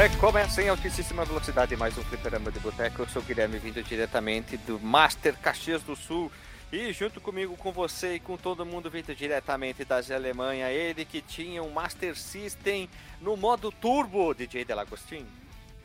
Recomeça em altíssima velocidade mais um fliperama de boteco. Eu sou o Guilherme, vindo diretamente do Master Caxias do Sul. E junto comigo, com você e com todo mundo vindo diretamente da Alemanha, ele que tinha um Master System no modo turbo, DJ Delagostin.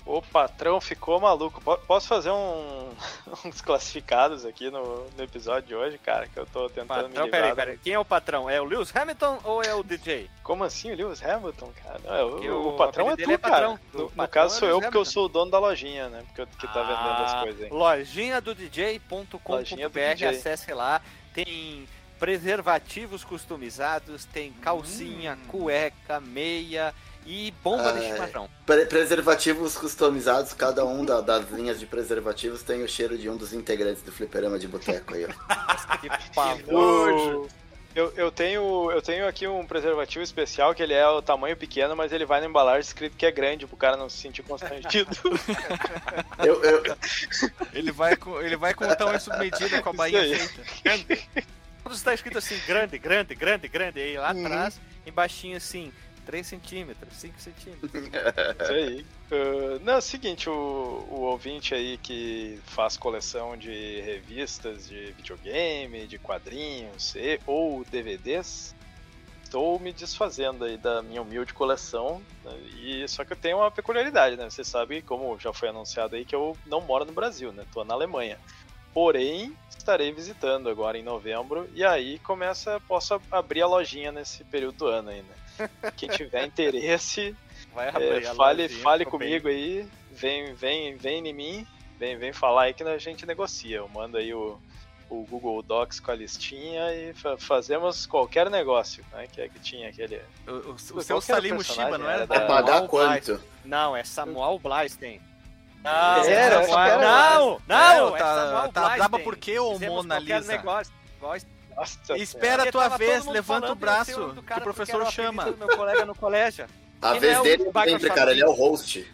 O patrão ficou maluco. Posso fazer um, uns classificados aqui no, no, episódio de hoje, cara? Que eu tô tentando patrão, me livrar. Peraí, peraí. Quem é o patrão? É o Lewis Hamilton ou é o DJ? Como assim o Lewis Hamilton, cara? Não, é, o, o, patrão é tu, é patrão. cara. No, no caso sou eu, porque eu sou o dono da lojinha, né? Porque eu, que tá ah, vendendo as coisas aí. Lojinha do DJ.com.br, acesse lá. Tem preservativos customizados, tem calcinha, hum. cueca, meia e bomba de chimarrão. Pre preservativos customizados, cada um da, das linhas de preservativos tem o cheiro de um dos integrantes do fliperama de boteco aí, ó. que pavor! Eu, eu, tenho, eu tenho aqui um preservativo especial que ele é o tamanho pequeno, mas ele vai na embalagem escrito que é grande, pro cara não se sentir constrangido. eu, eu... Ele, vai com, ele vai com o tamanho submedido com a bainha feita. Quando está escrito assim, grande, grande, grande, grande, aí lá uhum. atrás, embaixinho assim, 3 centímetros, 5 centímetros. Isso aí. Uh, não, é o seguinte, o, o ouvinte aí que faz coleção de revistas de videogame, de quadrinhos e, ou DVDs, estou me desfazendo aí da minha humilde coleção. Né? E só que eu tenho uma peculiaridade, né? Você sabe, como já foi anunciado aí, que eu não moro no Brasil, né? Tô na Alemanha. Porém, estarei visitando agora em novembro e aí começa, posso abrir a lojinha nesse período do ano aí, né? Quem tiver interesse, é, fale, fale comigo bem. aí, vem, vem, vem em mim, vem, vem falar aí que a gente negocia. Eu mando aí o, o Google Docs com a listinha e fa fazemos qualquer negócio, né? Que é que tinha aquele. O, o, o seu Salim Shiba, não era? era da... Pagar quanto? Não, é Samuel Blaisten. Não, era, era, não, não, não, é tá, tá braba porque o Mona Lisa. Negócio. Nossa Espera a tua vez, levanta o braço, que o professor chama. Meu colega no colégio. A Quem vez é dele sempre, cara, ele é o host.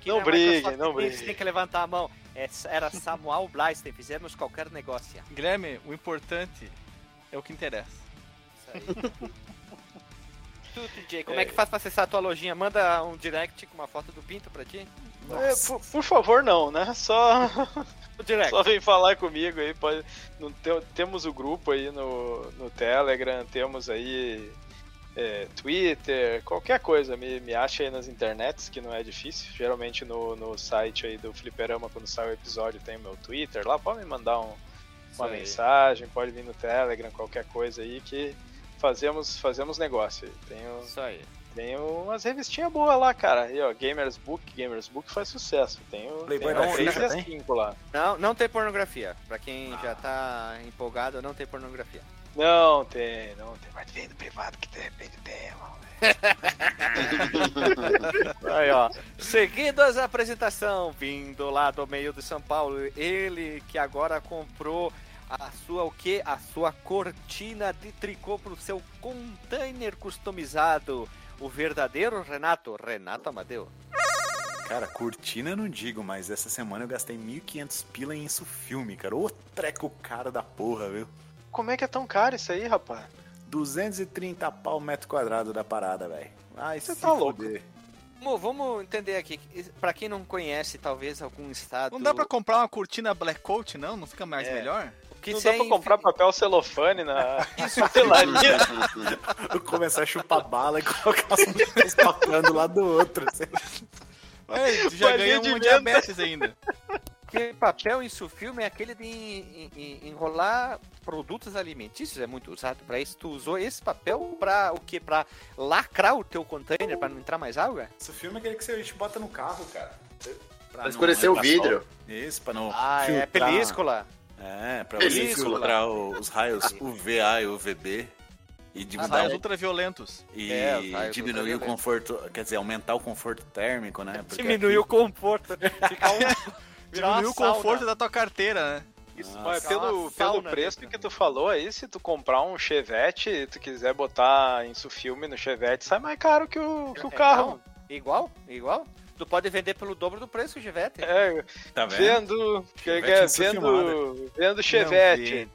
Quem não é brigue, não brigue. Tem que levantar a mão. É, era Samuel Blaster, fizemos qualquer negócio. Guilherme, o importante é o que interessa. Isso aí. tu, DJ, como é. é que faz pra acessar a tua lojinha? Manda um direct com uma foto do Pinto pra ti? É, por, por, favor, não, né? Só. Só vem falar comigo aí. Pode... Não, tem, temos o grupo aí no, no Telegram, temos aí é, Twitter, qualquer coisa. Me, me acha aí nas internets, que não é difícil. Geralmente no, no site aí do Fliperama, quando sai o episódio, tem o meu Twitter lá. Pode me mandar um, uma mensagem, pode vir no Telegram, qualquer coisa aí que fazemos, fazemos negócio. Tenho... Isso aí. Tem umas revistinhas boas lá, cara. E, ó, Gamers Book, Gamers Book faz sucesso. Tem o Playboy tem não, 3 e 5 lá. Não, não tem pornografia. Pra quem ah. já tá empolgado, não tem pornografia. Não tem, não tem. Mas vem do privado que de repente tem, mano. Aí, ó. Seguindo as apresentação, vindo lá do meio de São Paulo, ele que agora comprou a sua o que? A sua cortina de tricô pro seu container customizado o verdadeiro Renato, Renato Amadeu. Cara, cortina eu não digo, mas essa semana eu gastei 1.500 pila em isso filme, cara. Ô treco caro da porra, viu? Como é que é tão caro isso aí, rapaz? 230 pau metro quadrado da parada, velho. Ai, você tá louco. Vamos, vamos entender aqui, para quem não conhece, talvez algum estado. Não dá para comprar uma cortina black coat, não? Não fica mais é. melhor? Que não dá pra comprar papel celofane na pastelaria. Começar a chupar bala e colocar as papel do lado do outro. Assim. Ué, tu já ganhou um diabetes ainda. Porque papel insufilme é aquele de enrolar produtos alimentícios, é muito usado para isso. Tu usou esse papel para o que? Para lacrar o teu container para não entrar mais água? Insufilme é aquele que você bota no carro, cara. Pra escurecer o vidro. Isso, para não. Ah, é filtrar. é película. É, pra você filtrar os raios UVA e UVB. E diminuir ah, raios ultraviolentos. E é, diminuir o conforto, quer dizer, aumentar o conforto térmico, né? Porque diminuir aqui... o conforto. Ficar um... diminuir o conforto da tua carteira, né? Isso, mas pelo, pelo preço que tu falou aí, se tu comprar um Chevette e tu quiser botar isso filme no Chevette, sai mais caro que o, que o é, carro. igual? Igual? Tu pode vender pelo dobro do preço o Chevette. É, tá vendo? Vendo, vendo, vendo Chevette.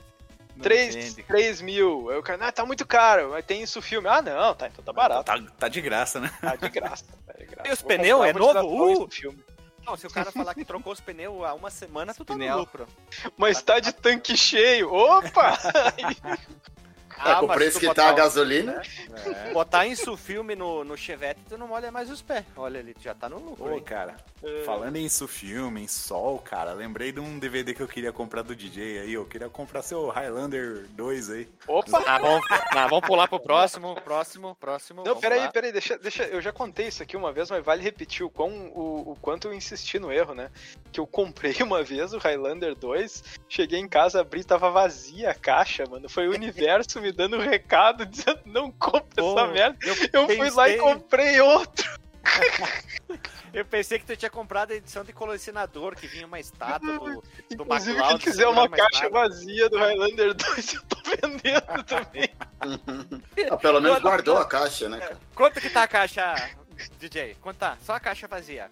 3, 3 mil. Aí o cara, ah, tá muito caro, mas tem isso filme. Ah, não, tá, então tá barato. Tá, tá de graça, né? Tá de graça. Tá de graça. E os pneus é novo? Uh! Filme. Não, se o cara falar que trocou os pneus há uma semana, tu tá no lucro. Mas tá de tanque cheio. Opa! Ah, é, com o preço que tá a gasolina. É. Botar isso filme no, no Chevette, tu não molha mais os pés. Olha ali, já tá no lucro. Ô, cara, é. falando em isso filme, em sol, cara, lembrei de um DVD que eu queria comprar do DJ aí. Eu queria comprar seu Highlander 2 aí. Opa! Ah, vamos, ah, vamos pular pro próximo, próximo, próximo. Não, peraí, peraí, deixa, deixa. Eu já contei isso aqui uma vez, mas vale repetir o, quão, o, o quanto eu insisti no erro, né? Que eu comprei uma vez o Highlander 2, cheguei em casa, abri, tava vazia a caixa, mano. Foi o universo me dando um recado dizendo não compra essa merda. Eu, eu pensei... fui lá e comprei outro. eu pensei que tu tinha comprado a edição de colecionador, que vinha uma estátua do, do Inclusive, McLeod, quem quiser uma caixa vazia do Highlander 2, eu tô vendendo também. ah, pelo menos guardou a caixa, né, cara? Quanto que tá a caixa, DJ? Quanto tá? Só a caixa vazia.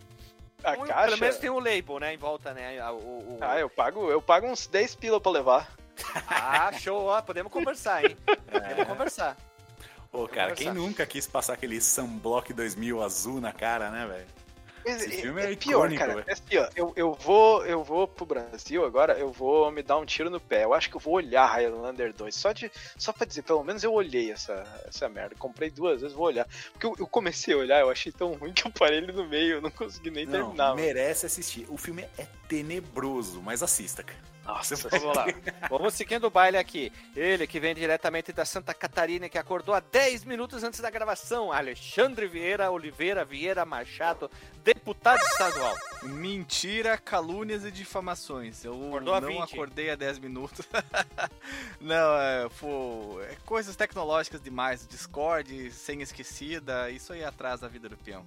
A um, caixa? Pelo menos tem um label, né, em volta, né? O, o... Ah, eu pago, eu pago uns 10 pila pra levar. Ah, show, ó, podemos conversar, hein? É. Podemos conversar. Ô, cara, quem nunca quis passar aquele Sunblock 2000 azul na cara, né, velho? Esse é, filme é, é pior, icônico, cara. É assim, ó, eu, eu, vou, eu vou pro Brasil agora, eu vou me dar um tiro no pé. Eu acho que eu vou olhar Highlander 2. Só, de, só pra dizer, pelo menos eu olhei essa, essa merda. Comprei duas vezes, vou olhar. Porque eu, eu comecei a olhar, eu achei tão ruim que eu parei ele no meio, eu não consegui nem não, terminar. Merece mano. assistir. O filme é tenebroso, mas assista, cara. Nossa, vamos lá. vamos seguindo o baile aqui. Ele que vem diretamente da Santa Catarina, que acordou há 10 minutos antes da gravação. Alexandre Vieira Oliveira Vieira Machado, deputado estadual. Mentira, calúnias e difamações. Eu acordou não acordei há 10 minutos. não, é, pô, é coisas tecnológicas demais. Discord, senha esquecida, isso aí atrás da vida do peão.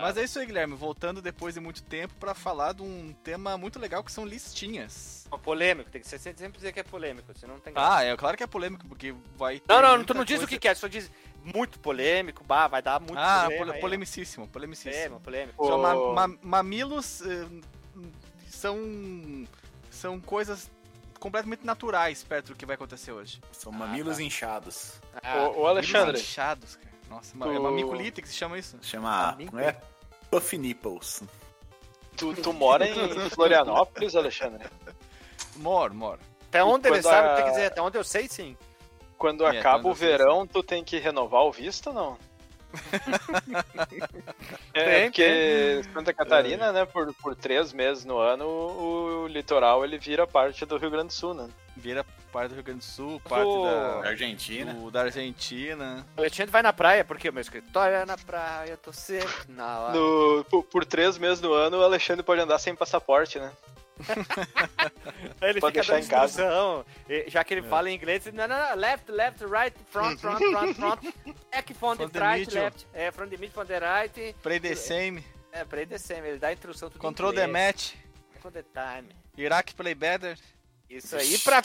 Mas é isso aí, Guilherme. Voltando depois de muito tempo para falar de um tema muito legal que são listinhas. polêmico, tem que ser sempre dizer que é polêmico, senão não tem graça. Ah, é claro que é polêmico, porque vai Não, não, tu não diz o que quer, só diz muito polêmico, bah, vai dar muito ah, problema. Ah, polemicíssimo, polemicíssimo. polêmico. Oh. ma ma mamilos uh, são são coisas completamente naturais perto do que vai acontecer hoje. São mamilos ah, tá. inchados. Ah, o, o Alexandre. Inchados, cara. Nossa, tu... é mamiculite que se chama isso? Chama. Não é? Puff Nipples. Tu, tu mora em Florianópolis, Alexandre? Moro, moro. Até onde ele sabe o que quer dizer, até onde eu sei, sim. Quando é, acaba o verão, sim. tu tem que renovar o visto ou não? é, tem, porque tem. Santa Catarina, é. né, por, por três meses no ano, o, o, litoral ele vira parte do Rio Grande do Sul, né? Vira parte do Rio Grande do Sul, parte da Argentina. Do, da Argentina. O Alexandre vai na praia, porque o meu escritório é na praia, eu tô sempre na no, por, por, três meses no ano, o Alexandre pode andar sem passaporte, né? ele pode deixar em casa. Já que ele é. fala em inglês, não, não, não, left, left, right, front, front, front, front. Back, front, front right, left. É, front the mid, front the right. Play the same. É, play the same. Ele dá a instrução tudo Control the match. Control the time. Iraq play better. Isso aí. E pra,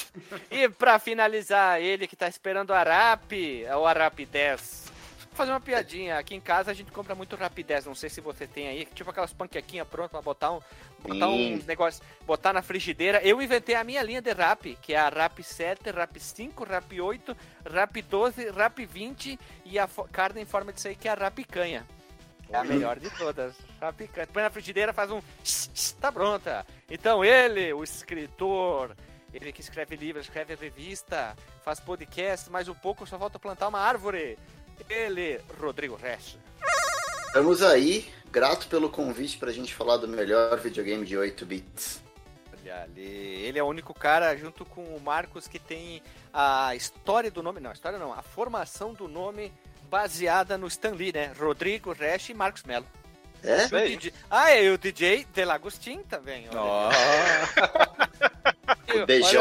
e pra finalizar, ele que tá esperando o Arap, é o Arap 10. Vou fazer uma piadinha. Aqui em casa a gente compra muito Rap 10. Não sei se você tem aí. Tipo aquelas panquequinhas prontas pra botar um, botar um negócio, botar na frigideira. Eu inventei a minha linha de Rap, que é a Rap 7, Rap 5, Rap 8, Rap 12, Rap 20 e a carne em forma de aí que é a Rapicanha. É a melhor de todas. Põe na frigideira, faz um. Tá pronta. Então ele, o escritor, ele que escreve livros, escreve revista, faz podcast, mais um pouco só falta plantar uma árvore. Ele, Rodrigo Resch. Estamos aí, grato pelo convite pra gente falar do melhor videogame de 8 bits. Olha ali, ele é o único cara, junto com o Marcos, que tem a história do nome, não, a história não, a formação do nome baseada no Stan Lee, né? Rodrigo Resch e Marcos Mello. É? DJ... Ah, e o DJ Delagostin também. Oh. o DJ.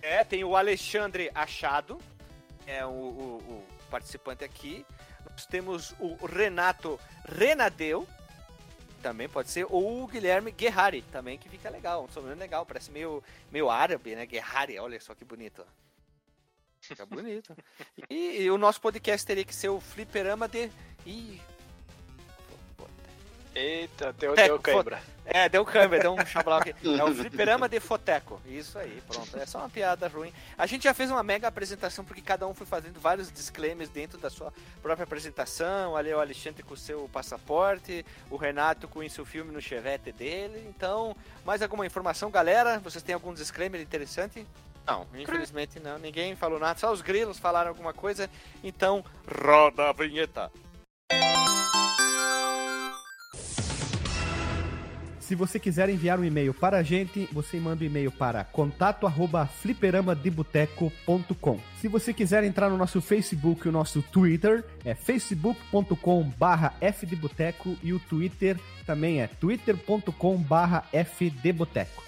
É, tem o Alexandre Achado, é o, o, o, participante aqui. Nós temos o Renato Renadeu, também pode ser, ou o Guilherme Guerrari, também, que fica legal, um sobrenome legal, parece meio, meio árabe, né? Guerrari, olha só que bonito. Fica bonito. e, e, o nosso podcast teria que ser o Fliperama de. Ih, Eita, deu, deu cãibra. É, deu câmbio, deu um chablau aqui. É o fliperama de Foteco. Isso aí, pronto. É só uma piada ruim. A gente já fez uma mega apresentação, porque cada um foi fazendo vários disclaimers dentro da sua própria apresentação. Ali é o Alexandre com o seu passaporte, o Renato com o seu filme no chevette dele. Então, mais alguma informação, galera? Vocês têm algum disclaimer interessante? Não, infelizmente não. Ninguém falou nada. Só os grilos falaram alguma coisa. Então, roda a vinheta. Se você quiser enviar um e-mail para a gente, você manda um e-mail para contato@fliperamadeboteco.com. Se você quiser entrar no nosso Facebook e o nosso Twitter, é facebook.com/fdboteco e o Twitter também é twitter.com/fdboteco.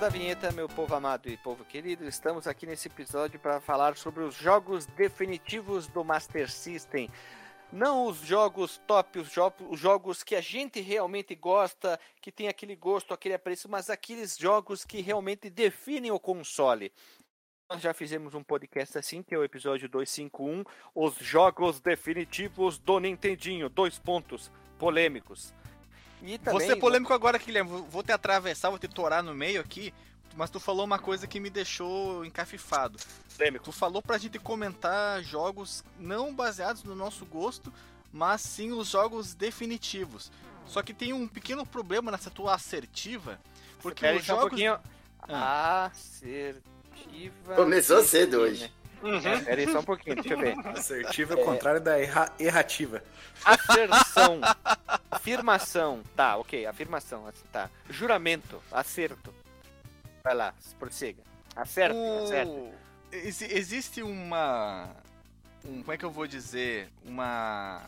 Da vinheta, meu povo amado e povo querido. Estamos aqui nesse episódio para falar sobre os jogos definitivos do Master System. Não os jogos top, os, jo os jogos que a gente realmente gosta, que tem aquele gosto, aquele apreço, mas aqueles jogos que realmente definem o console. Nós já fizemos um podcast assim, que é o episódio 251, os jogos definitivos do Nintendinho, dois pontos polêmicos. E também, vou ser polêmico agora, Guilherme. Vou te atravessar, vou te torar no meio aqui. Mas tu falou uma coisa que me deixou encafifado. Polêmico. Tu falou pra gente comentar jogos não baseados no nosso gosto, mas sim os jogos definitivos. Só que tem um pequeno problema nessa tua assertiva, porque os jogos... Um pouquinho... Ah. Assertiva... Começou cedo hoje. Uhum. É, só um pouquinho, deixa eu ver. Assertiva é o contrário da erra errativa. Asserção. Afirmação. Tá, ok. Afirmação. Assim, tá. Juramento. Acerto. Vai lá, prossiga. Acerto, o... acerto. Ex existe uma. Um, como é que eu vou dizer? Uma.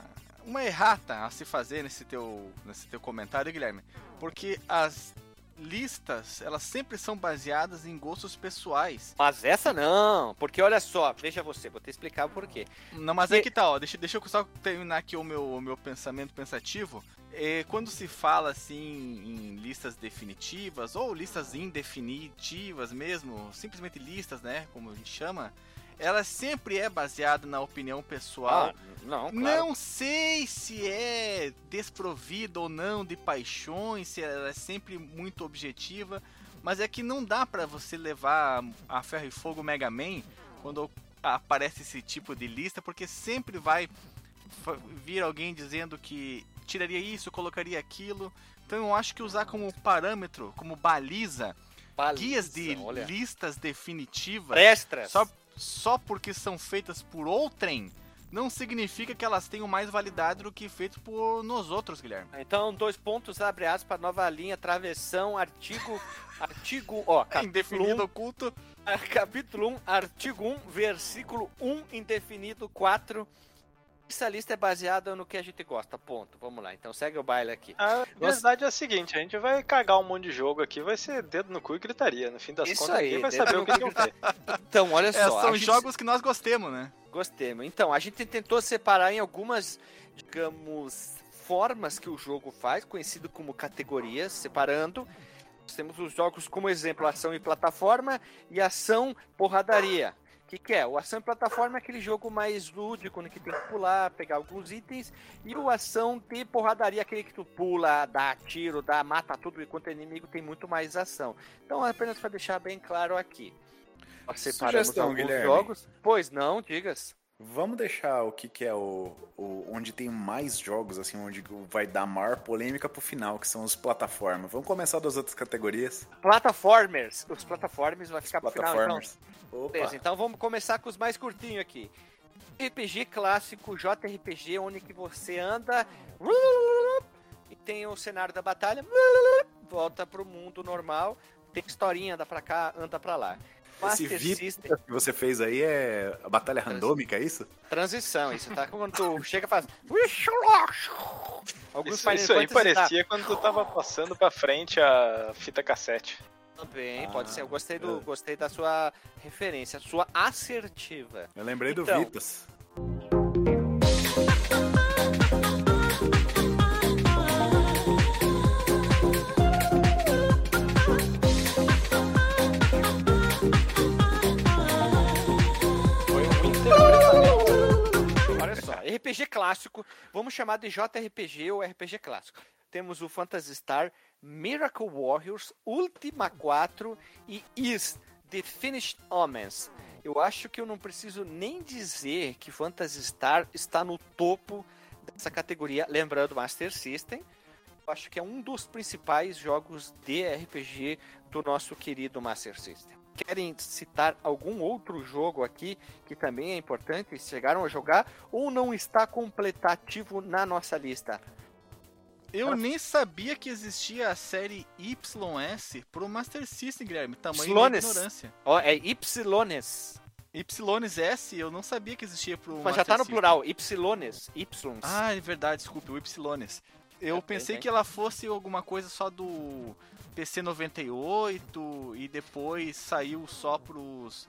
Uma errata a se fazer nesse teu, nesse teu comentário, Guilherme. Porque as listas, elas sempre são baseadas em gostos pessoais. Mas essa não, porque olha só, veja você, vou te explicar o porquê. Não, mas porque... é que tá, ó, deixa, deixa eu só terminar aqui o meu, o meu pensamento pensativo. É, quando se fala assim em listas definitivas ou listas indefinitivas mesmo, simplesmente listas, né, como a gente chama, ela sempre é baseada na opinião pessoal. Ah, não, claro. não sei se é desprovida ou não de paixões, se ela é sempre muito objetiva, mas é que não dá para você levar a ferro e fogo Mega Man quando aparece esse tipo de lista, porque sempre vai vir alguém dizendo que tiraria isso, colocaria aquilo. Então eu acho que usar como parâmetro, como baliza, baliza guias de olha. listas definitivas, Extras. só só porque são feitas por outrem, não significa que elas tenham mais validade do que feito por nós outros, Guilherme. Então, dois pontos, abre aspas, nova linha, travessão, artigo, artigo, ó, indefinido um, oculto. Capítulo 1, artigo 1, versículo 1, indefinido 4, essa lista é baseada no que a gente gosta, ponto. Vamos lá, então segue o baile aqui. A verdade é a seguinte, a gente vai cagar um monte de jogo aqui, vai ser dedo no cu e gritaria. No fim das Isso contas, aí, quem vai saber o que, que eu Então, olha é, só. São jogos gente... que nós gostemos, né? Gostemos. Então, a gente tentou separar em algumas, digamos, formas que o jogo faz, conhecido como categorias, separando. Nós temos os jogos como exemplo, ação e plataforma e ação porradaria. O que, que, é? O ação em plataforma é aquele jogo mais lúdico, no que tem que pular, pegar alguns itens. E o ação de porradaria, aquele que tu pula, dá tiro, dá, mata tudo enquanto é inimigo, tem muito mais ação. Então, apenas para deixar bem claro aqui. Nós separamos Sugestão, alguns Guilherme. jogos. Pois não, digas. Vamos deixar o que, que é o, o, onde tem mais jogos, assim, onde vai dar maior polêmica pro final, que são os plataformas. Vamos começar das outras categorias. Plataformers. Os plataformers vai ficar pro final, então. Beleza, então vamos começar com os mais curtinhos aqui. RPG clássico, JRPG, onde que você anda e tem o cenário da batalha, volta pro mundo normal, tem historinha, anda pra cá, anda pra lá. Esse vídeo que você fez aí é a batalha randômica, é isso? Transição, isso tá quando tu chega e faz. Alguns isso, isso aí parecia tá... quando tu tava passando pra frente a fita cassete. Também, ah, pode ser. Eu gostei, do, é. gostei da sua referência, sua assertiva. Eu lembrei então, do Vitas. RPG clássico, vamos chamar de JRPG ou RPG clássico. Temos o Phantasy Star Miracle Warriors, Ultima 4 e Is The Finished Omens. Eu acho que eu não preciso nem dizer que Phantasy Star está no topo dessa categoria, lembrando Master System. Eu acho que é um dos principais jogos de RPG do nosso querido Master System. Querem citar algum outro jogo aqui que também é importante? Chegaram a jogar ou não está completativo na nossa lista? Eu nem sabia que existia a série YS pro Master System, Guilherme. Tamanho Ylones. da ignorância. Ó, oh, é YS. YS S, eu não sabia que existia pro Mas Master já tá no System. plural, Ylones. Ys. Ah, é verdade, desculpe, o Ylones. Eu é, pensei que ela fosse alguma coisa só do PC 98 e depois saiu só pros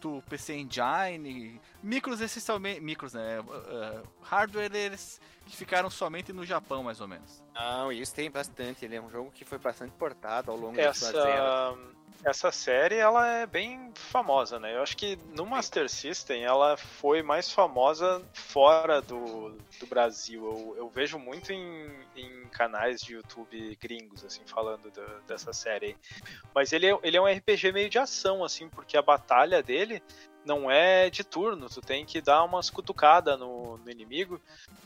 do PC Engine, micros essencialmente, micros, né, uh, hardwares que ficaram somente no Japão, mais ou menos. Não, isso tem bastante, ele é um jogo que foi bastante portado ao longo Essa... da sua essa série ela é bem famosa, né? Eu acho que no Master System ela foi mais famosa fora do, do Brasil. Eu, eu vejo muito em, em canais de YouTube gringos, assim, falando do, dessa série. Mas ele é, ele é um RPG meio de ação, assim, porque a batalha dele não é de turno, tu tem que dar umas cutucadas no, no, inimigo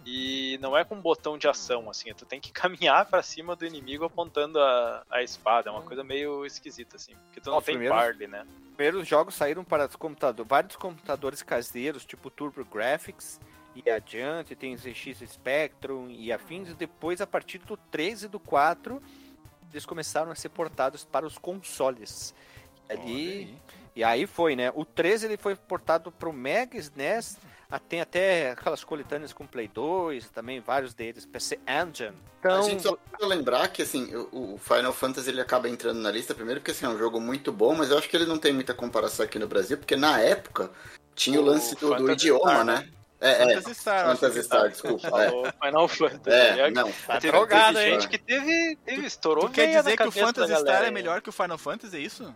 e não é com um botão de ação, assim, tu tem que caminhar para cima do inimigo apontando a, a espada, é uma coisa meio esquisita, assim, porque tu não tem primeiros, parley, né? Primeiros jogos saíram para os computadores, vários computadores caseiros, tipo Turbo Graphics e adiante, tem ZX Spectrum e afins, e depois a partir do 13 e do 4 eles começaram a ser portados para os consoles. Ali e aí foi, né? O 13 ele foi portado para o Mega SNES, ah, tem até aquelas coletâneas com Play 2, também vários deles, PC Engine. Então, a gente só precisa lembrar que assim, o Final Fantasy ele acaba entrando na lista primeiro porque assim, é um jogo muito bom, mas eu acho que ele não tem muita comparação aqui no Brasil, porque na época tinha o, o lance do, do idioma, Star, né? É, Fantasy é, Star, Fantasy Star, desculpa. É. Final Fantasy. É, não. Tá drogado, gente que teve, teve estourou Tu quer dizer que o Phantasy Star é melhor que o Final Fantasy, é isso?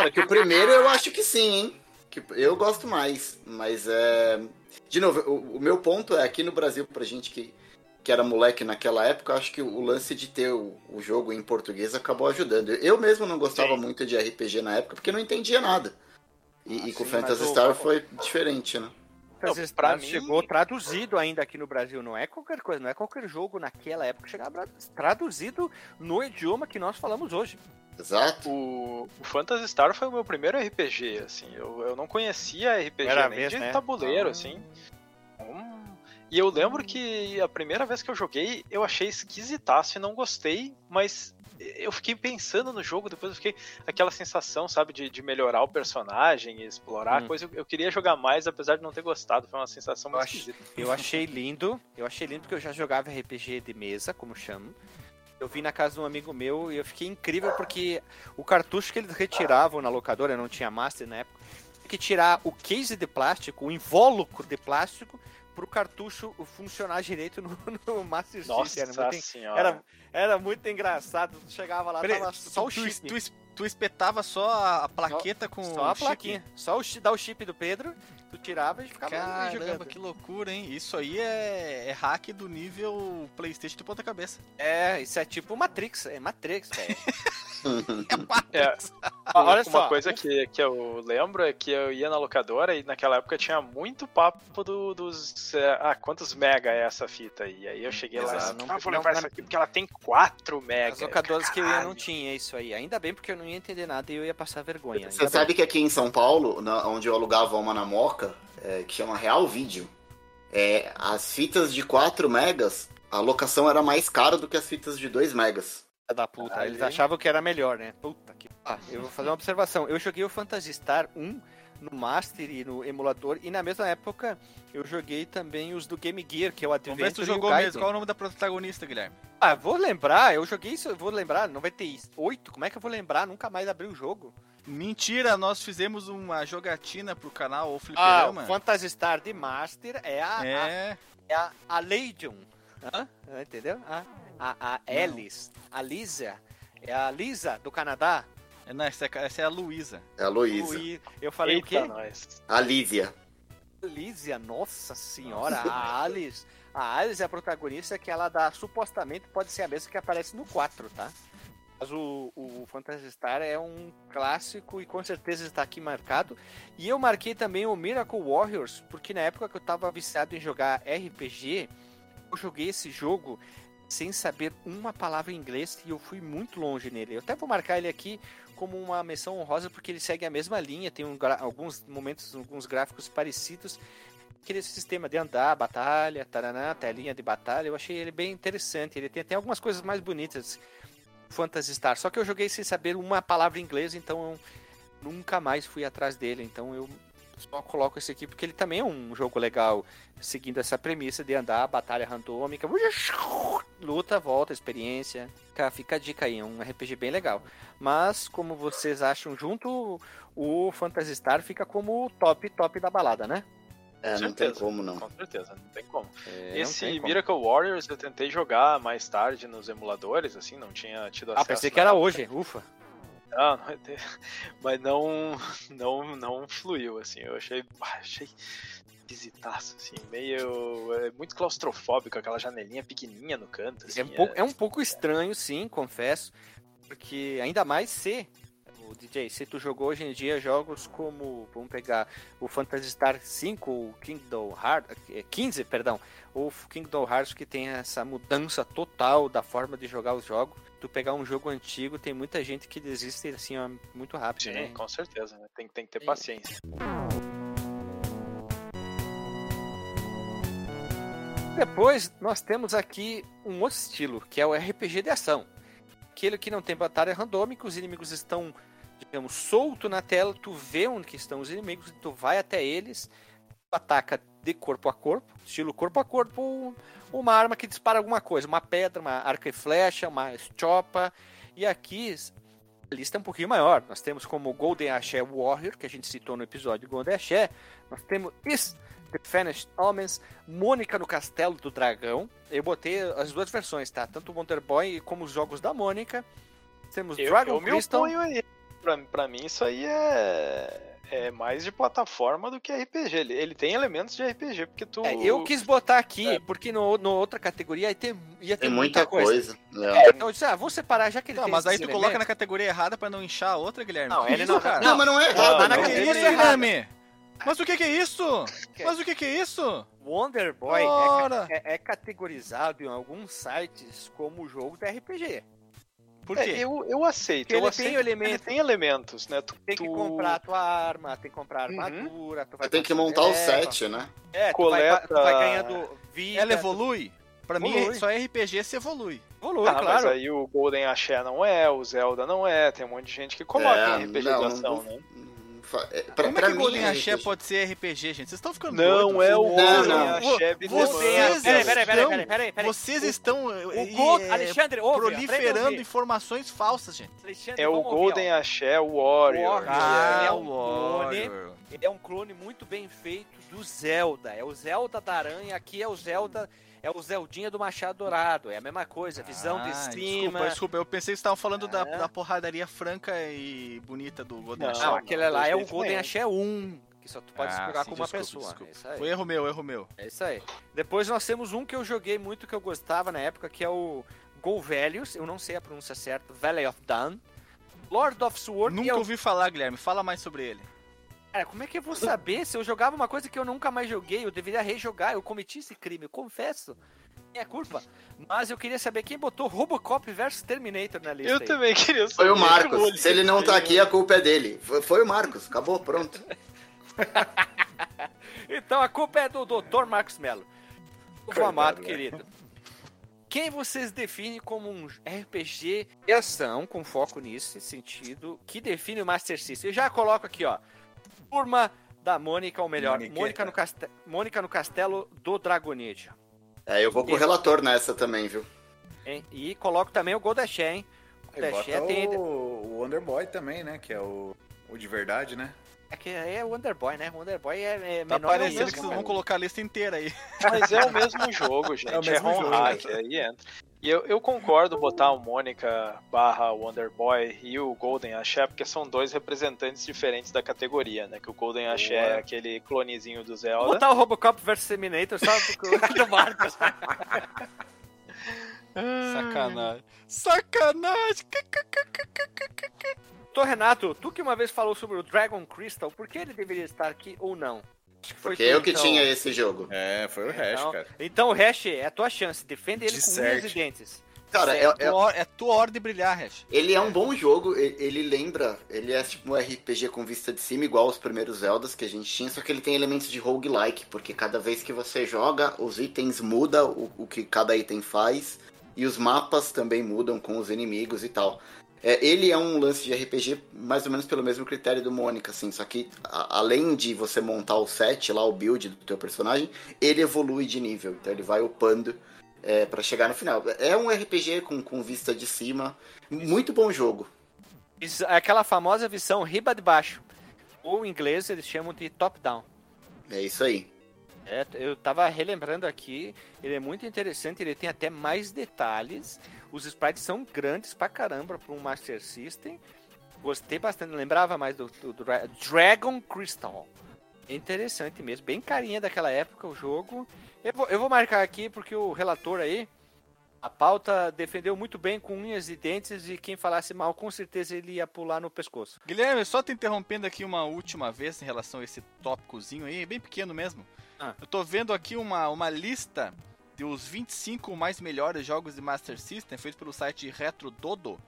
Cara, que o primeiro eu acho que sim, hein? Que eu gosto mais, mas é. De novo, o, o meu ponto é aqui no Brasil, pra gente que, que era moleque naquela época, eu acho que o lance de ter o, o jogo em português acabou ajudando. Eu mesmo não gostava sim. muito de RPG na época porque não entendia nada. E, ah, e com o Phantasy Star foi diferente, né? Phantasy Star mim... chegou traduzido ainda aqui no Brasil, não é qualquer coisa, não é qualquer jogo naquela época chegava traduzido no idioma que nós falamos hoje. Exato. O, o Phantasy Star foi o meu primeiro RPG, assim. Eu, eu não conhecia RPG Era nem vez, de né? tabuleiro, ah. assim. Hum. E eu lembro que a primeira vez que eu joguei, eu achei esquisitaço e não gostei, mas eu fiquei pensando no jogo, depois eu fiquei aquela sensação, sabe, de, de melhorar o personagem e explorar hum. coisa. Eu, eu, queria jogar mais, apesar de não ter gostado. Foi uma sensação muito eu esquisita. Eu achei lindo, eu achei lindo porque eu já jogava RPG de mesa, como chamo. Eu vi na casa de um amigo meu e eu fiquei incrível porque o cartucho que eles retiravam na locadora, não tinha master na época, tinha que tirar o case de plástico, o invólucro de plástico, pro cartucho funcionar direito no, no Master Nossa System. Era muito, era, era muito engraçado. Tu chegava lá, tava só o chip. Tu, tu, espetava só a plaqueta com só a plaquinha. Só o, dar o chip do Pedro Tu tirava e ficava Caramba, jogando. que loucura, hein? Isso aí é, é hack do nível Playstation de ponta cabeça. É, isso é tipo Matrix, é Matrix, velho. é Matrix. É. Olha Uma só. coisa que, que eu lembro é que eu ia na locadora e naquela época tinha muito papo do, dos... É, ah, quantos mega é essa fita aí? Aí eu cheguei Exato. lá e não, ah, vou levar não, essa aqui porque ela tem 4 mega. As locadoras que eu ia não tinha isso aí. Ainda bem porque eu não ia entender nada e eu ia passar vergonha. Você sabe bem. que aqui em São Paulo, na, onde eu alugava uma na Moca, é, que chama Real Vídeo, é, as fitas de 4 megas, a locação era mais cara do que as fitas de 2 megas. Da puta, eles achavam que era melhor, né? Puta que Ah, eu vou fazer uma observação. Eu joguei o Phantasy Star 1 no Master e no emulador, e na mesma época eu joguei também os do Game Gear, que é o Adventure Vamos ver se tu jogou mesmo. Qual é o nome da protagonista, Guilherme? Ah, vou lembrar, eu joguei isso, vou lembrar, 98, como é que eu vou lembrar? Nunca mais abri o jogo. Mentira, nós fizemos uma jogatina pro canal, o Fliperama. Ah, o Phantasy Star de Master é a, é... a, é a, a Legion, Hã? entendeu? A, a, a Alice, a Lisa, é a Lisa do Canadá. É, não, essa, é, essa é a Luísa. É a Luísa. Eu falei Eita o quê? Nós. A Lísia. Lísia, nossa senhora, nossa. a Alice. A Alice é a protagonista que ela dá, supostamente pode ser a mesma que aparece no 4, tá? Mas o, o Phantasy Star é um clássico e com certeza está aqui marcado. E eu marquei também o Miracle Warriors, porque na época que eu estava viciado em jogar RPG, eu joguei esse jogo sem saber uma palavra em inglês e eu fui muito longe nele. Eu até vou marcar ele aqui como uma menção honrosa porque ele segue a mesma linha, tem um, alguns momentos, alguns gráficos parecidos. Aquele sistema de andar, batalha, taraná, telinha de batalha, eu achei ele bem interessante. Ele tem até algumas coisas mais bonitas. Phantasy Star. Só que eu joguei sem saber uma palavra em inglês, então eu nunca mais fui atrás dele. Então eu só coloco esse aqui porque ele também é um jogo legal, seguindo essa premissa de andar, batalha randômica, luta, volta, experiência. Fica a dica aí, é um RPG bem legal. Mas, como vocês acham junto, o Phantasy Star fica como o top, top da balada, né? É, não tem como não. Com certeza, não tem como. É, Esse tem Miracle como. Warriors eu tentei jogar mais tarde nos emuladores, assim, não tinha tido acesso. Ah, pensei que era hoje, ufa. Não, não mas não, não, não fluiu, assim. Eu achei, achei esquisitaço, assim, meio. É muito claustrofóbico, aquela janelinha pequenininha no canto. Assim, é, um pouco, é... é um pouco estranho, sim, confesso, porque ainda mais se o DJ, se tu jogou hoje em dia jogos como, vamos pegar o Phantasy Star 5, o Kingdom Hearts, 15, perdão, o Kingdom Hearts que tem essa mudança total da forma de jogar os jogos, tu pegar um jogo antigo, tem muita gente que desiste assim, ó, muito rápido, Sim, né? com certeza, né? tem, tem que ter paciência. Depois nós temos aqui um outro estilo, que é o RPG de ação. Aquele que não tem batalha randômica, os inimigos estão, digamos, solto na tela, tu vê onde estão os inimigos, tu vai até eles, ataca de corpo a corpo, estilo corpo a corpo, uma arma que dispara alguma coisa, uma pedra, uma arco e flecha, uma chopa. E aqui a lista é um pouquinho maior. Nós temos como Golden Axé Warrior, que a gente citou no episódio Golden Axé. Nós temos Is The Vanished Omens, Mônica no Castelo do Dragão. Eu botei as duas versões, tá? Tanto o Wonder Boy como os jogos da Mônica. Temos eu, Dragon eu Crystal. Aí. Pra, pra mim, isso aí é é mais de plataforma do que RPG. Ele, ele tem elementos de RPG, porque tu. É, eu quis botar aqui, é. porque no, no outra categoria ia ter, ia ter tem muita, muita coisa. coisa. É. é. então eu disse, ah, vou separar já que ele não, mas aí tu elementos. coloca na categoria errada pra não inchar a outra, Guilherme. Não, ele não, cara. Não, mas não é errado. Tá na categoria Guilherme. Mas o que, que é isso? Mas o que, que é isso? Wonder Boy é, é, é, categorizado em alguns sites como jogo de RPG. Por é, quê? É, eu, eu aceito. Porque eu ele, aceito tem elementos, ele tem elementos, né? Tu, tem que tu... comprar a tua arma, tem que comprar uhum. armadura, tu vai tem que montar o set, né? É, Coleta... tu, vai, tu vai ganhando vida. Ela evolui? Pra evolui. mim, só RPG se evolui. Evolui, ah, claro. Mas aí o Golden Axé não é, o Zelda não é, tem um monte de gente que coloca é, em RPG não, de ação, não, né? É, pra, Como é que Golden Axé pode ser RPG, gente? Vocês estão ficando Não doidos. é o Golden Axé Vocês peraí, peraí, peraí, peraí, peraí, Vocês estão o Gold, é, Alexandre, ouve, proliferando informações falsas, gente. Alexandre, é o Golden Axé Warrior. Ah, é um clone. Ele é um clone muito bem feito do Zelda. É o Zelda da aranha, aqui é o Zelda é o Zeldinha do Machado Dourado. É a mesma coisa, visão ah, de cima. Desculpa, desculpa. Eu pensei que estavam falando é. da, da, porradaria franca e bonita do Golden Não, não aquele lá é o Golden Axé 1. Que só tu pode ah, jogar com uma desculpa, pessoa. Desculpa. É Foi erro meu, erro meu. É isso aí. Depois nós temos um que eu joguei muito, que eu gostava na época, que é o Go Velhos. Eu não sei a pronúncia certa. Valley of Dawn. Lord of Sword. Nunca é ouvi falar, Guilherme. Fala mais sobre ele. Cara, como é que eu vou saber se eu jogava uma coisa que eu nunca mais joguei? Eu deveria rejogar, eu cometi esse crime, eu confesso. É culpa. Mas eu queria saber quem botou Robocop versus Terminator na lista. Eu aí. também queria saber. Foi o Marcos. Se ele não tá aqui, a culpa é dele. Foi, foi o Marcos. Acabou, pronto. então a culpa é do Dr. Marcos Melo. O amado, querido. quem vocês definem como um RPG de ação, com foco nisso, sentido, que define o Master System? Eu já coloco aqui, ó. Turma da Mônica, ou melhor, Mônica no, Caste... Mônica no Castelo do Dragonite. É, eu vou com o relator nessa também, viu? Hein? E coloco também o Goldashé, hein? Goldashé tem... O, o Wonder Boy também, né? Que é o, o de verdade, né? É que é o Wonder Boy, né? O Wonder Boy é, é tá menor. Tá parecendo que vocês vão colocar a lista inteira aí. Mas é o mesmo jogo, gente. É, o mesmo é jogo, hack, né? aí entra. E eu, eu concordo botar o Mônica barra Wonder Boy e o Golden Axé, porque são dois representantes diferentes da categoria, né? Que o Golden Axé é aquele clonezinho do Zelda. Vou botar o Robocop vs Terminator só do Marcos. Sacanagem. Sacanagem! Tô, Renato, tu que uma vez falou sobre o Dragon Crystal, por que ele deveria estar aqui ou não? Porque eu que então... tinha esse jogo. É, foi o Hash, então, cara. Então o Hash é a tua chance. Defende ele de com unhas e dentes. Cara, é, é, tua, é tua hora de brilhar, Hash. Ele é um bom jogo, ele lembra, ele é tipo um RPG com vista de cima, igual os primeiros Zeldas que a gente tinha, só que ele tem elementos de roguelike, porque cada vez que você joga, os itens mudam o, o que cada item faz, e os mapas também mudam com os inimigos e tal. É, ele é um lance de RPG mais ou menos pelo mesmo critério do Mônica, assim, só que a, além de você montar o set lá, o build do teu personagem, ele evolui de nível, então ele vai upando é, para chegar no final. É um RPG com, com vista de cima, muito bom jogo. É aquela famosa visão riba de baixo, ou em inglês eles chamam de top-down. É isso aí. É, eu tava relembrando aqui, ele é muito interessante, ele tem até mais detalhes. Os sprites são grandes pra caramba para um Master System. Gostei bastante, lembrava mais do, do, do Dragon Crystal. É interessante mesmo, bem carinha daquela época o jogo. Eu vou, eu vou marcar aqui porque o relator aí, a pauta defendeu muito bem com unhas e dentes e quem falasse mal com certeza ele ia pular no pescoço. Guilherme, só te interrompendo aqui uma última vez em relação a esse tópicozinho aí, bem pequeno mesmo. Ah. Eu tô vendo aqui uma, uma lista dos 25 mais melhores jogos de Master System, feito pelo site Retro Dodo.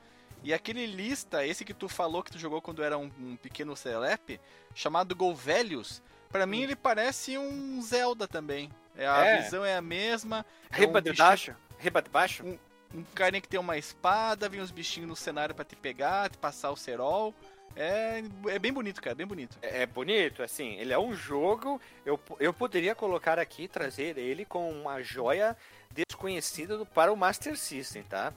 E aquele lista, esse que tu falou que tu jogou quando era um, um pequeno celep, chamado Go Velhos, para mim ele parece um Zelda também. É, a é. visão é a mesma. Riba é um de baixo? Riba de baixo? Um, um carinha que tem uma espada, vem uns bichinhos no cenário para te pegar, te passar o cerol. É, é bem bonito, cara, bem bonito. É, é, bonito, assim, ele é um jogo. Eu, eu poderia colocar aqui, trazer ele com uma joia desconhecida do, para o Master System, tá?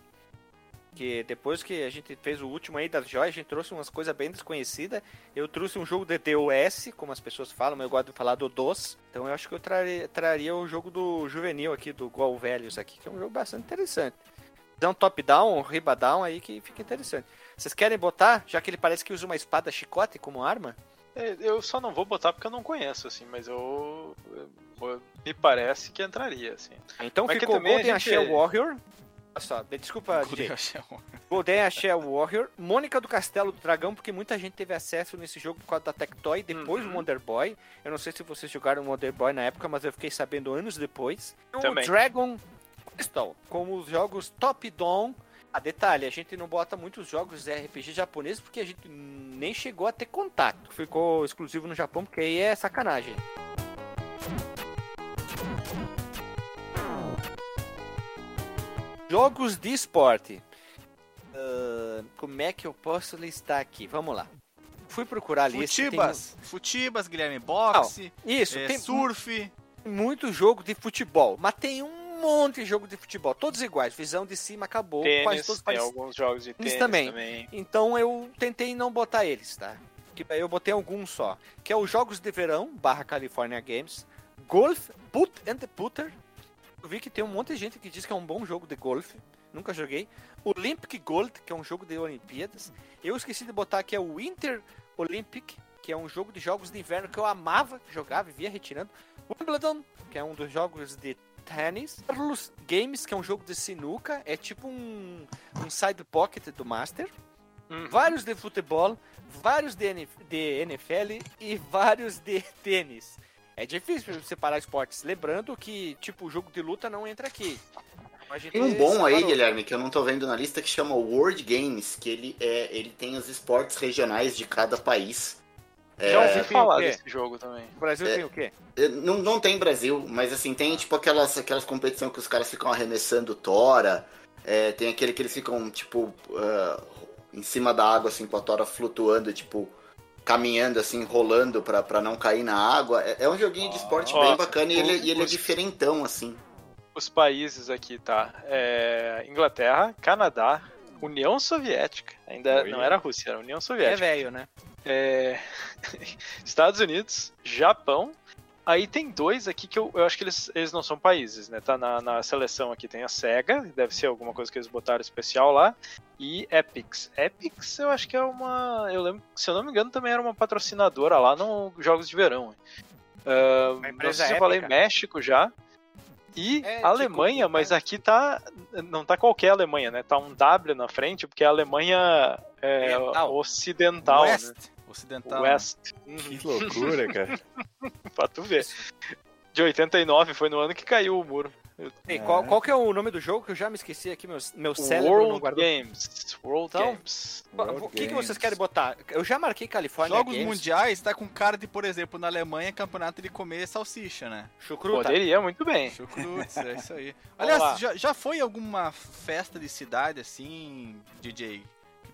Que depois que a gente fez o último aí das joias, a gente trouxe umas coisas bem desconhecidas. Eu trouxe um jogo de DOS, como as pessoas falam, eu gosto de falar do DOS. Então eu acho que eu traria, traria o jogo do juvenil aqui, do Gol Velhos aqui, que é um jogo bastante interessante. Dá um top-down, um riba-down aí que fica interessante. Vocês querem botar, já que ele parece que usa uma espada chicote como arma? É, eu só não vou botar porque eu não conheço, assim, mas eu. eu me parece que entraria, assim. Então mas ficou Golden gente... Shell Warrior. Olha só, desculpa, Golden Golden Axel Warrior, Mônica do Castelo do Dragão, porque muita gente teve acesso nesse jogo por causa da Tectoy, depois uhum. o Wonder Boy. Eu não sei se vocês jogaram o Wonder Boy na época, mas eu fiquei sabendo anos depois. Também. O Dragon Crystal, como os jogos Top Down ah, detalhe, a gente não bota muitos jogos RPG japoneses porque a gente nem chegou a ter contato. Ficou exclusivo no Japão porque aí é sacanagem. Jogos de esporte. Uh, como é que eu posso listar aqui? Vamos lá. Fui procurar ali. Futibas, tem... Futibas, Guilherme Boxe. Não, isso, é, tem surf. Muito jogo de futebol, mas tem um monte de jogo de futebol, todos iguais, visão de cima acabou, tênis, quase todos tem alguns jogos de tênis também. também. Então eu tentei não botar eles, tá? Eu botei alguns só, que é os Jogos de Verão, barra California Games, Golf, Put and the Putter. Eu vi que tem um monte de gente que diz que é um bom jogo de golfe, nunca joguei. Olympic Gold, que é um jogo de Olimpíadas. Eu esqueci de botar aqui é o Winter Olympic, que é um jogo de jogos de inverno que eu amava jogar, vivia retirando. Wimbledon, que é um dos jogos de Tennis. Carlos Games, que é um jogo de sinuca, é tipo um, um side pocket do Master. Uhum. Vários de futebol, vários de, NF, de NFL e vários de tênis. É difícil separar esportes. Lembrando que, tipo, o jogo de luta não entra aqui. Tem um bom separou. aí, Guilherme, que eu não tô vendo na lista, que chama World Games, que ele, é, ele tem os esportes regionais de cada país. Já ouvi é, falar desse jogo também. O Brasil é, tem o quê? Não, não tem Brasil, mas assim, tem tipo aquelas, aquelas competições que os caras ficam arremessando tora. É, tem aquele que eles ficam, tipo, uh, em cima da água, assim, com a tora flutuando, tipo, caminhando, assim, rolando pra, pra não cair na água. É, é um joguinho de esporte Nossa, bem bacana e ele, e ele é diferentão, assim. Os países aqui, tá? É, Inglaterra, Canadá, União Soviética. Ainda Oi. não era Rússia, era União Soviética. É velho, né? É... Estados Unidos, Japão. Aí tem dois aqui que eu, eu acho que eles, eles não são países, né? Tá na, na seleção aqui tem a SEGA, deve ser alguma coisa que eles botaram especial lá, e Epics. Epics eu acho que é uma. Eu lembro, se eu não me engano, também era uma patrocinadora lá no Jogos de Verão. Uh, não sei se eu falei México já. E é, Alemanha, tipo, mas aqui tá. Não tá qualquer Alemanha, né? Tá um W na frente, porque a Alemanha é ocidental. West. Né? Ocidental. West. Né? Que loucura, cara. pra tu ver. De 89 foi no ano que caiu o muro. Ei, qual, qual que é o nome do jogo que eu já me esqueci aqui, meu, meu cérebro World não guardou. Games. World então, Games. O que, que vocês querem botar? Eu já marquei Califórnia Jogos Games. mundiais tá com cara de, por exemplo, na Alemanha, campeonato de comer salsicha, né? Chucruta. Poderia, muito bem. Chucrutes, é isso aí. Aliás, já, já foi alguma festa de cidade assim, DJ?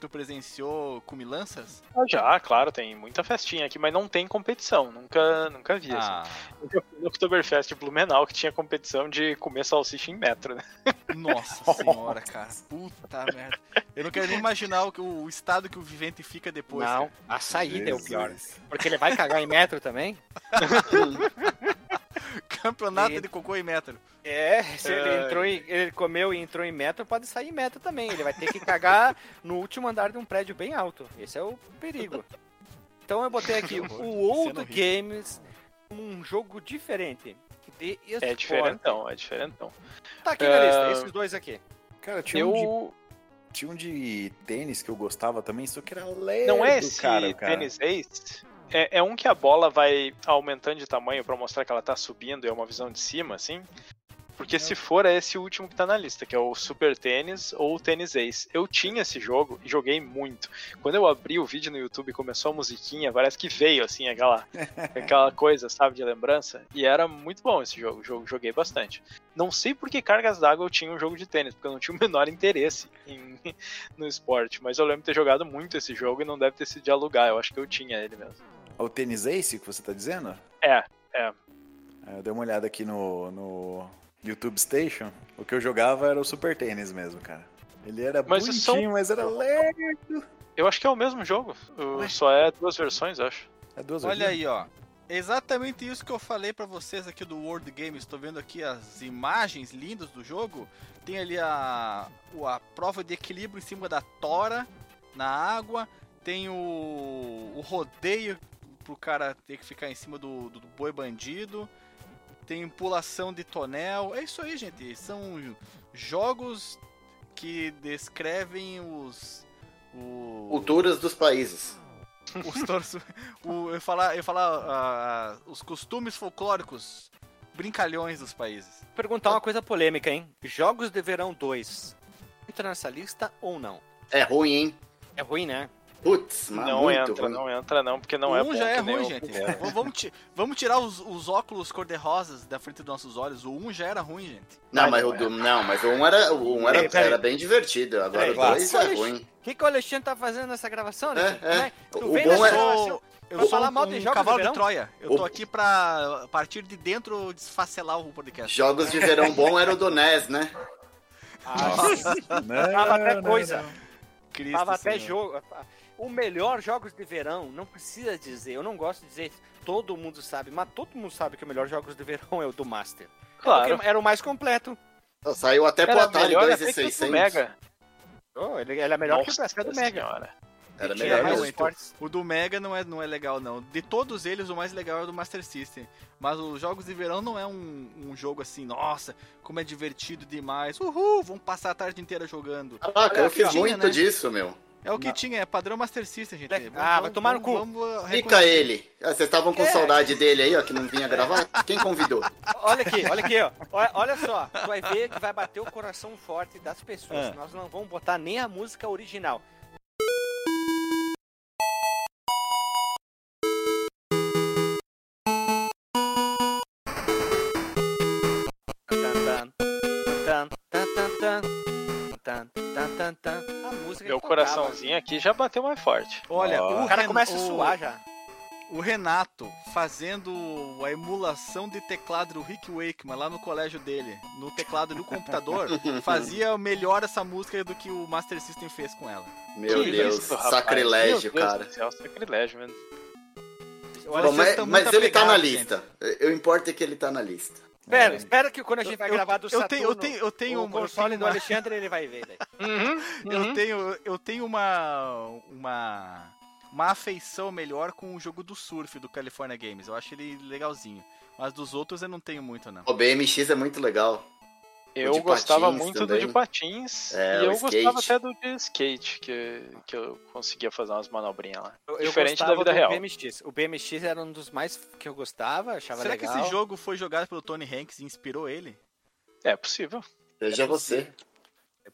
Tu presenciou cumilanças? Ah, já, claro, tem muita festinha aqui, mas não tem competição, nunca, nunca vi, assim. ah. assim. Nunca fui no Oktoberfest Blumenau, que tinha competição de comer salsicha em metro, né? Nossa senhora, cara, puta merda. Eu não quero nem imaginar o, o estado que o vivente fica depois. Não, cara. a saída Jesus. é o pior. Porque ele vai cagar em metro também? Campeonato e... de cocô em metro. É, se ele é. entrou em, ele comeu e entrou em metro, pode sair em metro também. Ele vai ter que cagar no último andar de um prédio bem alto. Esse é o perigo. Então eu botei aqui o Old Games, um jogo diferente. De é diferentão, é diferentão. Tá aqui na uh... lista, esses dois aqui. Cara, tinha eu... um de... Tinha um de tênis que eu gostava também, só que era leve. Não é esse cara, cara. tênis Ace? É, é um que a bola vai aumentando de tamanho para mostrar que ela tá subindo, é uma visão de cima, assim. Porque se for, é esse último que tá na lista, que é o Super Tênis ou o Tênis Ace. Eu tinha esse jogo e joguei muito. Quando eu abri o vídeo no YouTube e começou a musiquinha, parece que veio, assim, aquela, aquela coisa, sabe, de lembrança. E era muito bom esse jogo, jogo joguei bastante. Não sei por que cargas d'água eu tinha um jogo de tênis, porque eu não tinha o menor interesse em, no esporte. Mas eu lembro de ter jogado muito esse jogo e não deve ter sido de alugar, eu acho que eu tinha ele mesmo. O Tênis Ace que você tá dizendo? É, é. é eu dei uma olhada aqui no, no YouTube Station. O que eu jogava era o Super Tênis mesmo, cara. Ele era mas bonitinho, são... mas era lerdo. Eu acho que é o mesmo jogo. Só é duas versões, acho. É duas Olha versões. aí, ó. Exatamente isso que eu falei para vocês aqui do World Games. Estou vendo aqui as imagens lindas do jogo. Tem ali a, a prova de equilíbrio em cima da tora na água. Tem o, o rodeio pro cara ter que ficar em cima do, do, do boi bandido. Tem pulação de tonel. É isso aí, gente. São jogos que descrevem os. O... Culturas dos países. Os toros, o, eu falar, eu falar uh, os costumes folclóricos brincalhões dos países. Perguntar uma coisa polêmica, hein? Jogos de Verão 2 entra nessa lista ou não? É ruim, hein? É ruim, né? Putz, não entra, ruim. não entra não, porque não um é Um já é ruim, gente. vamos, vamos tirar os, os óculos cor-de-rosas da frente dos nossos olhos. O 1 um já era ruim, gente. Não, mas, o, do, não, mas o 1 um era, o um era, era bem divertido. Agora o 2 é ruim. O que, que o Alexandre tá fazendo nessa gravação, né? É, é. Tu o vem bom é... Eu, eu sou falar mal de um cavalo de, de, Troia. Eu tô aqui pra, a partir de dentro, desfacelar o podcast. Jogos de verão bom era o do NES, né? Nossa. não, Tava até coisa. Cristo Tava até jogo o melhor jogos de verão, não precisa dizer, eu não gosto de dizer, todo mundo sabe, mas todo mundo sabe que o melhor jogos de verão é o do Master. Claro. Era o mais completo. Saiu até pro Atari 2600. Mega. Oh, ele, ele é melhor Nossa, que o do Mega. Senhora. Era melhor então, O do Mega não é, não é legal, não. De todos eles, o mais legal é o do Master System. Mas os jogos de verão não é um, um jogo assim, nossa, como é divertido demais. Uhul, vamos passar a tarde inteira jogando. Ah, cara, eu fiz muito né? disso, meu. É o que não. tinha, é padrão Master System, gente. Vamos, ah, vai tomar no cu. Fica ele. Ah, vocês estavam com é. saudade dele aí, ó, que não vinha gravar? Quem convidou? Olha aqui, olha aqui, ó. Olha, olha só, tu vai ver que vai bater o coração forte das pessoas. Ah. Nós não vamos botar nem a música original. Gravaçãozinha aqui já bateu mais forte. Olha, oh. o, cara começa a suar já. O Renato fazendo a emulação de teclado do Rick Wakeman lá no colégio dele, no teclado do computador, fazia melhor essa música do que o Master System fez com ela. Meu que Deus, isso, sacrilégio, Meu Deus cara. Céu, sacrilégio, mano. Bom, mas, mas ele tá na lista. Gente. O importa é que ele tá na lista. Espera, é. espera que quando a gente vai eu, gravar do Saturno, eu tenho, eu tenho, eu tenho o uma, console do Alexandre, ele vai ver. Uhum, uhum. Eu tenho, eu tenho uma, uma, uma afeição melhor com o jogo do surf do California Games. Eu acho ele legalzinho. Mas dos outros eu não tenho muito, não. O BMX é muito legal. Eu gostava muito também. do de patins é, e eu skate. gostava até do de skate, que, que eu conseguia fazer umas manobrinhas lá. Eu, Diferente da vida real. BMX. O BMX era um dos mais que eu gostava, achava Será legal. Será que esse jogo foi jogado pelo Tony Hanks e inspirou ele? É possível. Seja é você. É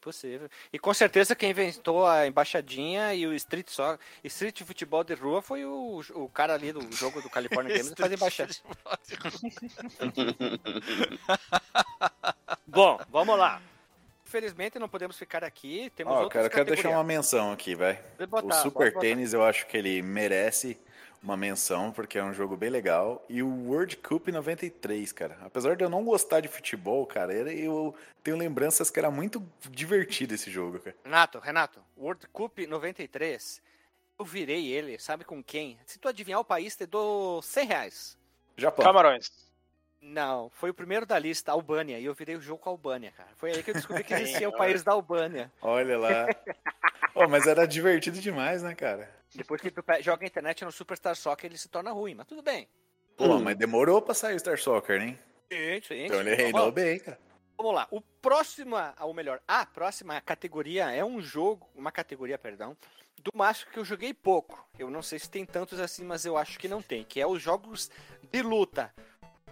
possível. E com certeza quem inventou a embaixadinha e o street só, street futebol de rua foi o, o cara ali do jogo do California Games que fazia embaixada. Bom, vamos lá. Infelizmente não podemos ficar aqui. Temos oh, cara, eu quero deixar uma menção aqui, vai. O Super Tênis eu acho que ele merece uma menção, porque é um jogo bem legal. E o World Cup 93, cara. Apesar de eu não gostar de futebol, cara, eu tenho lembranças que era muito divertido esse jogo, cara. Renato, Renato, World Cup 93, eu virei ele, sabe com quem? Se tu adivinhar o país, te dou 100 reais. Japão. Camarões. Não, foi o primeiro da lista, Albânia, e eu virei o jogo com a Albânia, cara. Foi aí que eu descobri que existia o país da Albânia. Olha lá. oh, mas era divertido demais, né, cara? Depois que tu joga a internet no Superstar Soccer, ele se torna ruim, mas tudo bem. Pô, hum. mas demorou pra sair o Star Soccer, hein? Sim, sim. Então ele reinou bem, cara. Vamos lá. O próximo, ou melhor, a próxima categoria é um jogo, uma categoria, perdão, do macho que eu joguei pouco. Eu não sei se tem tantos assim, mas eu acho que não tem, que é os jogos de luta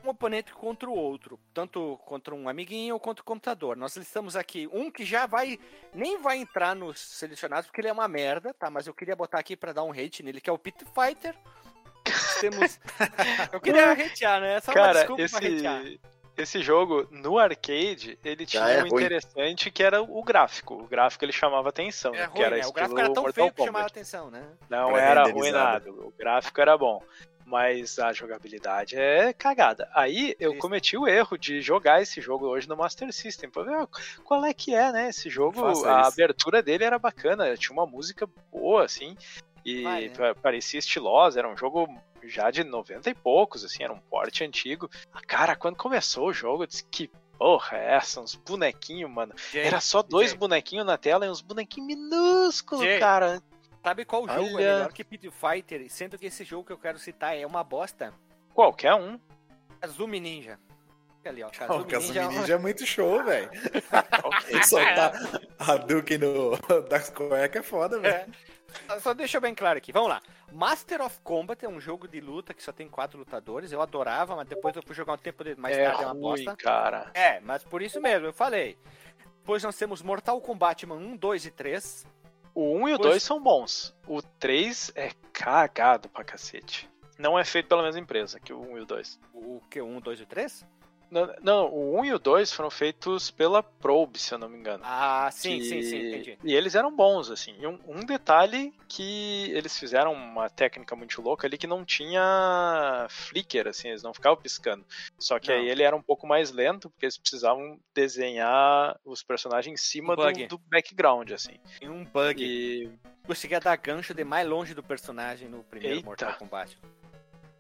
um oponente contra o outro, tanto contra um amiguinho quanto o computador. Nós listamos aqui um que já vai nem vai entrar nos selecionados porque ele é uma merda, tá? Mas eu queria botar aqui para dar um hate nele, que é o Pit Fighter. Temos Eu queria hatear, né? Só Cara, uma desculpa esse esse jogo no arcade ele tinha é um ruim. interessante que era o gráfico. O gráfico ele chamava atenção, é né? ruim, era né? O gráfico era tão Mortal feio Kombat. que chamava atenção, né? Não era ruim nada. O gráfico era bom mas a jogabilidade é cagada. Aí eu cometi o erro de jogar esse jogo hoje no Master System, pra ver qual é que é, né? Esse jogo, a abertura dele era bacana, tinha uma música boa, assim, e Vai, né? parecia estilosa, era um jogo já de 90 e poucos, assim, era um porte antigo. Cara, quando começou o jogo, eu disse que porra é essa? Uns bonequinhos, mano. Gente, era só dois gente. bonequinhos na tela e uns bonequinhos minúsculos, gente. cara. Sabe qual jogo Olha... é melhor que Pit Fighter? Sendo que esse jogo que eu quero citar é uma bosta. Qualquer um. Kazumi Ninja. Ali, ó. Kazumi, oh, Kazumi Ninja, Ninja é muito show, velho. Soltar a Duke no, das cuecas é foda, velho. É. Só deixa bem claro aqui. Vamos lá. Master of Combat é um jogo de luta que só tem quatro lutadores. Eu adorava, mas depois eu fui jogar um tempo mais é tarde é uma ruim, bosta. cara. É, mas por isso mesmo, eu falei. Depois nós temos Mortal Kombat 1, 2 e 3. O 1 e o 2 são bons. O 3 é cagado pra cacete. Não é feito pela mesma empresa que o 1 e o 2. O que? O 1, 2 e o 3? Não, não, o 1 e o 2 foram feitos pela Probe, se eu não me engano. Ah, sim, que... sim, sim, entendi. E eles eram bons, assim. E um, um, detalhe que eles fizeram uma técnica muito louca ali que não tinha flicker, assim, eles não ficavam piscando. Só que não. aí ele era um pouco mais lento, porque eles precisavam desenhar os personagens em cima um do, do, background, assim. E um bug. E... Conseguia dar gancho de mais longe do personagem no primeiro Eita. Mortal Kombat.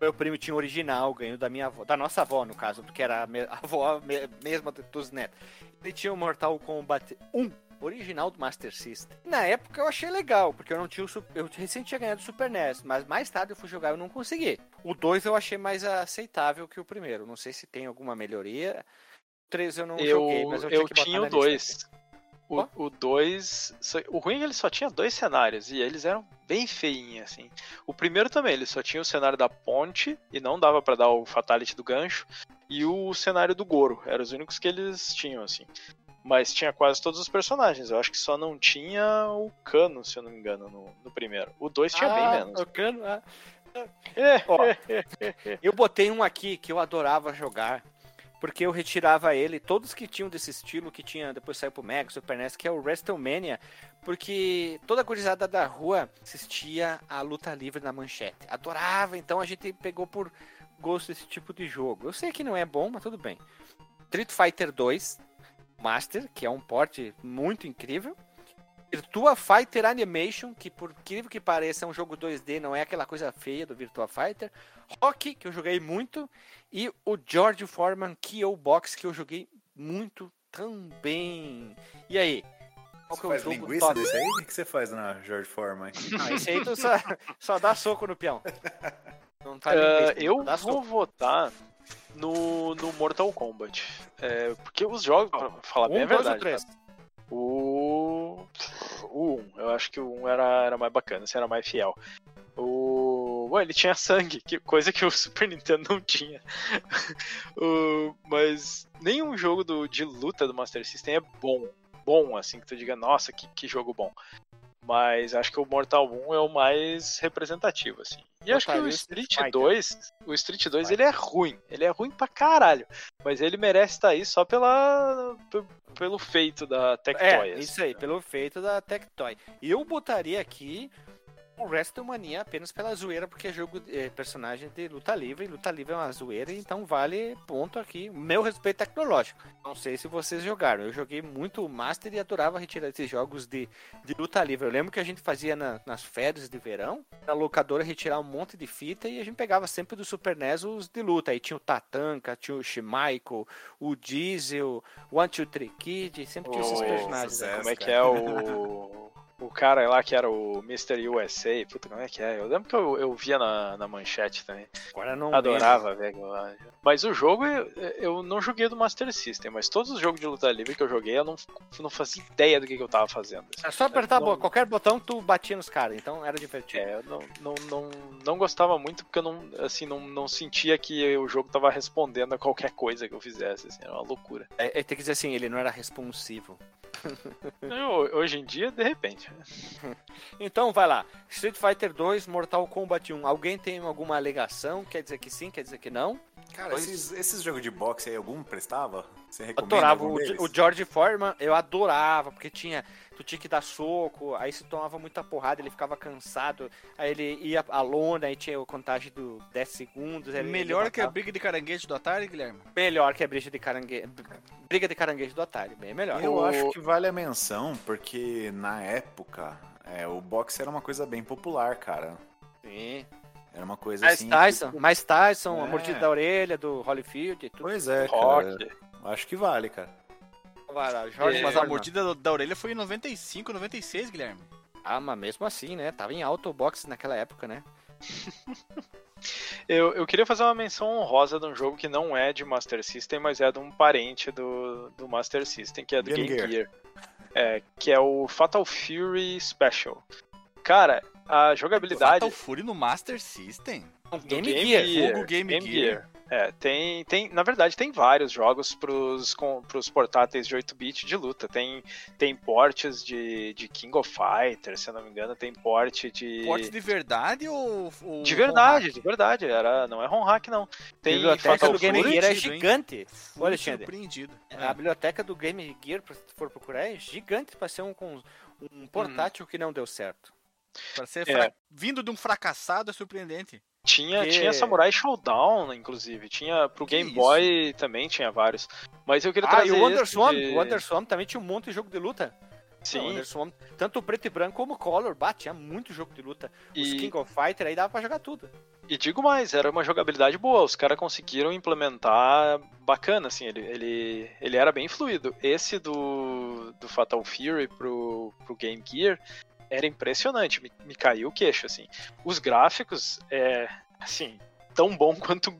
Meu primo tinha o original, ganhou da minha avó, da nossa avó, no caso, porque era a avó mesma dos netos. Ele tinha o Mortal Kombat 1, original do Master System. Na época eu achei legal, porque eu não tinha o eu recém tinha ganhado o Super NES, mas mais tarde eu fui jogar e eu não consegui. O 2 eu achei mais aceitável que o primeiro. Não sei se tem alguma melhoria. O 3 eu não eu, joguei, mas eu, eu tinha, tinha o 2. O 2. O, o ruim é que ele só tinha dois cenários e eles eram bem feinhos, assim. O primeiro também, ele só tinha o cenário da ponte e não dava para dar o Fatality do gancho. E o cenário do Goro. Eram os únicos que eles tinham, assim. Mas tinha quase todos os personagens. Eu acho que só não tinha o Cano, se eu não me engano, no, no primeiro. O 2 tinha ah, bem menos. O Cano, ah. Ó, eu botei um aqui que eu adorava jogar porque eu retirava ele, todos que tinham desse estilo, que tinha, depois saiu pro Mega, Super NES, que é o WrestleMania, porque toda a gurizada da rua assistia a luta livre na manchete. Adorava, então a gente pegou por gosto esse tipo de jogo. Eu sei que não é bom, mas tudo bem. Street Fighter 2 Master, que é um porte muito incrível. Virtua Fighter Animation, que por incrível que pareça é um jogo 2D, não é aquela coisa feia do Virtua Fighter. Rock, que eu joguei muito. E o George Foreman Kyo Box, que eu joguei muito também. E aí? Qual você é faz linguiça top? desse aí? O que você faz na George Foreman? Ah, esse aí tu só, só dá soco no peão. Não tá uh, eu vou soco. votar no, no Mortal Kombat. É, porque os jogos, pra falar um, bem a verdade. Dois ou três? O. O 1, eu acho que o 1 era, era mais bacana, assim, era mais fiel. O. Ele tinha sangue, que coisa que o Super Nintendo não tinha. o... Mas nenhum jogo do, de luta do Master System é bom. Bom, assim, que tu diga, nossa, que, que jogo bom. Mas acho que o Mortal 1 é o mais representativo, assim. E acho que o Street 2, o Street 2 ele é ruim. Ele é ruim pra caralho. Mas ele merece estar aí só pela, pelo feito da Tectoy. É, assim. isso aí, pelo feito da Tectoy. E eu botaria aqui o WrestleMania apenas pela zoeira, porque é jogo é, personagem de luta livre, luta livre é uma zoeira, então vale ponto aqui. Meu respeito tecnológico. Não sei se vocês jogaram. Eu joguei muito Master e adorava retirar esses jogos de, de luta livre. Eu lembro que a gente fazia na, nas férias de verão, na locadora retirar um monte de fita e a gente pegava sempre do Super NES os de luta. Aí tinha o Tatanka, tinha o Shimaiko, o Diesel, o One Two Three Kid, sempre tinha esses personagens. Como é que é o o cara lá que era o Mr. USA, puta, como é que é? Eu lembro que eu, eu via na, na manchete também. Agora não Adorava ver Mas o jogo, eu, eu, não joguei do Master System, mas todos os jogos de luta livre que eu joguei, eu não, não fazia ideia do que, que eu tava fazendo. É só apertar não... qualquer botão tu batia nos caras, então era divertido. É, eu não, não, não, não gostava muito porque eu não, assim, não, não sentia que o jogo tava respondendo a qualquer coisa que eu fizesse, assim, era uma loucura. É, é tem que dizer assim, ele não era responsivo. Hoje em dia, de repente. Então vai lá. Street Fighter 2, Mortal Kombat 1. Alguém tem alguma alegação? Quer dizer que sim, quer dizer que não? Cara, esses, esses jogos de boxe aí, algum prestava? Você recomenda adorava o, o, George Foreman, eu adorava, porque tinha. Tu tinha que dar soco, aí se tomava muita porrada, ele ficava cansado, aí ele ia a lona, aí tinha a contagem do 10 segundos. Melhor ele que a briga de caranguejo do Atari, Guilherme? Melhor que a briga de caranguejo. Briga de caranguejo do Atari, bem melhor. Eu o... acho que vale a menção, porque na época é, o boxe era uma coisa bem popular, cara. Sim. Era uma coisa mais assim. Tyson, tipo... Mais Tyson, é. a mordida da orelha do Holyfield. Tudo. Pois é, cara. Acho que vale, cara. Vai lá, Jorge, é, mas a mordida da orelha foi em 95, 96, Guilherme. Ah, mas mesmo assim, né? Tava em alto box naquela época, né? eu, eu queria fazer uma menção honrosa de um jogo que não é de Master System, mas é de um parente do, do Master System, que é do Game, Game Gear. Gear. É, que é o Fatal Fury Special. Cara, a jogabilidade. Fatal Fury no Master System? Game, Game Gear. Gear. Game, Game Gear. Gear. É, tem, tem, na verdade tem vários jogos pros, com, pros portáteis de 8-bit de luta. Tem, tem portes de, de King of Fighters, se eu não me engano, tem porte de... Porte de verdade ou... ou de verdade, de verdade. Era, não é ROM hack, não. Tem a biblioteca do Game Gear é gigante. Olha, surpreendido. A biblioteca do Game Gear, se for procurar, é gigante para ser um, um portátil hum. que não deu certo. Ser é. vindo de um fracassado é surpreendente. Tinha, que... tinha Samurai Showdown, inclusive. Tinha pro Game isso? Boy também tinha vários. Mas eu queria ah, trazer. E o Wonderswan, de... o Wonderswan também tinha um monte de jogo de luta. Sim. Não, tanto preto e branco como color, bah, tinha muito jogo de luta. E... Os King of Fighter aí dava pra jogar tudo. E digo mais, era uma jogabilidade boa, os caras conseguiram implementar bacana, assim, ele, ele, ele era bem fluido. Esse do, do Fatal Fury pro, pro Game Gear, era impressionante, me, me caiu o queixo, assim. Os gráficos, é, assim, tão bom quanto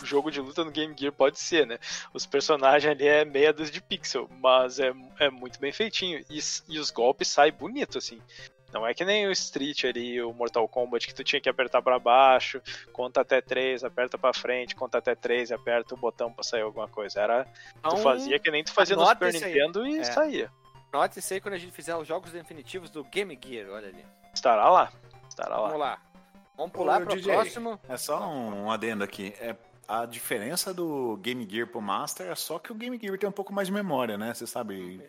o jogo de luta no Game Gear pode ser, né? Os personagens ali é meia dúzia de pixel, mas é, é muito bem feitinho. E, e os golpes saem bonito, assim. Não é que nem o Street ali, o Mortal Kombat, que tu tinha que apertar para baixo, conta até 3, aperta para frente, conta até 3 e aperta o botão para sair alguma coisa. Era. Então, tu fazia que nem tu fazia no Super Nintendo e é. saía. Note isso aí quando a gente fizer os jogos definitivos do Game Gear, olha ali. Estará lá. Estará lá. Vamos lá. Vamos pular para o próximo. É só um adendo aqui. É, a diferença do Game Gear pro Master é só que o Game Gear tem um pouco mais de memória, né? Você sabe.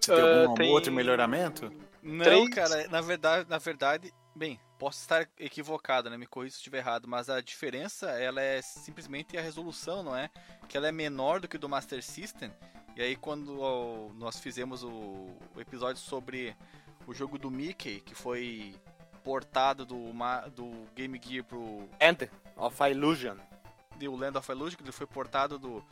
Você tem uh, algum tem... outro melhoramento? Não, três... cara, na verdade, na verdade, bem, posso estar equivocado, né? Me corrija se estiver errado, mas a diferença ela é simplesmente a resolução, não é? Que ela é menor do que do Master System. E aí quando nós fizemos o, o episódio sobre o jogo do Mickey, que foi portado do, do Game Gear pro End of Illusion. O Land of Illusion, que ele foi portado do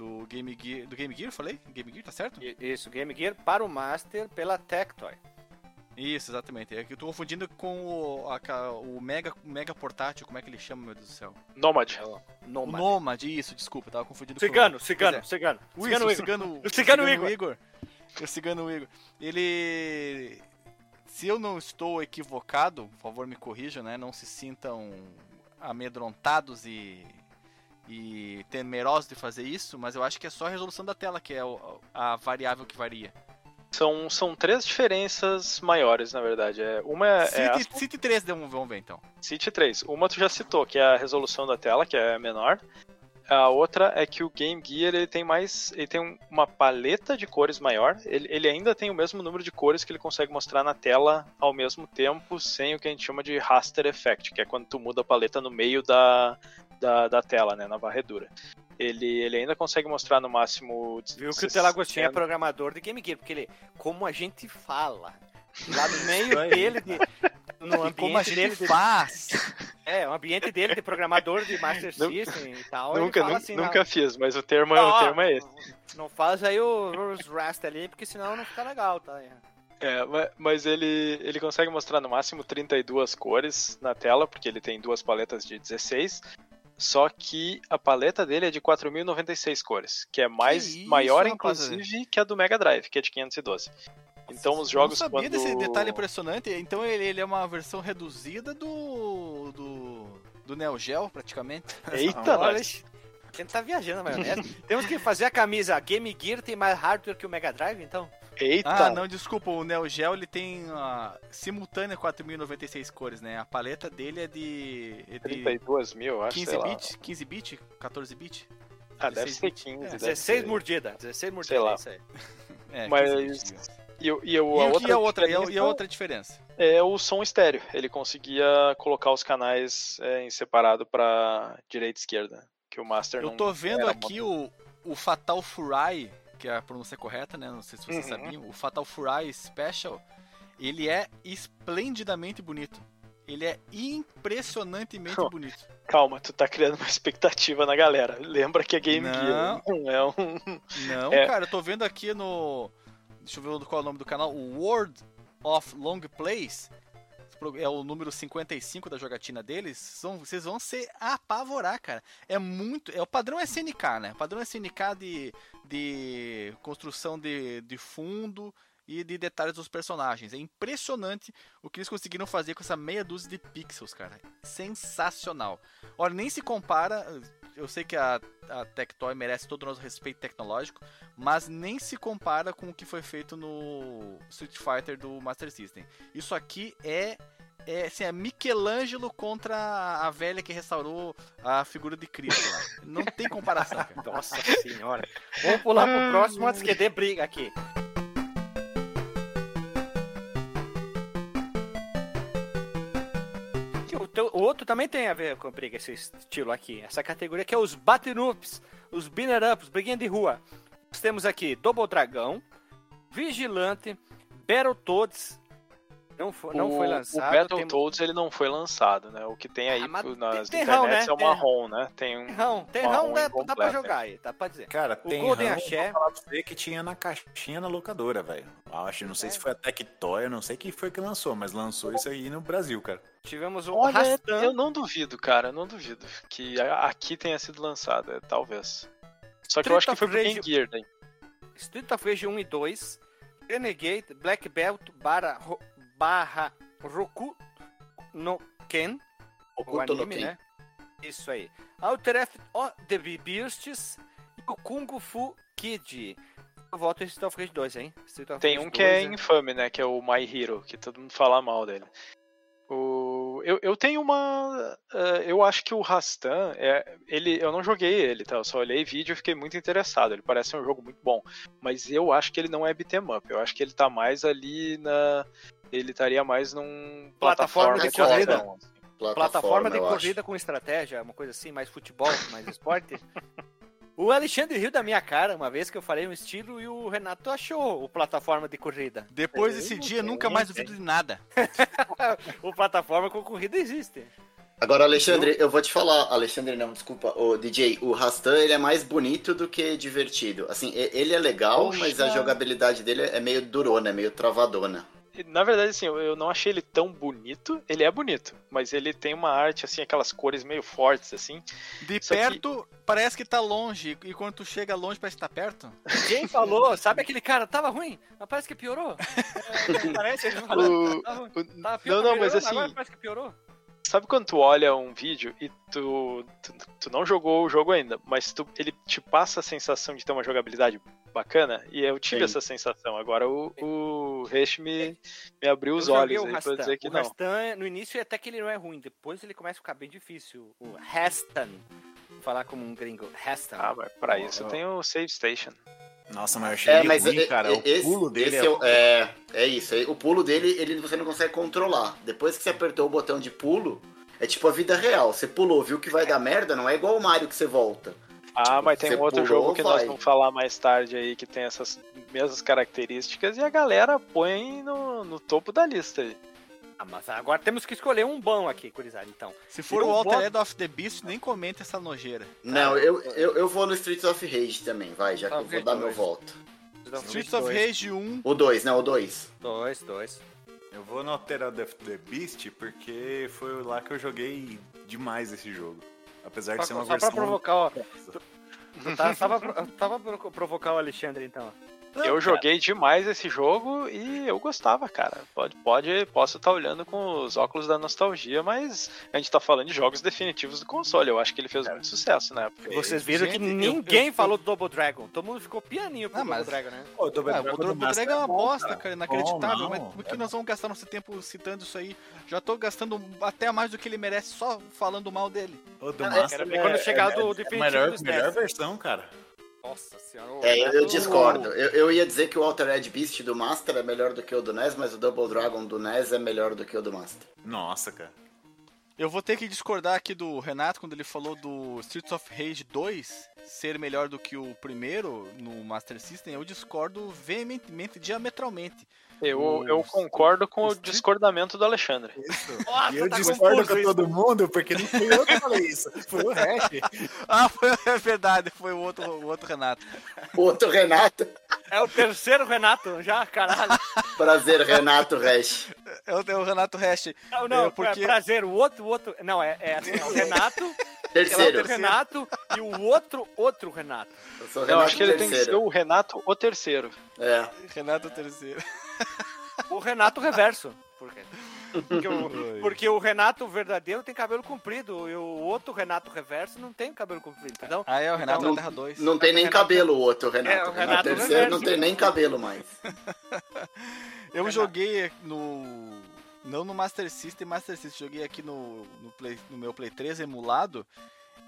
do Game Gear, do Game Gear, falei? Game Gear, tá certo? Isso, Game Gear para o Master pela Tectoy. Isso, exatamente. É que eu tô confundindo com o, a, o Mega, Mega Portátil, como é que ele chama, meu Deus do céu? Nomad. Nomad. Nomad, isso, desculpa, tava confundindo cigano, com... Cigano, é. cigano, cigano. Cigano, o cigano, o cigano, Igor. Igor. O cigano Igor. Ele... Se eu não estou equivocado, por favor me corrijam, né? Não se sintam amedrontados e e temerosos de fazer isso, mas eu acho que é só a resolução da tela que é a variável que varia. São, são três diferenças maiores, na verdade. É, uma é. City, é a... City 3, vamos ver então. City 3. Uma tu já citou, que é a resolução da tela, que é menor. A outra é que o Game Gear ele tem mais. Ele tem uma paleta de cores maior. Ele, ele ainda tem o mesmo número de cores que ele consegue mostrar na tela ao mesmo tempo, sem o que a gente chama de raster effect, que é quando tu muda a paleta no meio da, da, da tela, né, na varredura. Ele, ele ainda consegue mostrar no máximo. Viu que o Telagostinho é programador de Game Gear, porque ele, como a gente fala, lá no meio dele, de, no ambiente como a gente dele faz. De, é, o ambiente dele de programador de Master System e tal. Nunca, nunca, assim, nunca fiz, mas o termo, não, o termo é esse. Não faz aí os Rust ali, porque senão não fica legal, tá? É, mas ele, ele consegue mostrar no máximo 32 cores na tela, porque ele tem duas paletas de 16. Só que a paleta dele é de 4.096 cores, que é mais que isso, maior, inclusive, que a do Mega Drive, que é de 512. Então os jogos. Eu não sabia quando... desse detalhe impressionante. Então ele, ele, é uma versão reduzida do. do. do Neo Geo, praticamente. Eita, Olha, a gente tá viajando, maionese. Temos que fazer a camisa Game Gear tem mais hardware que o Mega Drive, então? Eita! Ah, não, desculpa, o Neo Geo ele tem uh, simultânea 4096 cores, né? A paleta dele é de. É de 32 mil, acho 15 bits, 15 bits, 14 bits. Ah, deve ser 15. É, 16 mordida, 16 mordida, sei lá. É isso aí. É, Mas. E, e, e, a, outra e, a outra, e a outra diferença? É o som estéreo. Ele conseguia colocar os canais é, em separado para direita e esquerda. Que o Master Eu tô vendo aqui o, o Fatal Fury que é a pronúncia correta, né? Não sei se vocês uhum. sabiam. O Fatal Fury Special, ele é esplendidamente bonito. Ele é impressionantemente oh, bonito. Calma, tu tá criando uma expectativa na galera. Lembra que é Game não, Gear, não é um... Não, é... cara, eu tô vendo aqui no... Deixa eu ver qual é o nome do canal. O World of Long Plays é o número 55 da jogatina deles, são, vocês vão se apavorar, cara. É muito. É o padrão SNK, né? O padrão SNK de, de construção de, de fundo e de detalhes dos personagens. É impressionante o que eles conseguiram fazer com essa meia dúzia de pixels, cara. Sensacional. Olha, nem se compara. Eu sei que a, a Tectoy merece todo o nosso respeito tecnológico, mas nem se compara com o que foi feito no Street Fighter do Master System. Isso aqui é é, assim, é Michelangelo contra a velha que restaurou a figura de Cristo lá. Não tem comparação, cara. Nossa senhora. Vamos pular pro próximo antes que dê briga aqui. Outro também tem a ver com briga, esse estilo aqui. Essa categoria que é os Battle-Ups, os Binner Ups, briguinha de rua. Nós temos aqui Double Dragão, Vigilante, Battletoads, não foi, não o, foi lançado. O Battletoads tem... ele não foi lançado, né? O que tem aí ah, nas tem, internets né? é o marrom, né? Tem um. Terrão, terrão dá, dá pra jogar aí, dá pra dizer. Cara, o tem Golden Axé. que tinha na caixinha na locadora, velho. Acho, não sei é. se foi a Tectoy, eu não sei quem foi que lançou, mas lançou isso aí no Brasil, cara. Tivemos um Olha, Rastan. eu não duvido, cara, eu não duvido que aqui tenha sido lançado, é, talvez. Só que Street eu acho que foi pro Game Gear, né? Street of Rage 1 e 2, Renegade, Black Belt, Bara, barra Roku no Ken, Okuto o anime, no né? Isso aí. Altereth o The Beasts e o Kung Fu Kid. Eu voto esse Street of 2, hein? Tem um 2, que é né? infame, né? Que é o My Hero, que todo mundo fala mal dele. O... Eu, eu tenho uma. Uh, eu acho que o Rastan, é, ele, eu não joguei ele, tá? Eu só olhei vídeo e fiquei muito interessado. Ele parece um jogo muito bom. Mas eu acho que ele não é beat'em up. Eu acho que ele tá mais ali na ele estaria mais num plataforma, plataforma de corrida. Assim. Plataforma, plataforma de corrida acho. com estratégia, uma coisa assim, mais futebol, mais esporte. O Alexandre riu da minha cara uma vez que eu falei um estilo e o Renato achou o plataforma de corrida. Depois desse dia, nunca mais duvido de nada. o plataforma com corrida existe. Agora, Alexandre, eu vou te falar, Alexandre, não, desculpa, o DJ, o Rastan ele é mais bonito do que divertido. Assim, ele é legal, Poxa. mas a jogabilidade dele é meio durona, é meio travadona. Na verdade, assim, eu não achei ele tão bonito. Ele é bonito, mas ele tem uma arte, assim, aquelas cores meio fortes, assim. De perto, que... parece que tá longe, e quando tu chega longe, parece que tá perto. Quem falou? Sabe aquele cara? Tava ruim, mas parece que piorou. É, parece, ele falou. O... Tava, tava pior, não, não, mas assim. parece que piorou. Sabe quando tu olha um vídeo e tu, tu, tu, não jogou o jogo ainda, mas tu, ele te passa a sensação de ter uma jogabilidade bacana? E eu tive Sim. essa sensação. Agora o, o Resh me, me abriu os olhos aí pra dizer que o não. Rastan, no início até que ele não é ruim, depois ele começa a ficar bem difícil. O Hastan, falar como um gringo, Hastan. Ah, mas pra isso oh. tem o Save Station. Nossa, mas eu achei é, mas ruim, cara. Esse, o pulo dele é... é... É isso. O pulo dele, ele você não consegue controlar. Depois que você apertou o botão de pulo, é tipo a vida real. Você pulou, viu que vai dar merda, não é igual o Mario que você volta. Ah, mas tem um outro pulou, jogo que vai. nós vamos falar mais tarde aí que tem essas mesmas características e a galera põe no, no topo da lista aí. Ah, mas agora temos que escolher um bom aqui, Curizada, então. Se for o Altered of the Beast, nem comenta essa nojeira. Não, eu, eu, eu vou no Streets of Rage também, vai, já que eu vou dar meu voto. Streets of Rage 1. O 2, não, o 2. 2, 2. Eu vou no Altered of the Beast porque foi lá que eu joguei demais esse jogo. Apesar de ser uma só versão... Só pra provocar, ó. Tá, tava, tava pra provocar o Alexandre, então. Não, eu cara. joguei demais esse jogo e eu gostava, cara. Pode, pode, posso estar tá olhando com os óculos da nostalgia, mas a gente tá falando de jogos definitivos do console. Eu acho que ele fez muito sucesso na época. Vocês viram gente, que ninguém eu, eu, falou do Double Dragon. Todo mundo ficou pianinho pro ah, Double Dragon, né? o Double, ah, Dragon, o Double Dragon é uma bosta, cara, cara inacreditável. Bom, mas por que nós vamos gastar nosso tempo citando isso aí? Já tô gastando até mais do que ele merece só falando mal dele. O do ah, Master é, quando chegar é, do definitivo é melhor, melhor versão, cara. Nossa senhora. É, eu, eu discordo. Eu, eu, ia dizer que o Altered Beast do Master é melhor do que o do NES, mas o Double Dragon do NES é melhor do que o do Master. Nossa, cara. Eu vou ter que discordar aqui do Renato quando ele falou do Streets of Rage 2 ser melhor do que o primeiro no Master System. Eu discordo veementemente, diametralmente. Eu, eu concordo com o discordamento do Alexandre. Isso. Nossa, e eu tá discordo com todo mundo, porque não fui eu que falei isso, foi o Hash. ah, foi, é verdade, foi o outro, o outro Renato. O outro Renato? É o terceiro Renato, já, caralho. Prazer, Renato Hash. É o, é o Renato Hash. Não, não, é porque... prazer, o outro, o outro. Não, é, é é o Renato. Terceiro. É o Renato e o outro, outro Renato. Eu, sou Renato eu acho que ele terceiro. tem que ser o Renato o terceiro. É. Renato o terceiro. O Renato reverso. Por quê? Porque o, porque o Renato verdadeiro tem cabelo comprido e o outro Renato reverso não tem cabelo comprido, entendeu? Ah, é, o Renato então, da Terra 2. Não tem nem Renato... cabelo o outro Renato. É, o Renato, Renato terceiro não tem nem cabelo mais. Eu Renato. joguei no. Não no Master System, Master System, joguei aqui no, no, Play, no meu Play 3 emulado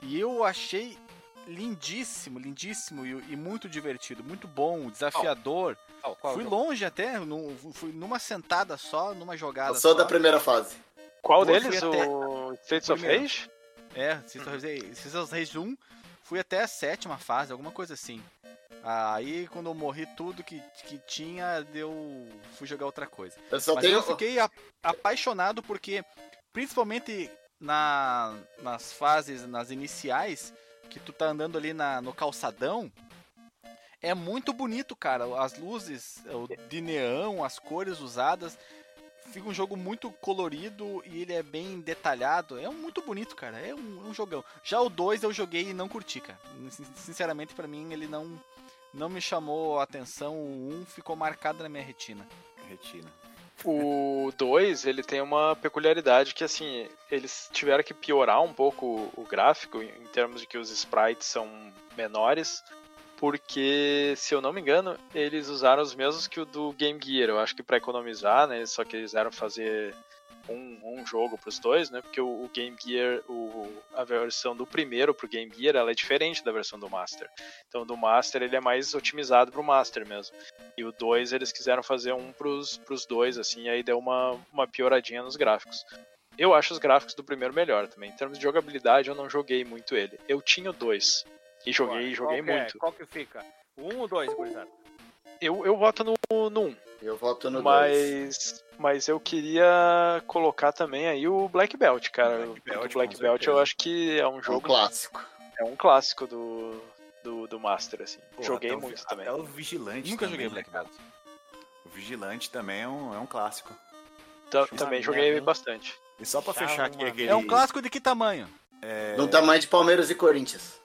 e eu achei lindíssimo, lindíssimo e, e muito divertido, muito bom, desafiador. Oh. Qual, qual fui jogo? longe até, no, fui numa sentada só, numa jogada Só da primeira fase. Qual deles? O States of Rage? É, States of Rage 1, fui até a sétima fase, alguma coisa assim. Aí quando eu morri tudo que, que tinha, deu. fui jogar outra coisa. Eu só Mas tenho... eu fiquei a, apaixonado porque, principalmente na, nas fases, nas iniciais, que tu tá andando ali na, no calçadão, é muito bonito, cara. As luzes de neão, as cores usadas. Fica um jogo muito colorido e ele é bem detalhado. É muito bonito, cara. É um, um jogão. Já o 2 eu joguei e não curti, cara. Sinceramente, para mim, ele não, não me chamou a atenção. O 1 um ficou marcado na minha retina. Retina. O 2, ele tem uma peculiaridade que, assim, eles tiveram que piorar um pouco o gráfico em termos de que os sprites são menores porque, se eu não me engano, eles usaram os mesmos que o do Game Gear. Eu acho que para economizar, né? Só que eles quiseram fazer um, um jogo para os dois, né? Porque o, o Game Gear, o, a versão do primeiro pro Game Gear, ela é diferente da versão do Master. Então, do Master ele é mais otimizado pro Master mesmo. E o 2 eles quiseram fazer um pros, pros dois, assim, aí deu uma, uma pioradinha nos gráficos. Eu acho os gráficos do primeiro melhor também. Em termos de jogabilidade, eu não joguei muito ele. Eu tinha o 2. E joguei, joguei qual é? muito. Qual que fica? O 1 um ou 2, gurizada? Eu, eu voto no, no 1. Um. Eu voto no 2. Mas, mas eu queria colocar também aí o Black Belt, cara. Black Belt, o Black Belt eu acho que é um jogo. É um clássico. É um clássico do, do, do Master, assim. Pô, joguei muito também. Até o Vigilante. Nunca também, joguei Black Belt. O Vigilante também é um, é um clássico. também joguei bastante. E só pra fechar aqui aquele... É um clássico de que tamanho? É... No tamanho de Palmeiras e Corinthians.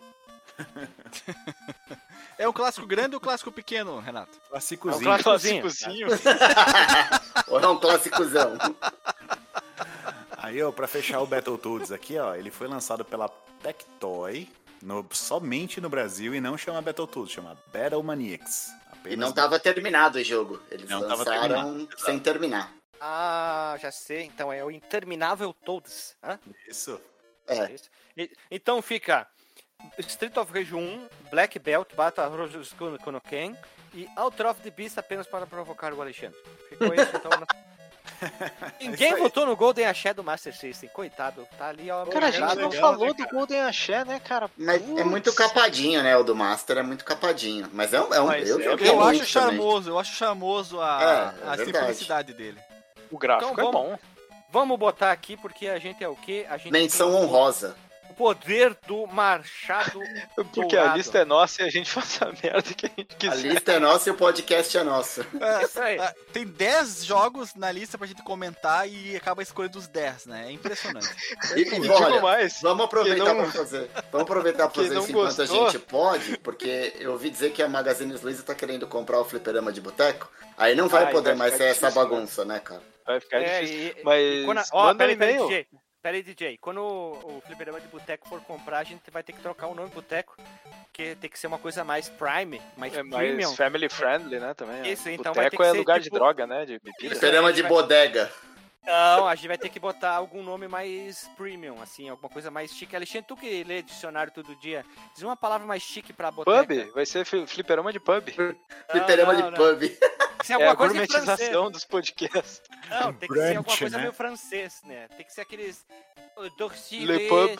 é um clássico grande ou clássico pequeno, Renato? Clássicozinho. É um clássicozinho. ou é um clássicozão? Aí, ó, pra fechar o Battletoads aqui, ó, ele foi lançado pela Tectoy no, somente no Brasil e não chama Battletoads, chama Battle Maniacs. E não estava terminado o jogo. Eles não lançaram sem terminar. Ah, já sei. Então é o Interminável Toads. Hã? Isso. É. Isso. E, então fica Street of Rage 1, Black Belt, Battle Roses Konoken e Outer of the Beast apenas para provocar o Alexandre. Ficou isso então. Ninguém votou no Golden Axé do Master System, coitado. Tá ali, ó. Cara, a gente não falou do Golden Axé, né, cara? Mas é muito capadinho, né? O do Master é muito capadinho. Mas é um. É um eu, eu, eu acho charmoso, também. eu acho charmoso a, é, é a simplicidade dele. O gráfico então, é vamos, bom. Vamos botar aqui porque a gente é o quê? A gente Menção honrosa. Poder do Machado. Porque dourado. a lista é nossa e a gente faz a merda que a gente quiser. A lista é nossa e o podcast é nosso. É, Isso aí. É, tem 10 jogos na lista pra gente comentar e acaba escolhendo os 10, né? É impressionante. E, e, olha, mais, vamos aproveitar não... pra fazer. Vamos aproveitar pra fazer isso enquanto gostou. a gente pode, porque eu ouvi dizer que a Magazine Luiza tá querendo comprar o fliperama de boteco. Aí não vai Ai, poder vai mais ser difícil, essa bagunça, né, cara? Vai ficar é, difícil. E, mas e quando, ó, manda pera, um e-mail. Pera aí, DJ. Quando o, o fliperama de boteco for comprar, a gente vai ter que trocar o nome boteco. Porque tem que ser uma coisa mais prime, mais é premium. mais family friendly, né, também. Isso, então boteco vai ter que é ser, lugar tipo... de droga, né, de bebida. Fliperama de bodega. Não, a gente vai ter que botar algum nome mais premium, assim, alguma coisa mais chique. Alexandre, tu que lê dicionário todo dia, diz uma palavra mais chique pra botar. Pub? Vai ser fliperama de pub. fliperama de pub. Tem alguma é a coisa gourmetização dos podcasts. Não, tem que Brunch, ser alguma coisa né? meio francês, né? Tem que ser aqueles... Le pub.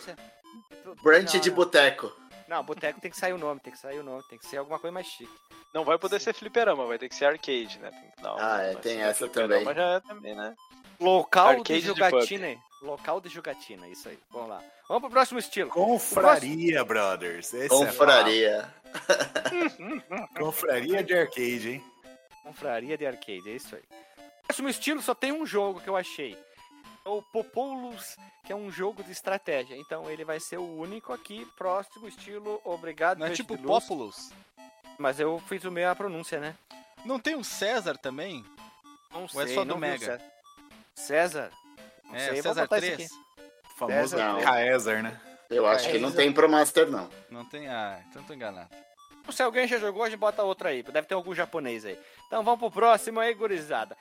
Brunch de boteco. Não, boteco tem que sair o nome, tem que sair o nome, tem que ser alguma coisa mais chique. Não vai poder Sim. ser fliperama, vai ter que ser arcade, né? Não, ah, é, tem essa também. já é também, né? Local Arcade de jogatina. De Local de jogatina, isso aí. Vamos lá. Vamos pro próximo estilo. Confraria, próximo... brothers. Esse é Confraria. É Confraria de arcade, hein? Confraria de arcade, é isso aí. Próximo estilo só tem um jogo que eu achei. É o Populus, que é um jogo de estratégia. Então ele vai ser o único aqui. Próximo estilo, obrigado. Não é tipo Populus? Mas eu fiz o meio a pronúncia, né? Não tem um César também? Não Ou sei, é só do Mega? César? Não é, sei, César 3? O famoso Caesar, né? Eu acho que não tem pro Master, não. Não tem? Ah, então tô enganado. Se alguém já jogou, a gente bota outra aí. Deve ter algum japonês aí. Então vamos pro próximo aí, gurizada.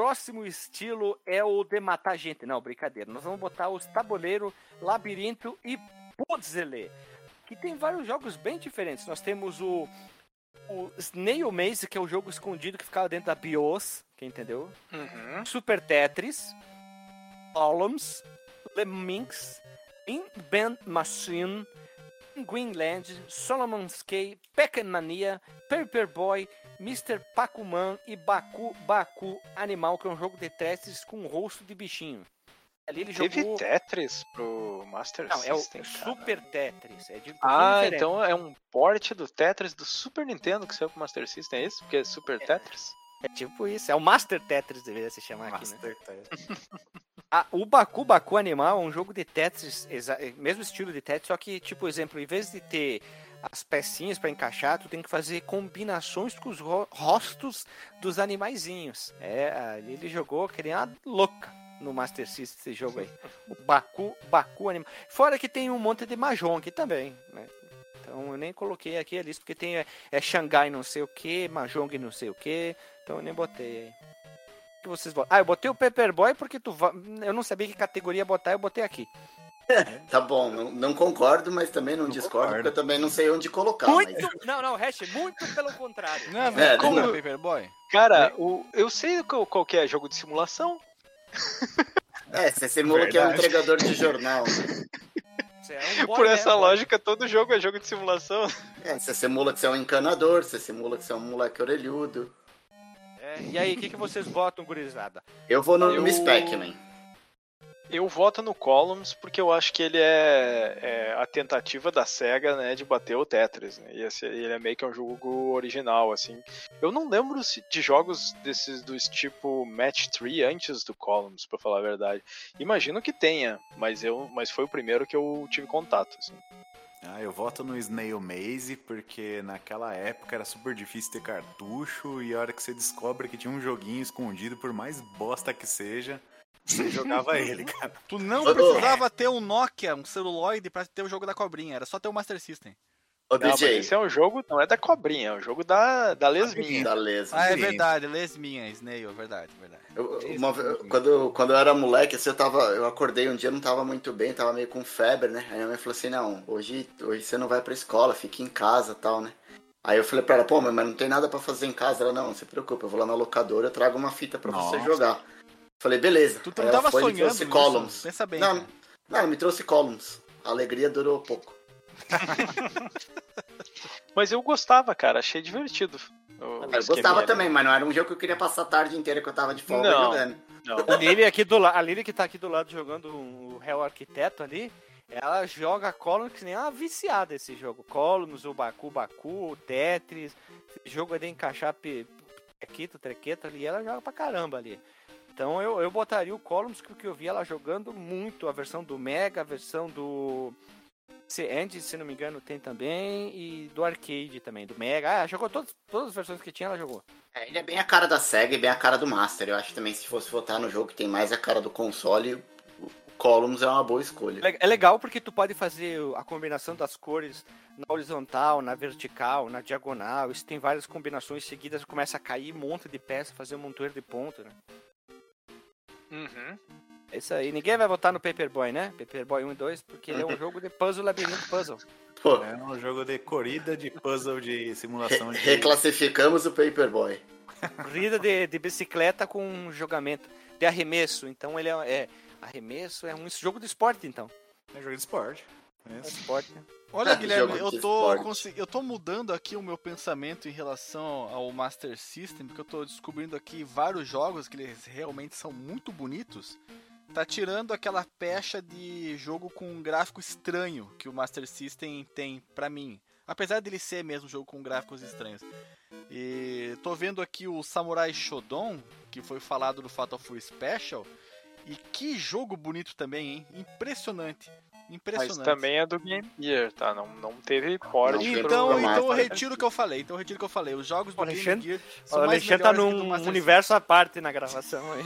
Próximo estilo é o de matar gente. Não, brincadeira. Nós vamos botar os tabuleiro, labirinto e puzzle. Que tem vários jogos bem diferentes. Nós temos o o Snail Maze, que é o jogo escondido que ficava dentro da BIOS, quem entendeu? Uhum. Super Tetris, Columns, Lemmings, In Band Machine, Greenland, Solomon's Cave, Pac Mania, Paper Boy, Mr. Pac-Man e Baku Baku Animal, que é um jogo de Tetris com rosto de bichinho. Ali ele Teve jogou... Tetris pro Master Não, System? é o cara. Super Tetris. É de ah, então é um port do Tetris do Super Nintendo que saiu pro Master System, é isso? Porque é Super é, Tetris? É tipo isso, é o Master Tetris, deveria se chamar Master aqui, né? Tetris. ah, o Baku Baku Animal é um jogo de Tetris, mesmo estilo de Tetris, só que, tipo, exemplo, em vez de ter as pecinhas para encaixar, tu tem que fazer combinações com os rostos dos animaizinhos. É, ele jogou que nem uma louca no Master System esse jogo aí. O Baku, Baku Animal. Fora que tem um monte de Mahjong também, né? Então eu nem coloquei aqui a lista porque tem é, é Xangai não sei o que, Mahjong não sei o que, então eu nem botei aí. que vocês botam? Ah, eu botei o Paperboy porque tu eu não sabia que categoria botar, eu botei aqui. tá bom, não, não, concordo, mas também não, não discordo, concordo. porque eu também não sei onde colocar. Muito, mas... Não, não, Hash, muito pelo contrário. Não, é, como não. Paperboy? Cara, o, eu sei qual, qual que é jogo de simulação. É, você simula Verdade. que é um entregador de jornal. É um Por essa lógica, todo jogo é jogo de simulação. É, você simula que você é um encanador, você simula que você é um moleque orelhudo. É, e aí, o que, que vocês botam, gurizada? Eu vou no, eu... Miss Pac-Man. Eu voto no Columns porque eu acho que ele é, é, a tentativa da SEGA, né, de bater o Tetris, né? E esse, ele é meio que um jogo original, assim. Eu não lembro de jogos desses dos tipo Match 3 antes do Columns, para falar a verdade. Imagino que tenha, mas eu, mas foi o primeiro que eu tive contato, assim. Ah, eu voto no Snail Maze porque naquela época era super difícil ter cartucho e a hora que você descobre que tinha um joguinho escondido, por mais bosta que seja, você jogava ele, cara. Tu não precisava ter um Nokia, um celuloide pra ter o jogo da cobrinha, era só ter o Master System. Ô, não, DJ. esse é um jogo, não é da cobrinha, é um jogo da, da lesminha. Da lesminha. Ah, é verdade, lesminha, Snail, verdade, verdade. Eu, uma, quando, quando eu era moleque, assim, eu tava, eu acordei um dia, não tava muito bem, tava meio com febre, né? Aí a minha mãe falou assim, não, hoje, hoje você não vai pra escola, fica em casa tal, né? Aí eu falei pra ela, pô, mas não tem nada para fazer em casa. Ela, não, não se preocupe, eu vou lá na locadora, eu trago uma fita para você jogar. Falei, beleza. Tu não tava foi, sonhando trouxe columns. Pensa bem. Não, não, me trouxe columns. A alegria durou pouco. mas eu gostava, cara. Achei divertido. Eu, eu gostava também, mas não era um jogo que eu queria passar a tarde inteira que eu tava de folga não, jogando. Não. A Lili aqui do lado, a Lili que tá aqui do lado jogando o Hell Arquiteto ali, ela joga Columns que nem uma viciada esse jogo. Columns, o Baku Baku, o Tetris. Esse jogo é de encaixar trequito, trequeto ali, ela joga pra caramba ali. Então eu, eu botaria o Columns porque eu vi ela jogando muito a versão do Mega, a versão do Andy, se não me engano, tem também, e do arcade também, do Mega. Ah, jogou todas, todas as versões que tinha, ela jogou. É, ele é bem a cara da SEGA e bem a cara do Master. Eu acho também se fosse votar no jogo que tem mais a cara do console, o Columns é uma boa escolha. É legal porque tu pode fazer a combinação das cores na horizontal, na vertical, na diagonal. Isso tem várias combinações seguidas, começa a cair um monte de peça, fazer um montoeiro de ponto, né? Uhum. É isso aí. Ninguém vai votar no Paperboy, né? Paperboy 1 e 2, porque ele é um jogo de puzzle, labirinto puzzle. Pô. É um jogo de corrida, de puzzle, de simulação. Re de... Reclassificamos o Paperboy. Corrida de, de bicicleta com jogamento, de arremesso. Então ele é, é arremesso, é um jogo de esporte, então. É jogo de esporte. É esporte. Olha, Guilherme, eu tô, eu tô mudando aqui o meu pensamento em relação ao Master System, porque eu tô descobrindo aqui vários jogos que eles realmente são muito bonitos. Tá tirando aquela pecha de jogo com um gráfico estranho que o Master System tem para mim. Apesar dele ser mesmo um jogo com gráficos estranhos. E tô vendo aqui o Samurai Shodown, que foi falado no Fatal Fury Special. E que jogo bonito também, hein? Impressionante. Impressionante. Mas também é do Game Gear, tá? Não, não teve port. Então, então eu retiro o que eu falei. Então eu retiro o que eu falei. Os jogos do Game Gear são o mais Alexandre tá num universo à parte na gravação aí.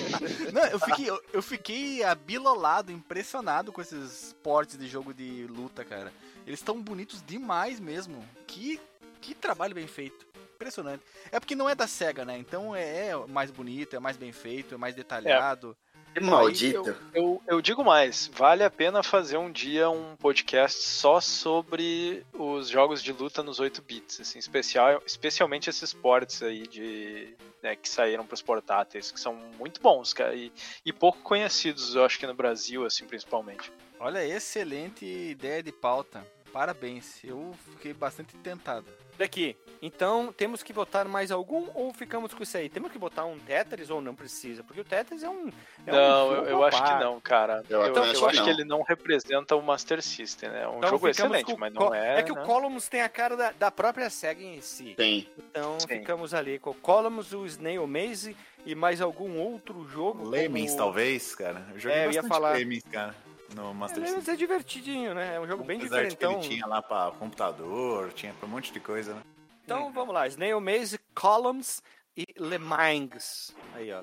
não, eu fiquei, eu, eu fiquei abilolado, impressionado com esses ports de jogo de luta, cara. Eles estão bonitos demais mesmo. Que, que trabalho bem feito. Impressionante. É porque não é da SEGA, né? Então é, é mais bonito, é mais bem feito, é mais detalhado. É. Maldito. Eu, eu, eu, digo mais, vale a pena fazer um dia um podcast só sobre os jogos de luta nos 8 bits, assim, especial, especialmente esses ports aí de né, que saíram para os portáteis, que são muito bons, cara, e, e pouco conhecidos, eu acho que no Brasil, assim, principalmente. Olha, excelente ideia de pauta. Parabéns. Eu fiquei bastante tentado. Daqui. Então, temos que botar mais algum ou ficamos com isso aí? Temos que botar um Tetris ou não precisa? Porque o Tetris é um. É não, um eu, eu acho que não, cara. Eu, então, eu acho, que ele não representa o Master System, né? É um então, jogo excelente, mas não é. É que né? o Columns tem a cara da, da própria SEGA em si. Tem. Então, Sim. ficamos ali com o Columns, o Snail Maze e mais algum outro jogo. Lemmings, como... talvez, cara. Eu joguei é, eu ia falar... Lemmings, cara no Master é, System. É divertidinho, né? É um jogo bem diferente. Então... Ele tinha lá para computador, tinha para um monte de coisa, né? Então hum. vamos lá, Snail Maze, Columns e Le Mans. Aí, ó,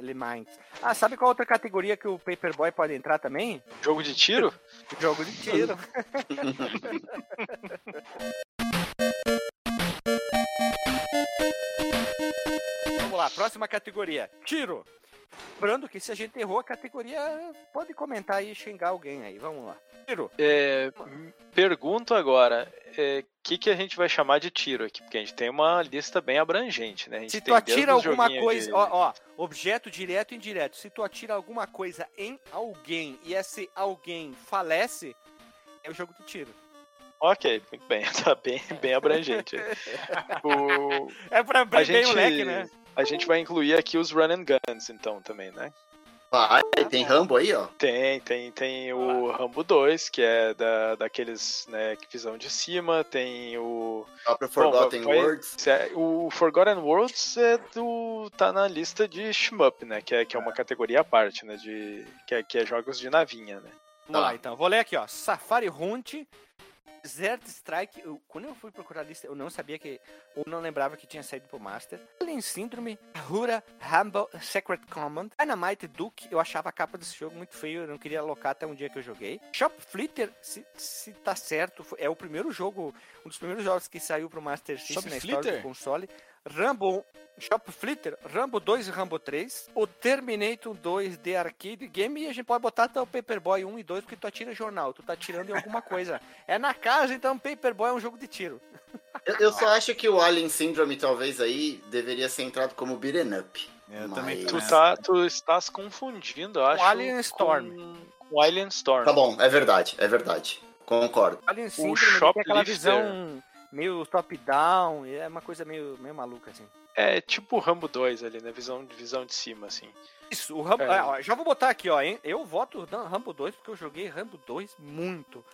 Le Mans. Ah, sabe qual outra categoria que o Paperboy pode entrar também? Jogo de tiro? Jogo de tiro. Vamos lá, próxima categoria. Tiro. Lembrando que se a gente errou a categoria, pode comentar e xingar alguém aí. Vamos lá. Tiro. É, pergunto agora, o é, que, que a gente vai chamar de tiro aqui? Porque a gente tem uma lista bem abrangente, né? se tu atira alguma coisa, de... ó, ó, objeto direto e indireto. Se tu atira alguma coisa em alguém e esse alguém falece, é o jogo de tiro. Ok, muito bem, tá bem, bem abrangente. o... É pra abrir bem o leque, né? A gente vai incluir aqui os run and guns, então, também, né? Ah, tem Rambo aí, ó? Tem, tem, tem o Rambo 2, que é da, daqueles, né, que visão de cima, tem o... O próprio Forgotten Bom, vai, Worlds. É, o Forgotten Worlds é do... tá na lista de shmup, né, que é, que é uma categoria à parte, né, de... que é, que é jogos de navinha, né. Vamos lá, então. Vou ler aqui, ó. Safari Hunt, Desert Strike, eu, quando eu fui procurar a lista, eu não sabia que, ou não lembrava que tinha saído pro Master. Alien Syndrome, Hura, Humble, Secret Command, Dynamite Duke, eu achava a capa desse jogo muito feio, eu não queria alocar até um dia que eu joguei. Shop Flitter, se, se tá certo, é o primeiro jogo, um dos primeiros jogos que saiu pro Master System na história do console. Rambo Shop Flitter, Rambo 2 e Rambo 3, o Terminator 2 de arcade game e a gente pode botar até o Paperboy 1 e 2 porque tu atira jornal, tu tá atirando em alguma coisa. é na casa, então Paperboy é um jogo de tiro. eu, eu, só acho que o Alien Syndrome talvez aí deveria ser entrado como beat'em up. Eu mas... também tu, tá, tu estás confundindo, acho. O Alien Storm. Com o Alien Storm. Tá bom, é verdade, é verdade. Concordo. Alien Syndrome o Shoplifter... aquela visão meio top-down, é uma coisa meio, meio maluca, assim. É tipo o Rambo 2 ali, né? Visão, visão de cima, assim. Isso, o Rambo. É. Ah, já vou botar aqui, ó. Hein? Eu voto Rambo 2 porque eu joguei Rambo 2 muito.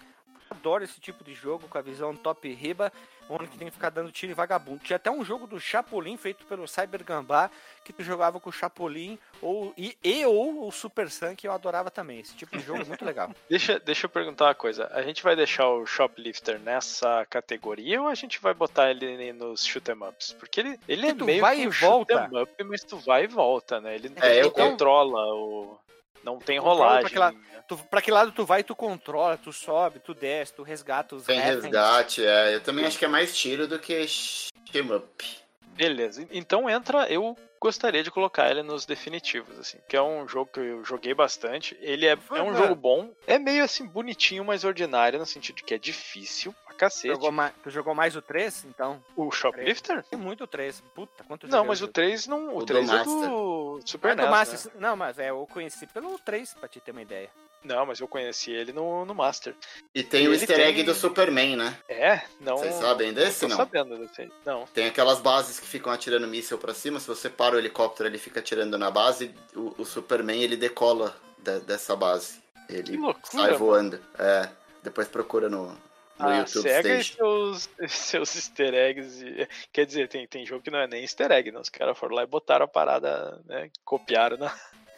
Adoro esse tipo de jogo com a visão top riba, onde que tem que ficar dando tiro e vagabundo. Tinha até um jogo do Chapolin feito pelo Cyber Gambá, que tu jogava com o Chapolin ou, e, e ou o Super Sun, que eu adorava também. Esse tipo de jogo é muito legal. deixa, deixa eu perguntar uma coisa. A gente vai deixar o Shoplifter nessa categoria ou a gente vai botar ele nos shoot'em ups? Porque ele, ele é meio vai que um e volta. up, mas tu vai e volta, né? Ele, é, ele eu, controla o... Não tem rolagem. Pra que, tu, pra que lado tu vai, tu controla, tu sobe, tu desce, tu resgata os Tem resgate, é. Eu também acho que é mais tiro do que shim up. Beleza. Então entra, eu gostaria de colocar ele nos definitivos, assim, que é um jogo que eu joguei bastante. Ele é, é um jogo bom, é meio assim bonitinho, mas ordinário no sentido de que é difícil pra cacete. Jogou mais, tu jogou mais o 3, então? O Shoplifter? Tem muito o 3. Puta, quanto Não, mas o 3 não, o, o 3 do é do Super ah, NES, Master, né? Não, mas é, eu conheci pelo 3, pra te ter uma ideia. Não, mas eu conheci ele no, no Master. E tem e o easter egg tem... do Superman, né? É? Não. Vocês sabem desse, não? Tô sabendo desse. Não. Tem aquelas bases que ficam atirando míssil pra cima. Se você para o helicóptero, ele fica atirando na base. O, o Superman, ele decola de, dessa base. Ele loucura, sai voando. É. Depois procura no, no ah, YouTube Sega seus, seus easter eggs. Quer dizer, tem, tem jogo que não é nem easter egg, não. Os caras foram lá e botaram a parada, né? Copiaram na,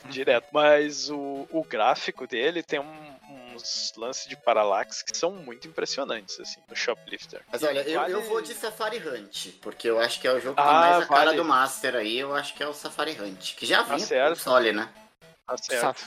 direto. Mas o, o gráfico dele tem um, uns lances de paralaxe que são muito impressionantes, assim, no Shoplifter. Mas olha, eu, eu vou de Safari Hunt, porque eu acho que é o jogo que ah, tem mais a cara do Master aí, eu acho que é o Safari Hunt, que já vinha tá no console, né? Tá certo.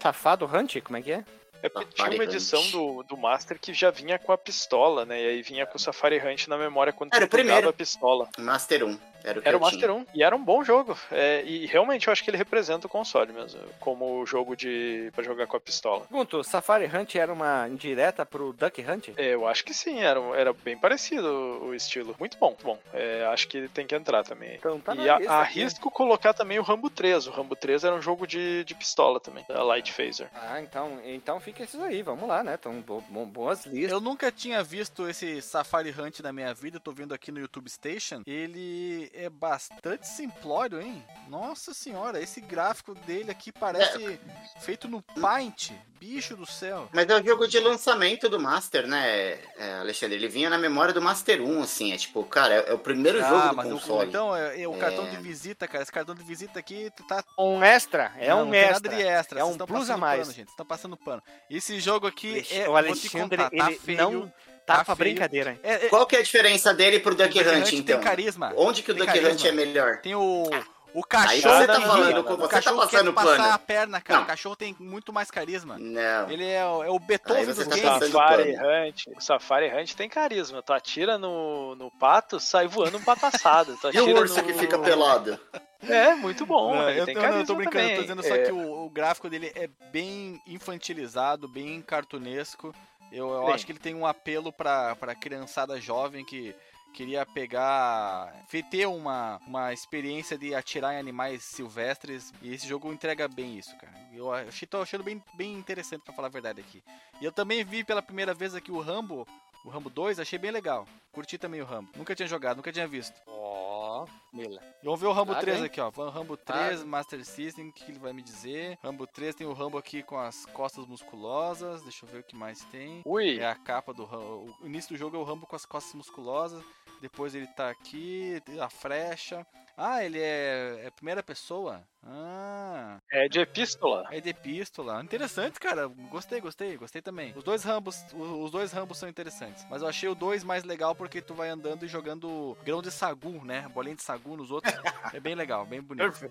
Safado Hunt? Como é que é? É porque tinha uma edição do, do Master que já vinha com a pistola, né? E aí vinha com o Safari Hunt na memória quando Era o primeiro. a pistola. Master 1. Era o, era o Master 1. E era um bom jogo. É, e realmente eu acho que ele representa o console mesmo. Como jogo de para jogar com a pistola. Pergunto, Safari Hunt era uma indireta pro Duck Hunt? É, eu acho que sim. Era, era bem parecido o estilo. Muito bom, muito bom. É, acho que ele tem que entrar também. Então, tá e a, arrisco colocar também o Rambo 3. O Rambo 3 era um jogo de, de pistola também. Da Light Phaser. Ah, então, então fica esses aí. Vamos lá, né? Então, bo boas listas. Eu nunca tinha visto esse Safari Hunt na minha vida. Eu tô vendo aqui no YouTube Station. Ele é bastante simplório, hein? Nossa senhora, esse gráfico dele aqui parece é. feito no Paint. Bicho do céu. Mas é o jogo de lançamento do Master, né, é, Alexandre? Ele vinha na memória do Master 1, assim. É tipo, cara, é, é o primeiro ah, jogo do mas console. O, então, é, é o cartão de visita, cara. Esse cartão de visita aqui tá. Um extra. É não, um não extra. Nada de extra. É um plus a mais. Pano, gente. Estão passando pano. Esse jogo aqui é. O Alexandre, ele feio. não tá, tá pra brincadeira, hein? É, é... Qual que é a diferença dele pro Duck Hunt, então? Tem carisma. Onde que o Duck Hunt é melhor? Tem o... O cachorro. Aí você tá falando, você tá passando quer passar a perna, cara. Não. O cachorro tem muito mais carisma. Não. Ele é, o, é o Beethoven do tá game. Safari Hunt, o Safari Hunt tem carisma. Tu atira no, no pato, sai voando um pato assado. e o urso no... que fica pelado? É, muito bom. Não, eu, tô, eu tô brincando, também. tô dizendo é. só que o, o, gráfico dele é bem infantilizado, bem cartunesco. Eu, eu acho que ele tem um apelo pra, pra criançada jovem que queria pegar, ter uma, uma experiência de atirar em animais silvestres e esse jogo entrega bem isso, cara. Eu achei, tô achando bem, bem interessante para falar a verdade aqui. E eu também vi pela primeira vez aqui o Rambo, o Rambo 2, achei bem legal. Curti também o Rambo. Nunca tinha jogado, nunca tinha visto. Ó, oh, Mila. Vamos ver o Rambo 3 aqui, ó. Rambo 3, Master System, o que ele vai me dizer? Rambo 3 tem o Rambo aqui com as costas musculosas. Deixa eu ver o que mais tem. Ui. É a capa do Rambo. O início do jogo é o Rambo com as costas musculosas. Depois ele tá aqui, a frecha. Ah, ele é, é primeira pessoa? Ah. É de epístola. É de epístola. Interessante, cara. Gostei, gostei, gostei também. Os dois Rambos, os dois Rambos são interessantes. Mas eu achei o dois mais legal porque tu vai andando e jogando grão de sagu, né? Bolinha de sagu nos outros. é bem legal, bem bonito.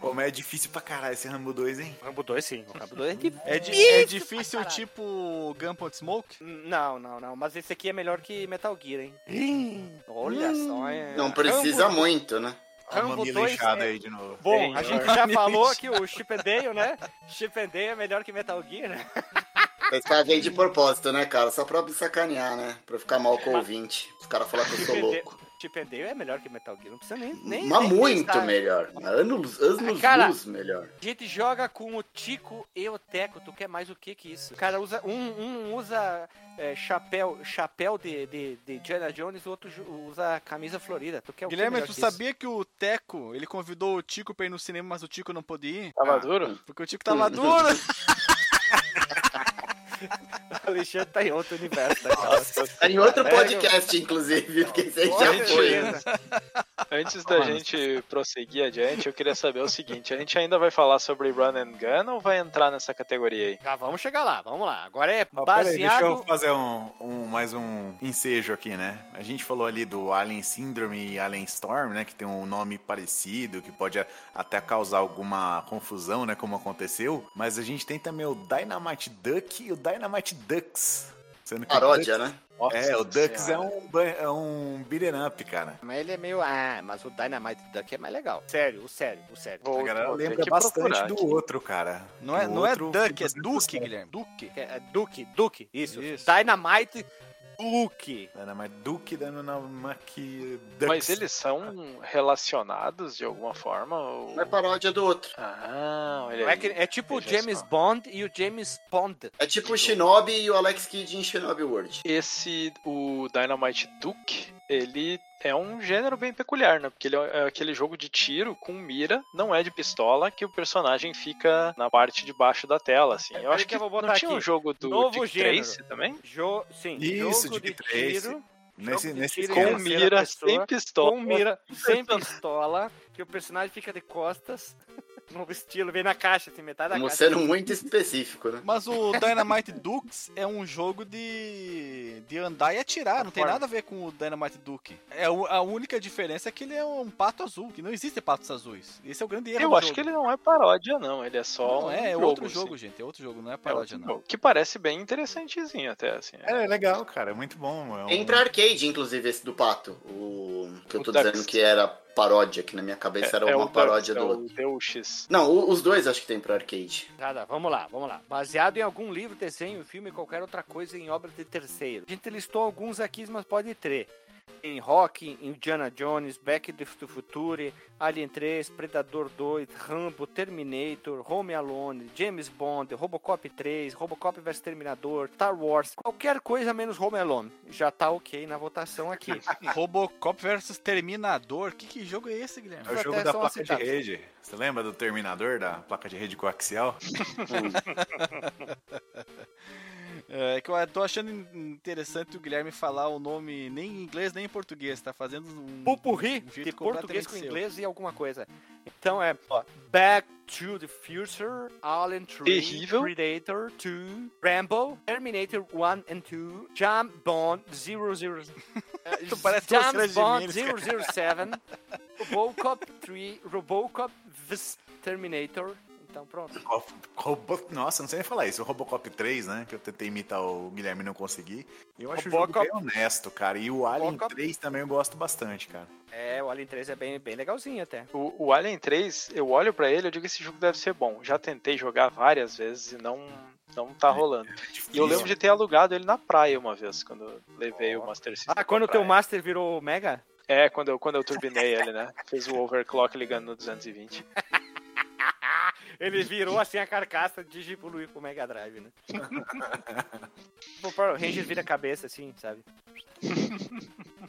Como é difícil pra caralho esse Rambo 2, hein? Rambo 2 sim. O Rambo 2 é difícil. É, di é difícil tipo Gunpowder Smoke? Não, não, não. Mas esse aqui é melhor que Metal Gear, hein? Olha hum. só, é. Não precisa Rambo... muito, né? Rambo 2 é... aí de novo. Bom, a gente já falou que o Chip and Dale, né? Chip and Dale é melhor que Metal Gear, né? Esse cara vem de propósito, né, cara? Só pra me sacanear, né? Pra ficar mal com o ouvinte. Os caras falar que eu sou louco. Chip and Dale é melhor que Metal Gear, não precisa nem. nem Mas nem muito pensar. melhor. Anos, anos cara, luz melhor. A gente joga com o Tico e o Teco. Tu quer mais o que que isso? O cara usa. Um, um usa é, chapéu, chapéu de, de, de Diana Jones, o outro usa camisa florida. Tu quer Guilherme, tu sabia que o Teco, ele convidou o Tico pra ir no cinema, mas o Tico não pôde ir? Tava ah, duro? Porque o Tico tava duro. O Alexandre tá em outro universo, tá, Nossa, tá em outro podcast, inclusive, porque você já foi. Antes da gente prosseguir adiante, eu queria saber o seguinte: a gente ainda vai falar sobre Run and Gun ou vai entrar nessa categoria aí? Já vamos chegar lá, vamos lá. Agora é baseado... Aí, deixa eu fazer um, um, mais um ensejo aqui, né? A gente falou ali do Alien Syndrome e Alien Storm, né? Que tem um nome parecido, que pode até causar alguma confusão, né? Como aconteceu. Mas a gente tem também o Dynamite Duck e o Dynamite Ducks. Paródia, né? Nossa é, o Ducks é um, é um beat'em up, cara. Mas ele é meio. Ah, mas o Dynamite Duck é mais legal. Sério, o sério, o sério. Vou, a galera lembra bastante do outro, cara. Não é, não é Duck, é Duke, Guilherme. Duke. É, é Duke, Duke, isso. isso. Dynamite Duke. Dynamite Duke, Dynamite Ducks. Mas eles são relacionados de alguma forma? Ou... É paródia do outro. Ah, olha é, que, é tipo o James só. Bond e o James Bond. É tipo o Shinobi e o Alex Kidd em Shinobi World. Esse, o Dynamite Duke, ele é um gênero bem peculiar, né? Porque ele é, é aquele jogo de tiro com mira, não é de pistola, que o personagem fica na parte de baixo da tela, assim. Eu acho que, eu vou botar não tinha aqui. um jogo do Novo Dick Trace também? Jo sim, Isso, jogo Dick de Trace. tiro. Nesse, nesse com mira, pessoa, sem pistola. Com mira, sem pistola, que o personagem fica de costas novo estilo, vem na caixa, assim, metade da Como caixa. sendo muito específico, né? Mas o Dynamite Dukes é um jogo de, de andar e atirar, não tem nada a ver com o Dynamite Duke. É, a única diferença é que ele é um pato azul, que não existe patos azuis. Esse é o grande erro Eu acho jogo. que ele não é paródia, não, ele é só não, um é, é jogo, outro jogo, assim. gente, é outro jogo, não é paródia, é não. Que parece bem interessantezinho até, assim. É, é legal, cara, é muito bom. É um... Tem pra arcade, inclusive, esse do pato, o que eu tô o dizendo Ducks. que era paródia, que na minha cabeça é, era é uma paródia Deus, do é outro. X. Não, os dois acho que tem pro arcade. Nada, vamos lá, vamos lá. Baseado em algum livro, desenho, filme, qualquer outra coisa em obra de terceiro. A gente listou alguns aqui, mas pode ter em Rock, Indiana Jones, Back to the Future, Alien 3, Predador 2, Rambo, Terminator, Home Alone, James Bond, Robocop 3, Robocop vs Terminador, Star Wars, qualquer coisa menos Home Alone. Já tá ok na votação aqui. Robocop vs Terminador? Que, que jogo é esse, Guilherme? É o jogo da placa de rede. Você lembra do Terminador, da placa de rede coaxial? É que eu tô achando interessante o Guilherme falar o nome nem em inglês nem em português, tá fazendo um. Pupurri um de português com seu. inglês e alguma coisa. Então é ó, Back to the Future, Alien 3, Terrível. Predator 2, Rambo, Terminator 1 and 2, Jump Bond 00. tu parece James Bond 007, Robocop 3, Robocop vs Terminator então pronto. Robo... Nossa, não sei nem falar isso. O Robocop 3, né? Que eu tentei imitar o Guilherme e não consegui. Eu acho Robocop... o jogo bem honesto, cara. E o Alien Robocop... 3 também eu gosto bastante, cara. É, o Alien 3 é bem, bem legalzinho até. O, o Alien 3, eu olho para ele e digo que esse jogo deve ser bom. Já tentei jogar várias vezes e não, não tá é, rolando. É e eu lembro de ter alugado ele na praia uma vez, quando levei oh. o Master System. Ah, quando o teu Master virou Mega? É, quando eu, quando eu turbinei ele, né? Fez o overclock ligando no 220. Ele virou assim a carcaça de Jibuluí pro Mega Drive, né? o Power Rangers vira cabeça assim, sabe?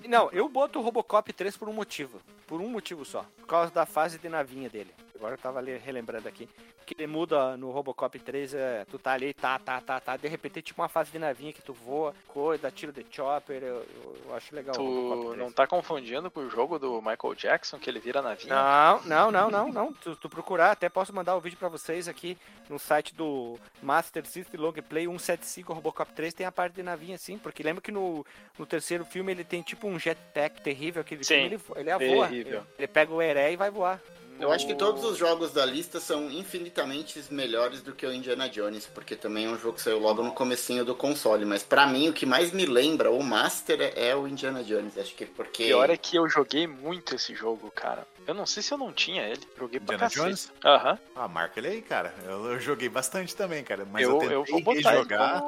Não, eu boto o Robocop 3 por um motivo. Por um motivo só. Por causa da fase de navinha dele. Agora eu tava ali relembrando aqui. Que ele muda no Robocop 3, é, tu tá ali, tá, tá, tá, tá, de repente é tipo uma fase de navinha que tu voa, coisa, tiro de chopper, eu, eu acho legal. Tu não tá confundindo com o jogo do Michael Jackson, que ele vira navinha? Não, não, não, não, não, tu, tu procurar, até posso mandar o vídeo pra vocês aqui no site do Master System Long Play 175 Robocop 3, tem a parte de navinha assim, porque lembra que no, no terceiro filme ele tem tipo um jetpack terrível, aquele Sim, filme, ele, ele é voa, ele, ele pega o Heré e vai voar. Eu acho que todos os jogos da lista são infinitamente melhores do que o Indiana Jones, porque também é um jogo que saiu logo no comecinho do console, mas para mim o que mais me lembra o Master é o Indiana Jones, acho que porque... Pior é que eu joguei muito esse jogo, cara. Eu não sei se eu não tinha ele, joguei pra Indiana Jones? Aham. Uhum. Ah, marca ele aí, cara. Eu, eu, joguei bastante também, cara, mas eu, eu, eu vou botar jogar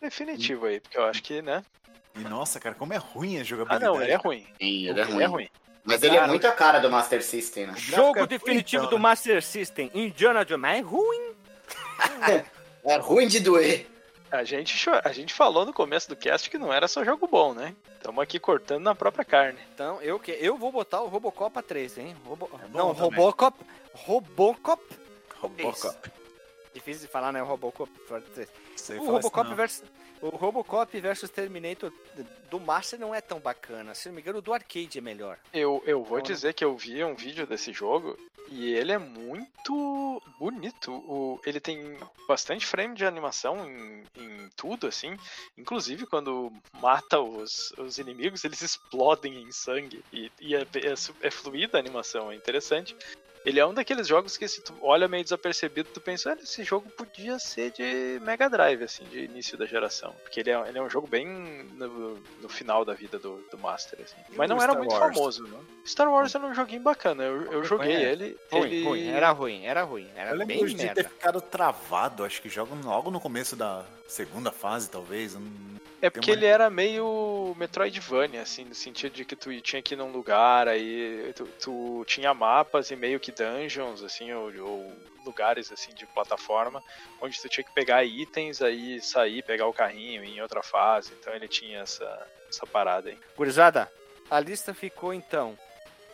definitivo aí, porque eu acho que, né... E nossa, cara, como é ruim a jogabilidade. Ah, não, ele é ruim. Sim, ele é ruim. É ruim. Mas ele é muito a cara do Master System, né? Jogo é definitivo então, do né? Master System, Indiana Jones, é ruim. é ruim de doer. A gente, a gente falou no começo do cast que não era só jogo bom, né? Estamos aqui cortando na própria carne. Então, eu, eu vou botar o Robocop a 3, hein? Robo... É não, Robocop. Robocop. Robocop. Difícil de falar, né? O Robocop. O Robocop versus. O Robocop versus Terminator do Master não é tão bacana. Se não me engano, o do arcade é melhor. Eu, eu vou então, dizer que eu vi um vídeo desse jogo e ele é muito bonito. O, ele tem bastante frame de animação em, em tudo, assim. Inclusive, quando mata os, os inimigos, eles explodem em sangue. E, e é, é, é fluida a animação, é interessante. Ele é um daqueles jogos que se tu olha meio desapercebido, tu pensa, olha, esse jogo podia ser de Mega Drive, assim, de início da geração. Porque ele é, ele é um jogo bem no, no final da vida do, do Master, assim. Mas não era Star muito Wars? famoso, né? Star Wars era um joguinho bacana, eu, eu joguei é. ele. Ruim, ele... ruim, era ruim, era ruim. Era eu lembro de ter ficado travado, acho que joga logo no começo da segunda fase, talvez. É porque uma... ele era meio Metroidvania, assim, no sentido de que tu tinha que ir num lugar, aí tu, tu tinha mapas e meio que dungeons, assim, ou, ou, lugares, assim, de plataforma, onde tu tinha que pegar itens, aí sair, pegar o carrinho em outra fase, então ele tinha essa, essa parada aí. Gurizada, a lista ficou, então,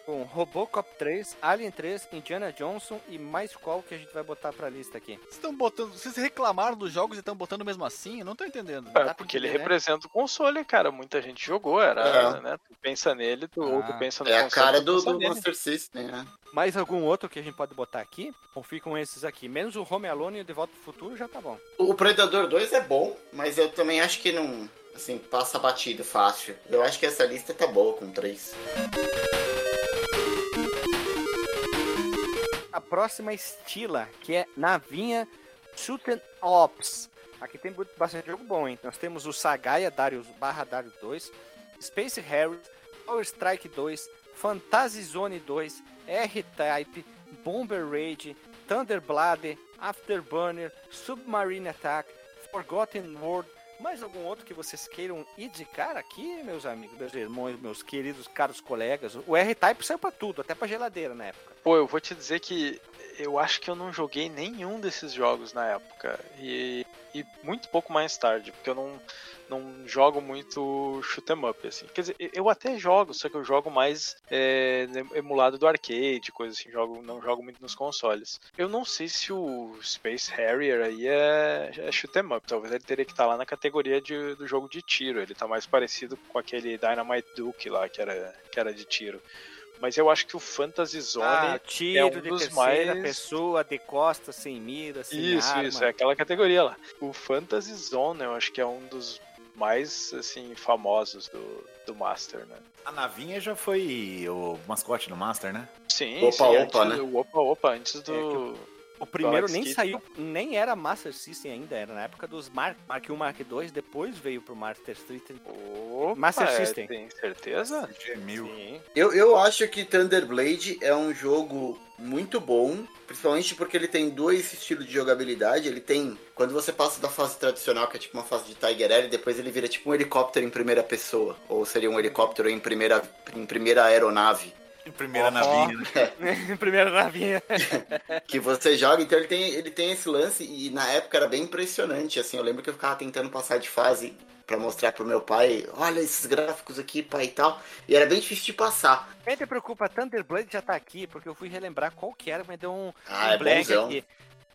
com Robocop 3, Alien 3, Indiana Johnson e mais qual que a gente vai botar pra lista aqui? Vocês estão botando. Vocês reclamaram dos jogos e estão botando mesmo assim? Eu não tô entendendo. É, porque ele né? representa o console, cara. Muita gente jogou, era, é. né? Tu pensa nele, tu, ah, ou tu pensa no é console. É a cara do, do Monster System, né? Mais algum outro que a gente pode botar aqui? Ou ficam esses aqui? Menos o Home Alone e o De Volta pro Futuro já tá bom. O Predador 2 é bom, mas eu também acho que não. Assim, passa batido fácil. Eu acho que essa lista tá boa com três. A próxima estila, que é Navinha Shooten Ops. Aqui tem bastante jogo bom, hein? Nós temos o Sagaia Darius barra Darius 2, Space Harrier, Power Strike 2, Fantasy Zone 2, R-Type, Bomber Rage, Thunderblade, Afterburner, Submarine Attack, Forgotten World, mais algum outro que vocês queiram indicar aqui, meus amigos, meus irmãos, meus queridos, caros colegas? O R-Type saiu pra tudo, até pra geladeira na época. Pô, eu vou te dizer que eu acho que eu não joguei nenhum desses jogos na época. E e muito pouco mais tarde, porque eu não, não jogo muito shoot 'em up, assim. Quer dizer, eu até jogo, só que eu jogo mais é, emulado do arcade, coisa assim, jogo, não jogo muito nos consoles. Eu não sei se o Space Harrier aí é, é shoot 'em up, talvez ele teria que estar tá lá na categoria de, do jogo de tiro, ele tá mais parecido com aquele Dynamite Duke lá, que era, que era de tiro. Mas eu acho que o Fantasy Zone ah, tiro é um de dos mais pessoa, de costa, sem mira, sem Isso, arma. isso, é aquela categoria lá. O Fantasy Zone eu acho que é um dos mais, assim, famosos do, do Master, né? A navinha já foi o mascote do Master, né? Sim, opa, sim, opa, antes, né? O opa, opa, antes do... É o primeiro nem saiu, nem era Master System ainda, era na época dos Mark, Mark 1, Mark 2, depois veio pro Master System. Opa, Master é, System. Tem certeza? Sim. Eu, eu acho que Thunderblade é um jogo muito bom, principalmente porque ele tem dois estilos de jogabilidade. Ele tem, quando você passa da fase tradicional, que é tipo uma fase de Tiger Air, depois ele vira tipo um helicóptero em primeira pessoa, ou seria um helicóptero em primeira, em primeira aeronave. Em primeira oh, navinha. Né? em primeira navinha. que você joga, então ele tem, ele tem esse lance e na época era bem impressionante, assim, eu lembro que eu ficava tentando passar de fase para mostrar pro meu pai, olha esses gráficos aqui, pai e tal, e era bem difícil de passar. Quem te preocupa, Thunderblade já tá aqui, porque eu fui relembrar qual que era, mas deu um, ah, um é black bonzão. aqui.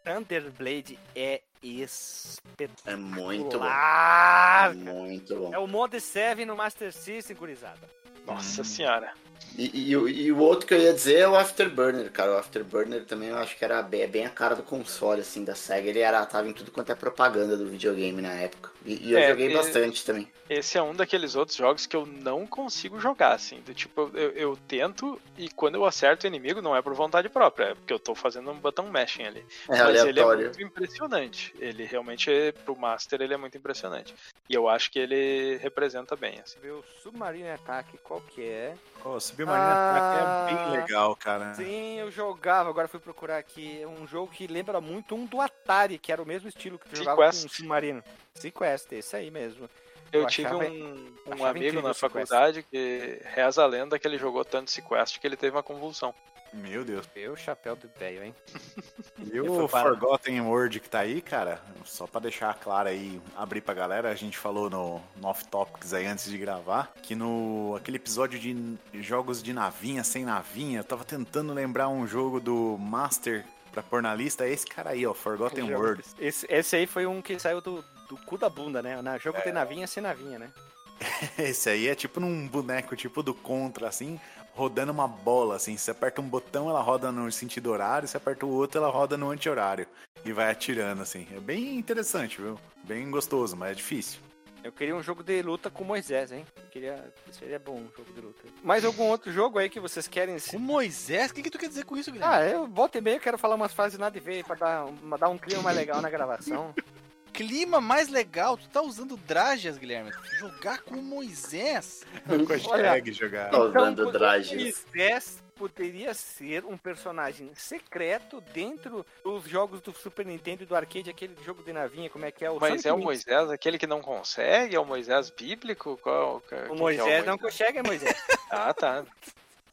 Thunderblade é espetacular. É muito bom. Muito bom. É o Mode 7 no Master System, gurizada. Nossa hum. senhora. E, e, e, o outro que eu ia dizer é o Afterburner, cara. O Afterburner também eu acho que era bem, bem a cara do console, assim, da SEGA. Ele era, tava em tudo quanto é propaganda do videogame na época. E, e eu é, joguei bastante também. Esse é um daqueles outros jogos que eu não consigo jogar, assim. Do tipo, eu, eu, tento e quando eu acerto o inimigo não é por vontade própria, é porque eu tô fazendo um botão mashing ali. É Mas aleatório. ele é muito impressionante. Ele realmente, é, pro Master, ele é muito impressionante. E eu acho que ele representa bem, assim. O Submarine Attack, qual que é? Oh, Submarine ah, Attack é bem legal, cara. Sim, eu jogava, agora fui procurar aqui. É um jogo que lembra muito um do Atari, que era o mesmo estilo que tu jogava com o Submarino. Sequest, esse aí mesmo. Eu, eu tive achava, um, um amigo na faculdade que reza a lenda que ele jogou tanto Sequest que ele teve uma convulsão. Meu Deus. Meu chapéu do velho, hein? E o Forgotten Word que tá aí, cara, só pra deixar claro aí, abrir pra galera, a gente falou no, no Off Topics aí antes de gravar, que no aquele episódio de jogos de navinha, sem navinha, eu tava tentando lembrar um jogo do Master pra pôr na lista, é esse cara aí, ó, Forgotten World. Esse, esse aí foi um que saiu do, do cu da bunda, né? Na jogo é. de navinha sem navinha, né? Esse aí é tipo num boneco tipo do Contra, assim, rodando uma bola, assim. Você aperta um botão, ela roda no sentido horário, você aperta o outro, ela roda no anti-horário. E vai atirando, assim. É bem interessante, viu? Bem gostoso, mas é difícil. Eu queria um jogo de luta com Moisés, hein? Eu queria. Seria bom um jogo de luta. Mais algum outro jogo aí que vocês querem? Com Moisés? O que, que tu quer dizer com isso, Guilherme? Ah, eu volta e meia quero falar umas frases nada a ver pra dar, dar um clima mais legal na gravação. clima mais legal. Tu tá usando Drajas, Guilherme. Jogar com Moisés. Não consegue jogar. Tá usando então, Drajas. Moisés poderia ser um personagem secreto dentro dos jogos do Super Nintendo e do arcade, aquele jogo de navinha, como é que é o Mas Sonic é o Moisés, aquele que não consegue? É o Moisés bíblico? Qual, o Moisés, é o Moisés não consegue, é Moisés. ah, tá.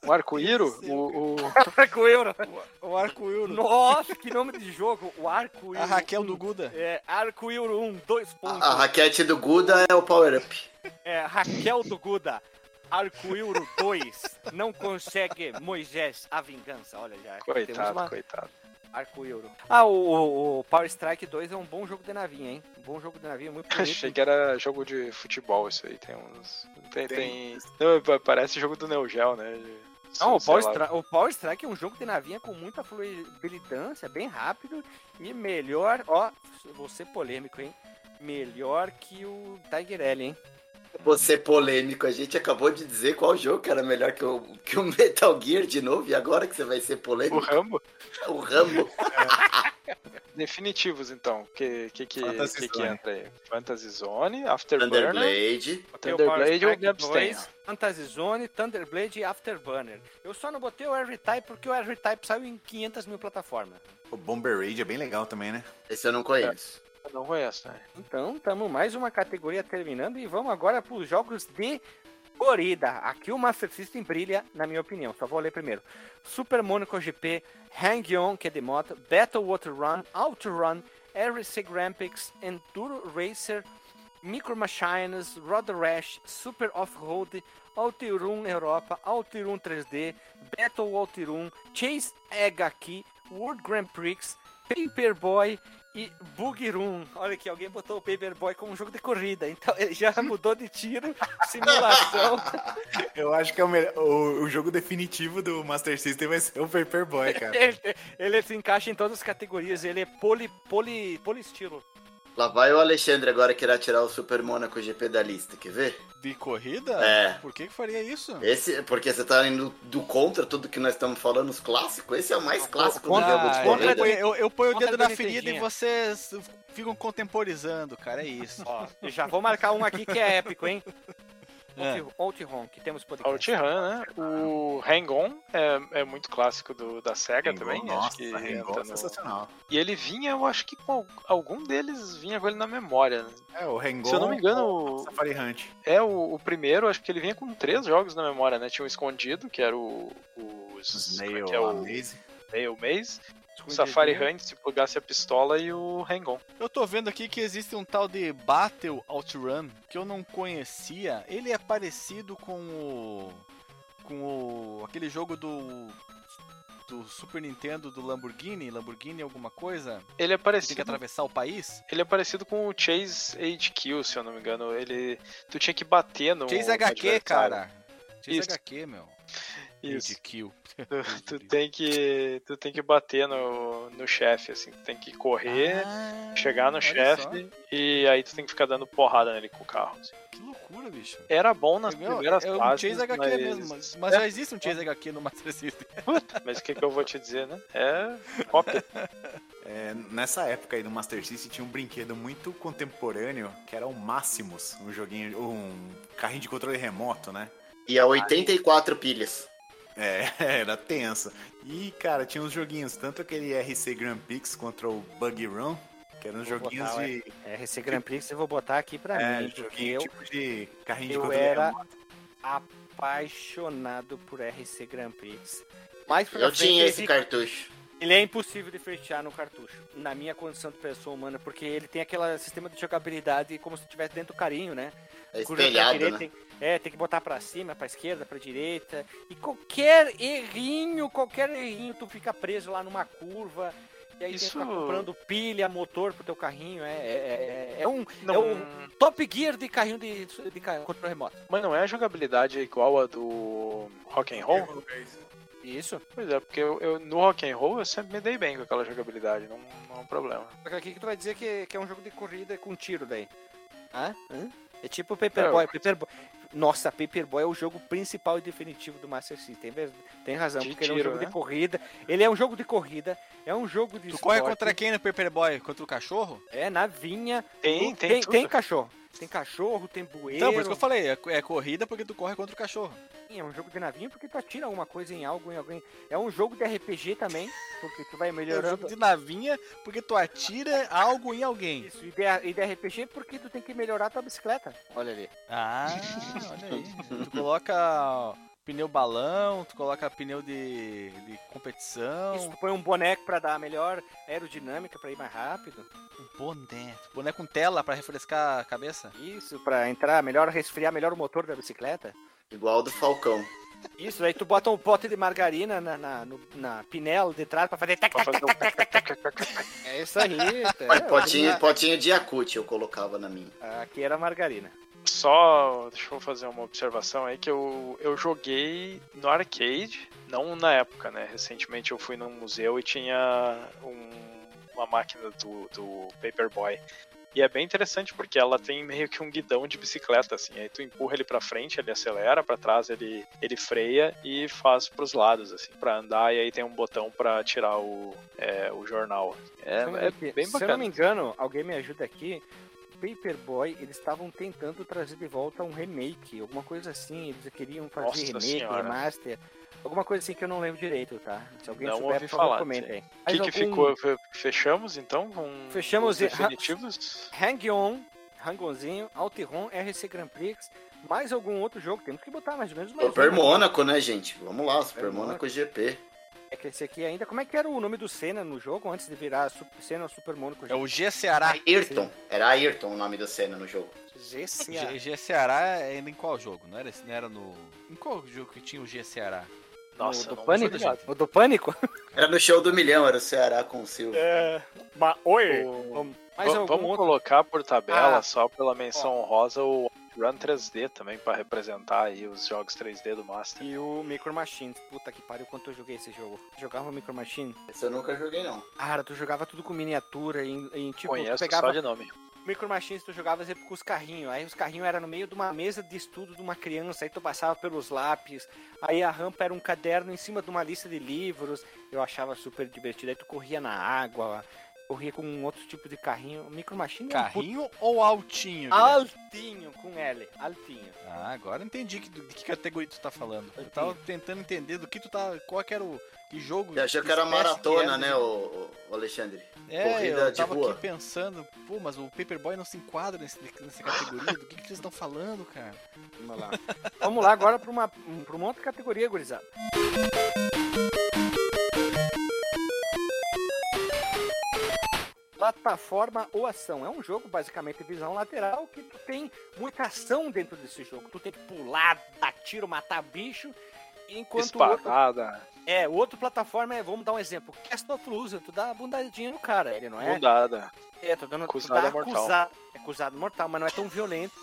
O arco-íro? O, o... arco-íro. O arco-íro. Nossa, que nome de jogo. O arco-íro. A Raquel do Guda. É, arco-íro 1, 2 pontos. A, a raquete do Guda é o power-up. É, Raquel do Guda. Arco-íro 2. Não consegue Moisés a vingança. Olha já. Coitado, uma... coitado. Arco-íro. Ah, o, o, Power Strike 2 é um bom jogo de navinha, hein? Um bom jogo de navinha, muito bonito. Achei que era jogo de futebol isso aí. Tem uns... Tem... tem... Não, parece jogo do Neo Geo, né? Não, o Power, Strike, o Power, Strike, é um jogo de navinha com muita fluidância, bem rápido e melhor, ó, vou ser polêmico, hein? Melhor que o Tiger L, hein? Você polêmico, a gente acabou de dizer qual jogo que era melhor que o, que o Metal Gear de novo, e agora que você vai ser polêmico? O Rambo? O Rambo. É. Definitivos, então. O que, que, que, que, que, entra aí? Fantasy Zone, Afterburner. Thunderblade. Thunderblade ou abstenho. Fantasy Zone, Thunderblade e Afterburner. Eu só não botei o R-Type porque o R-Type saiu em 500 mil plataformas. O Bomber Raid é bem legal também, né? Esse eu não conheço. Eu não conheço, né? Então, estamos mais uma categoria terminando e vamos agora para os jogos de corrida. Aqui o Master System brilha, na minha opinião. Só vou ler primeiro. Super Monaco GP, Hang On, que é de moto, Battle Water Run, Auto Run, RC Grand Prix, Enduro Racer, Micro Machines, Road Rash, Super Off-Road, Altirum Europa, Altirum 3D, Battle Altirum, Chase aqui, World Grand Prix, Paperboy e Bugirum. Olha aqui, alguém botou o Paperboy como um jogo de corrida, então ele já mudou de tiro, simulação. Eu acho que é o, melhor, o, o, jogo definitivo do Master System vai ser o Paperboy, cara. ele, ele se encaixa em todas as categorias, ele é poli, poli, poli estilo. Lá vai o Alexandre agora querer tirar o Super Monaco GP da lista, quer ver? De corrida? É. Por que, que faria isso? Esse, porque você tá indo do contra tudo que nós estamos falando, os clássicos. Esse é o mais clássico do jogo de corrida. Eu, eu ponho o dedo na ferida e vocês ficam contemporizando, cara, é isso. Ó, já vou marcar um aqui que é épico, hein? É. OutRun, que temos podcast. OutRun, né? O Hang-On é, é muito clássico do, da SEGA também. Nossa, acho que Hang-On é sensacional. E ele vinha, eu acho que com algum deles vinha com ele na memória. Né? É, o Hang-On. Se eu não me engano. O Safari Hunt. É, o, o, primeiro, acho que ele vinha com três jogos na memória, né? Tinha um escondido, que era o. o Snail é, é o, Maze. Snail Maze. O Safari Hunt se plugasse a pistola e o Hang-On. Eu tô vendo aqui que existe um tal de Battle Outrun que eu não conhecia. Ele é parecido com o. com o. aquele jogo do. do Super Nintendo do Lamborghini, Lamborghini alguma coisa? Ele é parecido. Tem que atravessar o país? Ele é parecido com o Chase HQ, se eu não me engano. Ele. Tu tinha que bater no. Chase HQ, cara. Chase Isso. HQ, meu. Isso. Kill. Tu, tu, tem que tu tem que bater no, no chefe assim, tu tem que correr, ah, chegar no chefe e aí tu tem que ficar dando porrada nele com o carro. Assim. Que loucura, bicho. Era bom nas Meu, primeiras é, é fases. um Chase HQ mas... mesmo, mas, mas é. já existe um Chase HQ no Master System. mas o que, que eu vou te dizer, né? É cópia. É, nessa época aí do Master System tinha um brinquedo muito contemporâneo que era o Máximos, um joguinho, um carrinho de controle remoto, né? E a 84 pilhas. É, era tensa. E, cara, tinha uns joguinhos, tanto aquele RC Grand Prix contra o Buggy Run, que eram joguinhos botar, de. É, RC Grand Prix eu vou botar aqui pra é, mim. Joguinho tipo de carrinho eu de era apaixonado por RC Grand Prix. Mas eu tinha esse cartucho. Ele é impossível de fechar no cartucho, na minha condição de pessoa humana, porque ele tem aquele sistema de jogabilidade como se estivesse dentro do carinho, né? É espelhado, direita, né? tem, é, tem que botar pra cima, pra esquerda, pra direita. E qualquer errinho, qualquer errinho, tu fica preso lá numa curva. E aí Isso... tem que ficar comprando pilha, motor pro teu carrinho. É, é, é, é um, não... é um top gear de carrinho de, de, de controle remoto. Mas não é a jogabilidade igual a do Rock and Roll? Isso. Pois é, porque eu, eu, no rock and roll eu sempre me dei bem com aquela jogabilidade, não, não é um problema. Aqui que tu vai dizer que, que é um jogo de corrida com tiro daí. Hã? Hã? É tipo o Paperboy. É, Paperboy. Nossa, Paperboy é o jogo principal e definitivo do Master System. Tem, tem razão, de porque tiro, ele é um jogo né? de corrida. Ele é um jogo de corrida, é um jogo de. Tu esporte. corre contra quem no Paperboy? Contra o cachorro? É, na vinha. Tem, tem, tem, tem cachorro. Tem cachorro, tem bueiro. Então, por isso que eu falei, é, é corrida porque tu corre contra o cachorro. É um jogo de navinha porque tu atira alguma coisa em algo, em alguém. É um jogo de RPG também, porque tu vai melhorando. É um jogo de navinha porque tu atira algo em alguém. Isso, e de, e de RPG porque tu tem que melhorar tua bicicleta. Olha ali. Ah, olha aí. tu coloca pneu balão, tu coloca pneu de, de competição. Isso, tu põe um boneco para dar melhor aerodinâmica, para ir mais rápido. Um boné. Boné com tela para refrescar a cabeça? Isso, para entrar melhor, resfriar melhor o motor da bicicleta. Igual do Falcão. Isso, aí tu bota um pote de margarina na, na, no, na pinela de trás pra fazer. É isso aí. É, potinho, potinho de Yakut eu colocava na minha. Aqui era margarina. Só, deixa eu fazer uma observação aí que eu, eu joguei no arcade, não na época, né? Recentemente eu fui num museu e tinha um, uma máquina do, do Paperboy. E é bem interessante porque ela tem meio que um guidão de bicicleta, assim. Aí tu empurra ele para frente, ele acelera, para trás ele, ele freia e faz pros lados, assim, para andar. E aí tem um botão para tirar o, é, o jornal. É, é bem bacana. Se eu não me engano, alguém me ajuda aqui. Paperboy, eles estavam tentando trazer de volta um remake, alguma coisa assim. Eles queriam fazer Nossa remake, senhora. remaster. Alguma coisa assim que eu não lembro direito, tá? Se alguém não souber, por falar, comenta aí. O que, que algum... ficou? Fechamos então com Fechamos os definitivos? Hang-On, Hang-Onzinho, Altiron, RC Grand Prix, mais algum outro jogo. Temos que botar mais ou menos mais. Super Mônaco, né, gente? Vamos lá, Super, Super Mônaco GP. É que esse aqui ainda. Como é que era o nome do Senna no jogo antes de virar Super, Senna Super Mônaco? É o G Ceará. Ayrton. Era Ayrton o nome do Senna no jogo. G Ceará. G, G Ceará é em qual jogo? Não era, não era no. Em qual jogo que tinha o G Ceará? Nossa, do Pânico? O do Pânico? Era no show do milhão, era o Ceará com o Silvio. É. Mas, oi! O... Mas vamos outro... colocar por tabela, ah. só pela menção honrosa, o Run 3D também, para representar aí os jogos 3D do Master. E o Micro Machines. Puta que pariu, quanto eu joguei esse jogo. Jogava o Micro Machine? Esse eu nunca joguei, não. Cara, tu jogava tudo com miniatura, em, em tipo... Conheço pegava... só de nome. Micro Machines tu jogava sempre com os carrinhos. Aí os carrinhos eram no meio de uma mesa de estudo de uma criança. Aí tu passava pelos lápis. Aí a rampa era um caderno em cima de uma lista de livros. Eu achava super divertido. Aí tu corria na água corria com um outro tipo de carrinho. Micro Machine Carrinho é um ou altinho? Altinho, com L. Altinho. Ah, agora entendi que, de que categoria tu tá falando. Altinho. Eu tava tentando entender do que tu tá. Qual que era o que jogo. Você achou que era maratona, que né, o, o, Alexandre? É, Corrida eu tava aqui pensando, pô, mas o Paperboy não se enquadra nesse, nessa categoria. do que, que vocês estão falando, cara? Vamos lá. Vamos lá agora pra uma, pra uma outra categoria, gurizada. Plataforma ou ação. É um jogo basicamente visão lateral que tu tem muita ação dentro desse jogo. Tu tem que pular, dar tiro, matar bicho. Enquanto Espadada. Outro... É, o outro plataforma é, vamos dar um exemplo, Cast of Loser, tu dá a bundadinha no cara, ele não é? Bundada. É, tô dando acusado tu mortal. Acusado, é acusado mortal, mas não é tão violento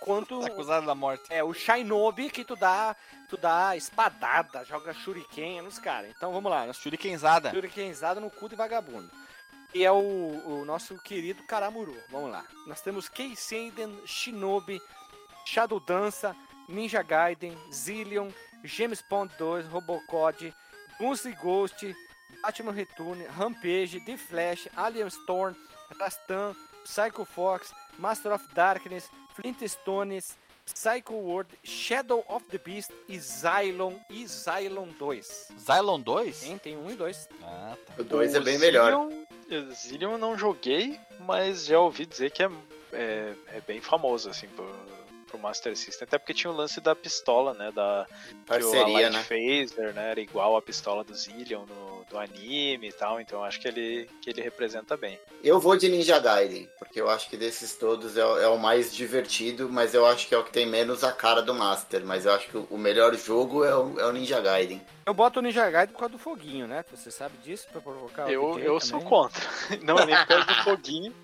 quanto acusado da morte. É, o Shinobi que tu dá, tu dá espadada, joga shuriken nos caras. Então vamos lá, shurikenzada. Shurikenzada no cu de vagabundo e é o, o nosso querido Karamuru. Vamos lá. Nós temos Keisenden, Shinobi, Shadow Dança, Ninja Gaiden, Zillion, James Bond 2, Robocod, Guns Ghost, Batman Return, Rampage, The Flash, Alien Storm, Rastan, Psycho Fox, Master of Darkness, Flintstones, Psycho World, Shadow of the Beast e Xylon e Xylon 2. Xylon 2? Tem, tem um e dois. Ah, tá. O 2 é bem melhor. Zillion eu não joguei, mas já ouvi dizer que é, é, é bem famoso, assim, pro, pro Master System. Até porque tinha o lance da pistola, né? Da, Parceria, que o Light né? Phaser, né? Era igual a pistola do Zillion no, do anime e tal. Então acho que ele, que ele representa bem. Eu vou de Ninja Gaiden, porque eu acho que desses todos é, é, o mais divertido, mas eu acho que é o que tem menos a cara do Master. Mas eu acho que o melhor jogo é o, é o Ninja Gaiden. Eu boto o Ninja Gaiden por causa do foguinho, né? Você sabe disso? Pra provocar Eu, eu sou contra. Não é nem por causa do foguinho.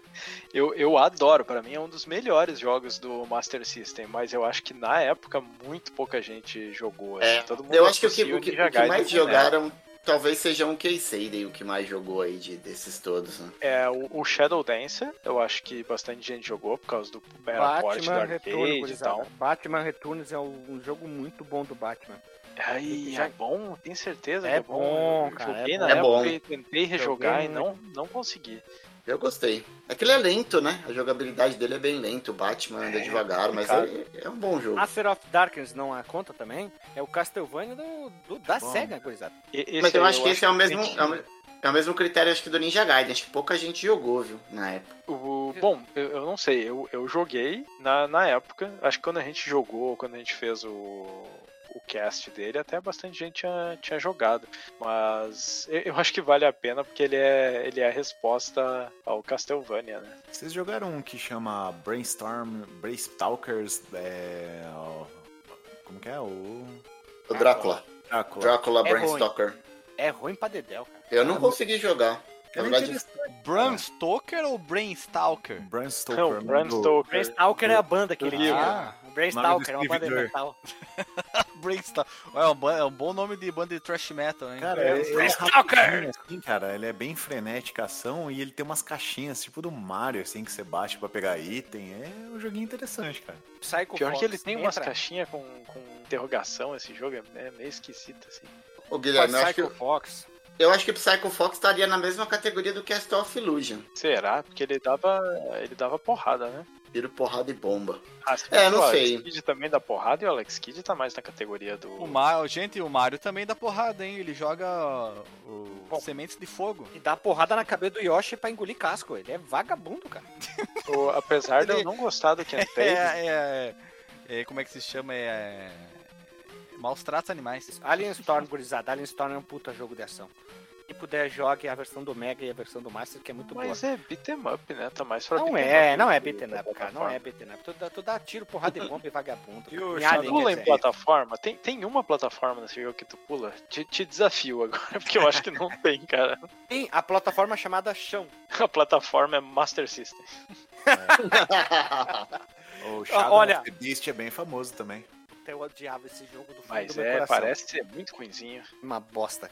Eu, eu adoro, para mim é um dos melhores jogos do Master System, mas eu acho que na época muito pouca gente jogou. Assim. É, Todo mundo eu acho que o que, o que, o que mais jogaram talvez seja um Casey o que mais jogou aí de, desses todos, né? É, o, o, Shadow Dancer, eu acho que bastante gente jogou por causa do era Batman do arcade e tal. Batman Returns é um jogo muito bom do Batman. Aí, já... é bom, tenho certeza é, é bom, cara. Joguei é na é época bom. e tentei rejogar Joguei e não, não consegui. Eu gostei. Aquele é lento, né? A jogabilidade dele é bem lento. O Batman anda é, devagar, mas é, é, um bom jogo. Master of Darkness não a conta também? É o Castlevania do, do da bom. SEGA, coisa. Mas eu acho que esse é o mesmo. É o, é o mesmo critério, acho que, do Ninja Gaiden. Acho que pouca gente jogou, viu, na época. O, bom, eu, eu não sei. Eu, eu joguei na, na época. Acho que quando a gente jogou, quando a gente fez o, o cast dele, até bastante gente tinha, tinha jogado. Mas eu, eu, acho que vale a pena porque ele é, ele é a resposta ao Castlevania, né? Vocês jogaram um que chama Brainstorm, Brainstalkers, é... como que é? O... O Drácula. Drácula, Drácula é Brainstalker. Ruim. É ruim pra dedéu, cara. Eu não consegui jogar. Na verdade, Bram Stoker ou Brain Stalker? Bram Stoker. Não, Bram Stoker. Brain Stalker é a banda que ele tinha. Ah, Brain Stalker é uma banda de metal. Brainstalker. É um, é um bom nome de banda de thrash metal, hein? Cara, é, é rapidinho, assim, cara. Ele é bem frenética ação e ele tem umas caixinhas, tipo do Mario, assim, que você bate pra pegar item. É um joguinho interessante, cara. Psycho Pior Fox, que ele tem umas caixinhas com, com interrogação, esse jogo é meio esquisito, assim. Ô, Guilherme, eu acho que... Fox eu acho que Psycho Fox estaria na mesma categoria do Cast of Illusion. Será? Porque ele dava, ele dava porrada, né? Tiro, porrada e bomba. Ah, é, não sei. O Alex Kidd também dá porrada e o Alex Kidd tá mais na categoria do. O Mario, gente, o Mario também dá porrada, hein? Ele joga o... Bom, sementes de fogo. E dá porrada na cabeça do Yoshi pra engolir casco. Ele é vagabundo, cara. o, apesar de eu não gostar do Ken é, é, é, é, Como é que se chama? É Maus tratos animais. Alien Storm, gurizada. Alien Storm é um puta jogo de ação. Se puder, jogue a versão do Mega e a versão do Master, que é muito Mas boa. Mas é beat'em up, né? Tá mais pra Não é, não é beat'em up, cara. Não é beat'em up. Tu dá, tu dá tiro, porrada de bomba e vagabundo. E o Alien, pula em plataforma? Tem, tem uma plataforma nesse jogo que tu pula? Te, te desafio agora, porque eu acho que não tem, cara. Tem a plataforma chamada Chão. A plataforma é Master System. É. o Shadow Olha, of the Beast é bem famoso também. Eu odiava esse jogo do fundo Mas do é, coração. parece ser muito ruimzinho. Uma bosta.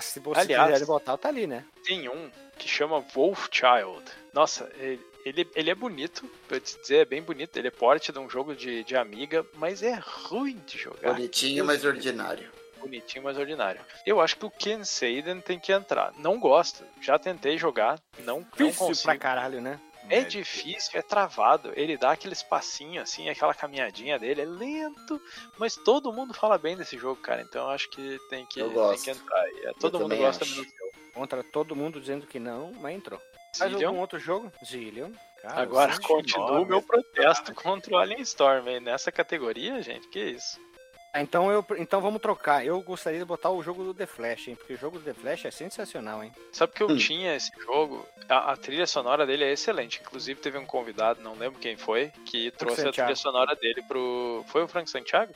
Se você Aliás, botar, tá ali, né? Tem um que chama Wolf Child. Nossa, ele, ele, ele é bonito, pra te dizer, é bem bonito. Ele é porte de um jogo de, de amiga, mas é ruim de jogar. Bonitinho, mas ordinário. Bonitinho, mas ordinário. Eu acho que o Ken Seiden tem que entrar. Não gosto. Já tentei jogar, não, não consigo. pra caralho, né? É difícil, é travado. Ele dá aquele espacinho assim, aquela caminhadinha dele, é lento, mas todo mundo fala bem desse jogo, cara. Então eu acho que tem que, tem que entrar. É, todo eu mundo gosta acho. do jogo. Contra todo mundo dizendo que não, mas entrou. Faz algum outro jogo? Zillion. Cara, Agora continua o meu protesto contra o Alien Storm aí. Nessa categoria, gente, que isso? Então, eu, então vamos trocar. Eu gostaria de botar o jogo do The Flash, hein? Porque o jogo do The Flash é sensacional, hein? Sabe que eu hum. tinha esse jogo? A, a, trilha sonora dele é excelente. Inclusive teve um convidado, não lembro quem foi, que trouxe a trilha sonora dele pro. Foi o Frank Santiago?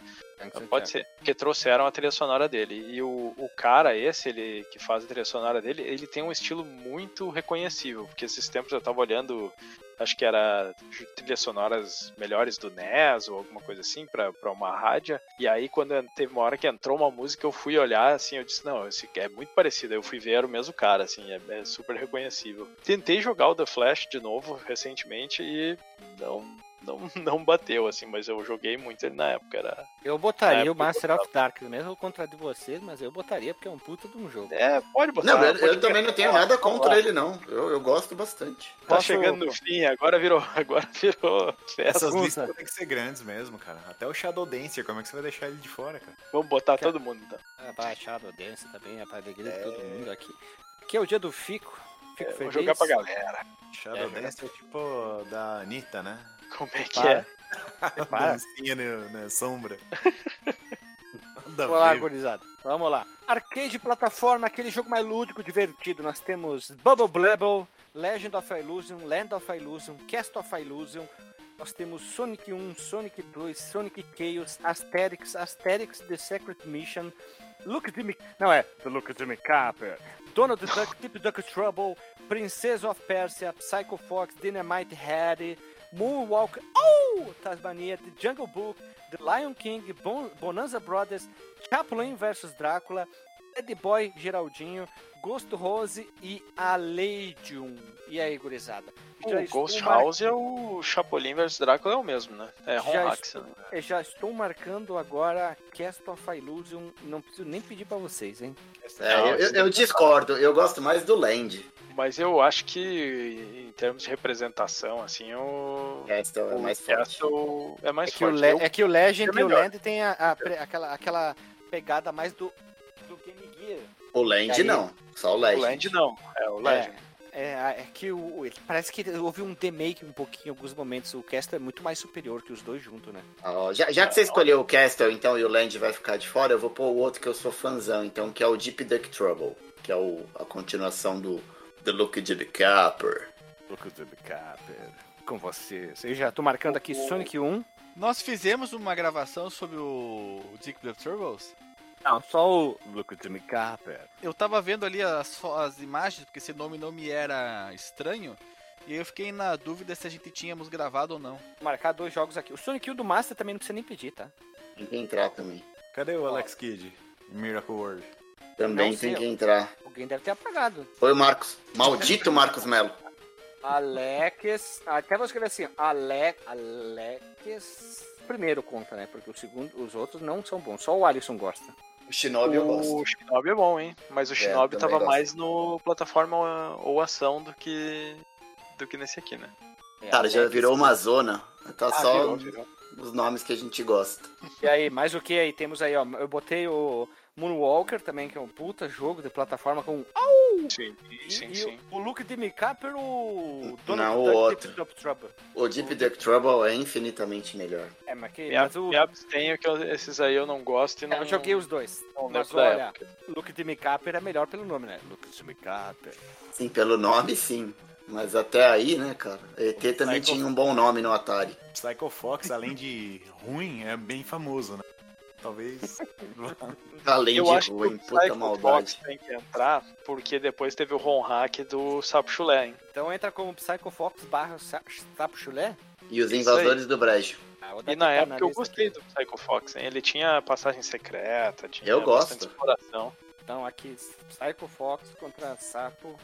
Frank Pode ser. Que trouxeram a trilha sonora dele. E o, o cara, esse, ele que faz a trilha sonora dele, ele tem um estilo muito reconhecível. Porque esses tempos eu tava olhando acho que era trilhas sonoras melhores do NES ou alguma coisa assim para uma rádio. E aí quando teve uma hora que entrou uma música, eu fui olhar assim, eu disse, não, esse é muito parecido. Eu fui ver era o mesmo cara, assim, é, é super reconhecível. Tentei jogar o The Flash de novo recentemente e não não, não bateu, assim, mas eu joguei muito ele na época. Era... Eu botaria o Master of Dark, mesmo contra de vocês, mas eu botaria porque é um puta de um jogo. É, pode botar. Não, eu, eu também não tenho nada contra ele, não. Eu, eu gosto bastante. Tá Posso... chegando no fim, agora virou. Agora virou festa. Essas listas tem que ser grandes mesmo, cara. Até o Shadow Dancer, como é que você vai deixar ele de fora, cara? Vamos botar todo mundo então. Ah, vai, Shadow Dancer também, é pra alegria de todo mundo aqui. Aqui é o dia do Fico. Fico é, feliz. Vou jogar pra galera. Shadow é, Dancer é tipo da Anitta, né? Como é que é? Dancinha na, na sombra. Vamos lá, gurizada. Vamos lá. Arcade plataforma, aquele jogo mais lúdico, divertido. Nós temos Bubble Blubble, Legend of Illusion, Land of Illusion, Cast of Illusion. Nós temos Sonic 1, Sonic 2, Sonic Chaos, Asterix, Asterix The Secret Mission, Look at Me... Não é, The Look at Me Capper. Donald Duck, Tip Duck Trouble, Princess of Persia, Psycho Fox, Dynamite Head, Moonwalk, oh, Tasmania, The Jungle Book, The Lion King, bon Bonanza Brothers, Chaplin vs Drácula, Dead Boy Geraldinho, Ghost Rose e Aleidium. E aí, gurizada? o Ghost House mar... é o Chapolin vs Drácula é o mesmo, né? É já estou, né? Já estou marcando agora Cast of Illusion. Não preciso nem pedir pra vocês, hein? É, eu, eu, eu discordo. Eu gosto mais do Land. Mas eu acho que em termos de representação, assim, o. Castle é mais forte. é mais é que forte. O Le... É que o Legend é e o Land tem a, a, aquela, aquela pegada mais do. O Land aí... não, só o Legend. O Land não, é o Legend. É, é, é que o, parece que houve um demake um pouquinho em alguns momentos. O Castle é muito mais superior que os dois juntos, né? Oh, já, já que você escolheu o Castle, então, e o Land vai ficar de fora, eu vou pôr o outro que eu sou fãzão, então, que é o Deep Duck Trouble, que é o, a continuação do The Look of the Capper. Look of the Capper. Com vocês. Eu já tô marcando aqui Sonic 1. Nós fizemos uma gravação sobre o Dick the Turbos. Não, só o Look the Capper. Eu tava vendo ali as, as imagens, porque esse nome não me era estranho. E aí eu fiquei na dúvida se a gente tínhamos gravado ou não. Vou marcar dois jogos aqui. O Sonic 1 do Master também não precisa nem pedir, tá? Tem que entrar também. Cadê o Alex Kidd? Miracle World. Também não, tem que entrar. Alguém deve ter apagado. Foi o Marcos. Maldito Marcos Melo. Alex. Até vou escrever assim: Ale, Alex. Primeiro conta, né? Porque o segundo, os outros não são bons. Só o Alisson gosta. O Shinobi eu gosto. O Shinobi é bom, hein? Mas o é, Shinobi é, tava gosto. mais no plataforma ou ação do que do que nesse aqui, né? É, Cara, já virou uma zona. Tá ah, só virou, virou. os nomes que a gente gosta. E aí, mais o que aí? Temos aí, ó. Eu botei o Moonwalker também, que é um puta jogo de plataforma com. Sim, sim, e, sim. o, o Luke de Mika pelo Donald Não, o outro. Deep Trouble. O Deep Duck Trouble é infinitamente melhor. É, mas que. Me, mas o... me abstenho que esses aí eu não gosto e não. É, eu joguei os dois. Não mas olha, Luke de Mikaper é melhor pelo nome, né? Luke de Mikaper. Sim, pelo nome sim. Mas até aí, né, cara? ET também Psycho... tinha um bom nome no Atari. Psycho Fox, além de ruim, é bem famoso, né? Talvez. além eu de acho ruim, que o puta maldade. Fox tem que entrar, porque depois teve o ROM hack do Sapo Chulé, hein? Então entra como Psycho Fox barra Sapo Chulé? E os invasores do Brejo. Ah, e na época eu gostei aqui. do Psycho Fox, hein? Ele tinha passagem secreta, tinha eu gosto. exploração. Então aqui, Psycho Fox contra Sapo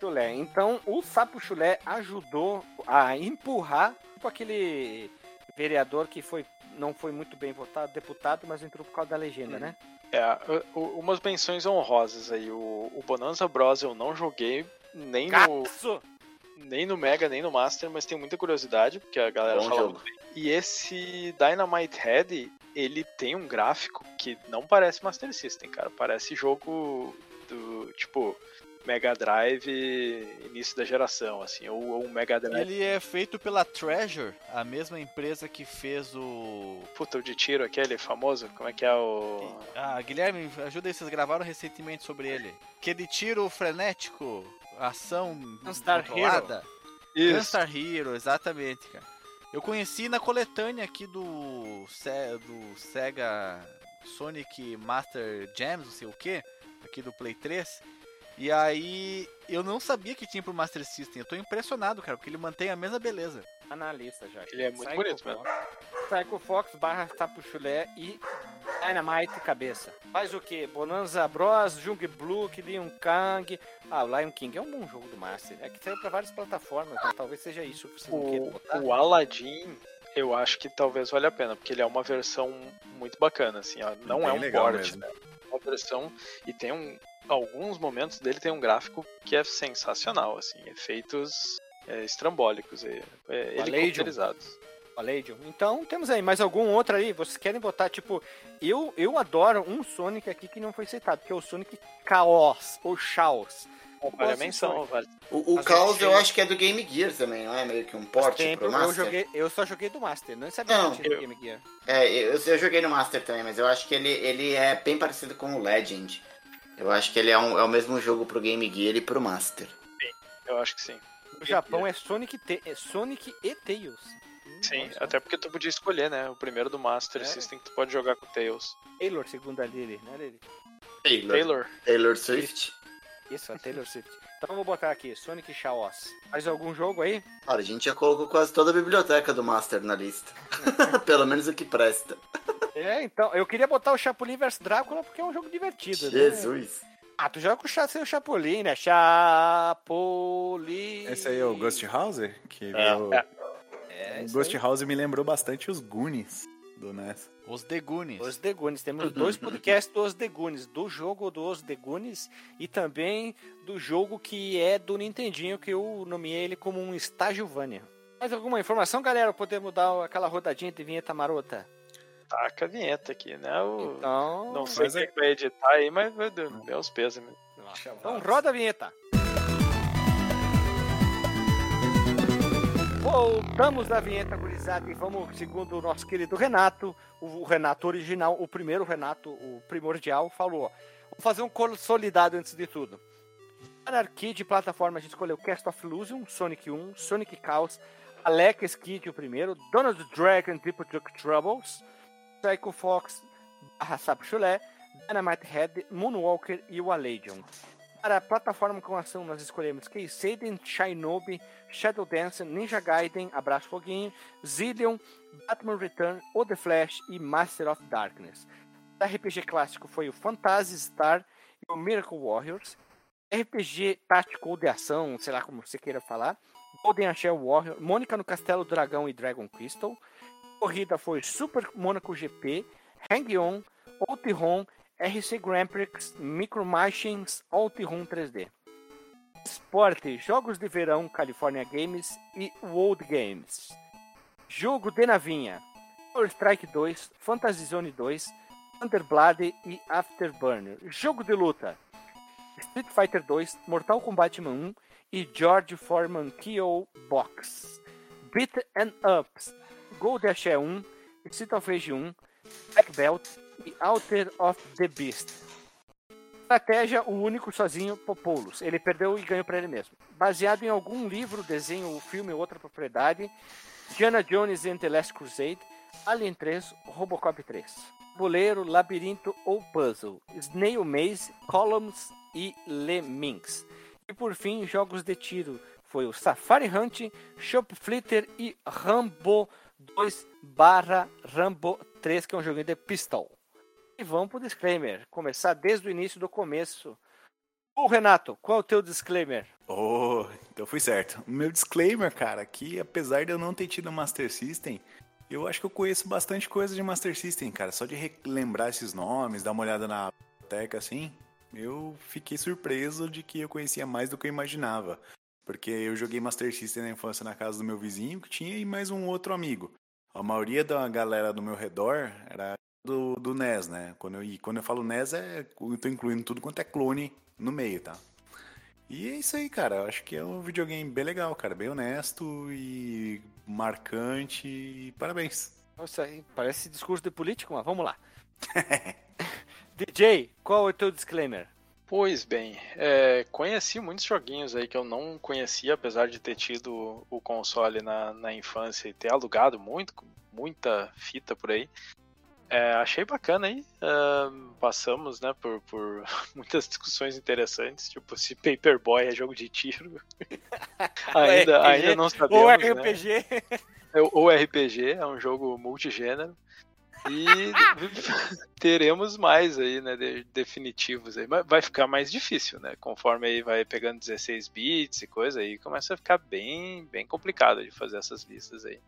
Chulé. Então, o Sapo Chulé ajudou a empurrar tipo aquele vereador que foi não foi muito bem votado, deputado, mas entrou por causa da legenda, hum. né? É, umas menções honrosas aí. O, o Bonanza Bros eu não joguei nem no nem no Mega, nem no Master, mas tenho muita curiosidade, porque a galera Bom fala jogo. muito bem. E esse Dynamite Head, ele tem um gráfico que não parece Master System, cara. Parece jogo do, tipo, Mega Drive início da geração, assim, ou, ou um Mega Drive. Ele é feito pela Treasure, a mesma empresa que fez o. Puta, o de tiro aquele famoso? Como é que é o. Ah, Guilherme, ajuda aí, vocês gravaram recentemente sobre ele. Que de tiro frenético, ação Gunstar controlada. Hero. Gunstar Hero, exatamente, cara. Eu conheci na coletânea aqui do, do Sega Sonic Master Jams, não sei o que, aqui do Play 3. E aí, eu não sabia que tinha pro Master System. Eu tô impressionado, cara, porque ele mantém a mesma beleza. Tá na lista já. Ele é muito Psycho bonito mesmo. Psycho Fox barra Tapu Chulé e Dynamite cabeça. Faz o que? Bonanza Bros, Jung Blue, Lion Kang. Ah, o Lion King é um bom jogo do Master. É que saiu pra várias plataformas, então talvez seja isso que você o, O Aladdin, eu acho que talvez valha a pena, porque ele é uma versão muito bacana, assim, ó. Não Bem é um port, né? É uma versão e tem um, alguns momentos dele tem um gráfico que é sensacional, assim, efeitos é, estrambólicos, é, é, helicopterizados. Palladium. Então temos aí mais algum outro aí. Vocês querem botar, tipo, eu, eu adoro um Sonic aqui que não foi citado, que é o Sonic Chaos, ou Chaos. Vale a menção, vale. O, o Chaos eu acho que é do Game Gear também, não é? Meio que um port pro Master. Eu, joguei, eu só joguei do Master, não sabia não, que tinha eu, Game Gear. É, eu, eu joguei no Master também, mas eu acho que ele, ele é bem parecido com o Legend. Eu acho que ele é, um, é o mesmo jogo pro Game Gear e pro Master. Sim, eu acho que sim. No Japão é Sonic, Te é Sonic e Tails. Sim, Nossa. até porque tu podia escolher, né? O primeiro do Master é. System que tu pode jogar com Tails. Taylor, segundo a Lily, né, Lily? Taylor. Taylor. Taylor Swift. Isso, a Taylor Swift. Então eu vou botar aqui, Sonic Chaos. Mais algum jogo aí? Olha, a gente já colocou quase toda a biblioteca do Master na lista. Pelo menos o que presta. É, então, eu queria botar o Chapolin vs Drácula porque é um jogo divertido, né? Jesus. Né? Ah, tu joga com o seu Chapolin, né? Chapolin. Esse aí é o Ghost House? Que é, o... é. é Ghost aí. House me lembrou bastante os Goonies do NES. Os The Goonies. Os The Goonies. Temos dois podcasts dos The Goonies. Do jogo dos The Goonies e também do jogo que é do Nintendinho, que eu nomeei ele como um Estágio Vânia. Mais alguma informação, galera? Podemos dar aquela rodadinha de vinheta marota? Taca a vinheta aqui, né? O... Então, não sei quem é... vai editar aí, mas meu Deus, meus pesos. Então roda a vinheta. Voltamos da vinheta gurizada e vamos, segundo o nosso querido Renato, o Renato original, o primeiro Renato, o primordial, falou: vamos fazer um consolidado antes de tudo. Para arcade plataforma, a gente escolheu Cast of Illusion, Sonic 1, Sonic Chaos, Alex Kidd, o primeiro, Donald Dragon, Triple Duck Troubles, Psycho Fox, barra Sapo Chulé, Dynamite Head, Moonwalker e o. Para a plataforma com ação, nós escolhemos Keiseiden, Shinobi, Shadow Dance, Ninja Gaiden, Abraço Foguinho, Zillion, Batman Return, O The Flash e Master of Darkness. O RPG clássico foi o Phantasy Star e o Miracle Warriors. RPG tático de ação, sei lá como você queira falar. Golden Shell Warrior, Mônica no Castelo Dragão e Dragon Crystal corrida foi Super Monaco GP, Hang-On, Outrun, RC Grand Prix, Micro Machines, Outrun 3D. Esporte, Jogos de Verão, California Games e World Games. Jogo de navinha, Power Strike 2, Fantasy Zone 2, Underblood e Afterburner. Jogo de luta. Street Fighter 2, Mortal Kombat 1 e George Foreman K.O. Box. Beat and Ups, Gold Dash 1, Street of Rage 1, Black Belt e Alter of the Beast. Estratégia, o único sozinho, Popoulos. Ele perdeu e ganhou para ele mesmo. Baseado em algum livro, desenho, filme ou outra propriedade, Diana Jones and the Last Crusade, Alien 3, Robocop 3. Boleiro, Labirinto ou Puzzle, Snail Maze, Columns e Lemmings. E por fim, jogos de tiro. Foi o Safari Hunt, Shop Flitter e Rambo 2 barra Rambo 3, que é um joguinho de pistol. E vamos pro disclaimer. Começar desde o início do começo. Ô Renato, qual é o teu disclaimer? Oh, então fui certo. O meu disclaimer, cara, que apesar de eu não ter tido Master System, eu acho que eu conheço bastante coisa de Master System, cara. Só de relembrar esses nomes, dar uma olhada na biblioteca assim, eu fiquei surpreso de que eu conhecia mais do que eu imaginava. Porque eu joguei Master System na infância na casa do meu vizinho, que tinha e mais um outro amigo. A maioria da galera do meu redor era do, do NES, né? Quando eu, e quando eu falo NES, é, eu tô incluindo tudo quanto é clone no meio, tá? E é isso aí, cara. Eu acho que é um videogame bem legal, cara. Bem honesto e marcante. E parabéns. Nossa, parece discurso de político, mas vamos lá. DJ, qual é o teu disclaimer? Pois bem, é, conheci muitos joguinhos aí que eu não conhecia, apesar de ter tido o console na, na infância e ter alugado muito, muita fita por aí. É, achei bacana aí. Uh, passamos né, por, por muitas discussões interessantes, tipo se Paperboy é jogo de tiro. ainda, ainda não sabemos. Ou RPG. Né? Ou RPG, é um jogo multigênero. E teremos mais aí, né, definitivos aí. Mas vai ficar mais difícil, né? Conforme aí vai pegando 16 bits e coisa aí, começa a ficar bem, bem complicado de fazer essas listas aí.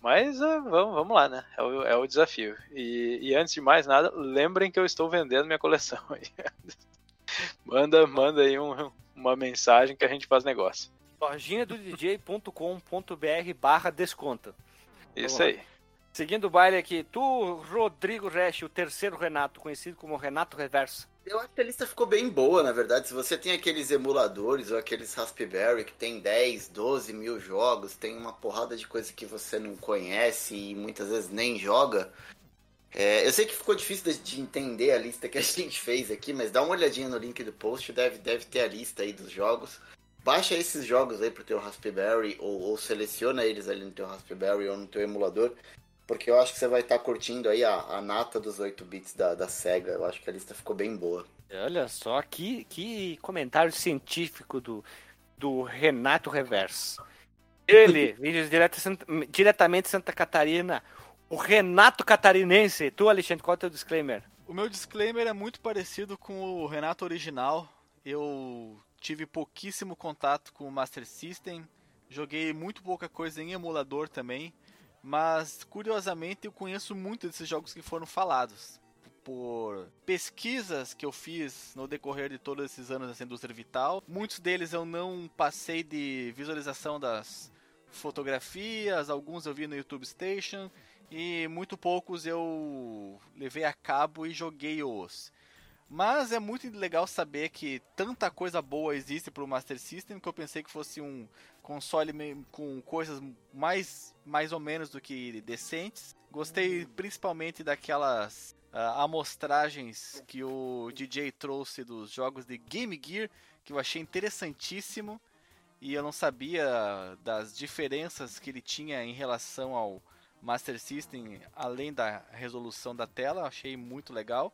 Mas uh, vamos, vamos lá, né? É o, é o desafio. E, e, antes de mais nada, lembrem que eu estou vendendo minha coleção aí. manda, manda aí um, uma mensagem que a gente faz negócio. Lojinha do DJ.com.br barra desconta. Isso aí. Seguindo o baile aqui, tu, Rodrigo Resch, o terceiro Renato, conhecido como Renato Reverso. Eu acho que a lista ficou bem boa, na verdade. Se você tem aqueles emuladores ou aqueles Raspberry que tem 10, 12 mil jogos, tem uma porrada de coisa que você não conhece e muitas vezes nem joga. É, eu sei que ficou difícil de entender a lista que a gente fez aqui, mas dá uma olhadinha no link do post, deve, deve ter a lista aí dos jogos. Baixa esses jogos aí pro teu Raspberry ou, ou seleciona eles ali no teu Raspberry ou no teu emulador porque eu acho que você vai estar tá curtindo aí a, a nata dos 8 bits da, da SEGA. Eu acho que a lista ficou bem boa. Olha só, que, que comentário científico do, do Renato Reverso. Ele, vídeos direto, diretamente de Santa Catarina, o Renato Catarinense. Tu, Alexandre, qual é o teu disclaimer? O meu disclaimer é muito parecido com o Renato original. Eu tive pouquíssimo contato com o Master System, joguei muito pouca coisa em emulador também. Mas curiosamente eu conheço muito desses jogos que foram falados. Por pesquisas que eu fiz no decorrer de todos esses anos nessa indústria vital. Muitos deles eu não passei de visualização das fotografias, alguns eu vi no YouTube Station e muito poucos eu levei a cabo e joguei os. Mas é muito legal saber que tanta coisa boa existe para o Master System que eu pensei que fosse um console com coisas mais, mais ou menos do que decentes. Gostei principalmente daquelas uh, amostragens que o DJ trouxe dos jogos de Game Gear, que eu achei interessantíssimo. E eu não sabia das diferenças que ele tinha em relação ao Master System, além da resolução da tela, achei muito legal.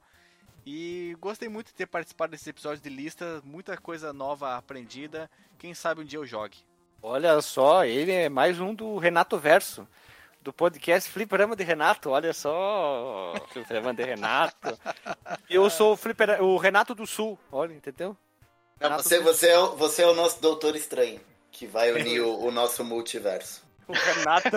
E gostei muito de ter participado desse episódio de lista, muita coisa nova aprendida. Quem sabe um dia eu jogue. Olha só, ele é mais um do Renato Verso, do podcast Fliperama de Renato. Olha só, Fliperama de Renato. Eu sou o, Flipper, o Renato do Sul, olha, entendeu? Não, você, você, é, você é o nosso Doutor Estranho, que vai unir o, o nosso multiverso. O Renato,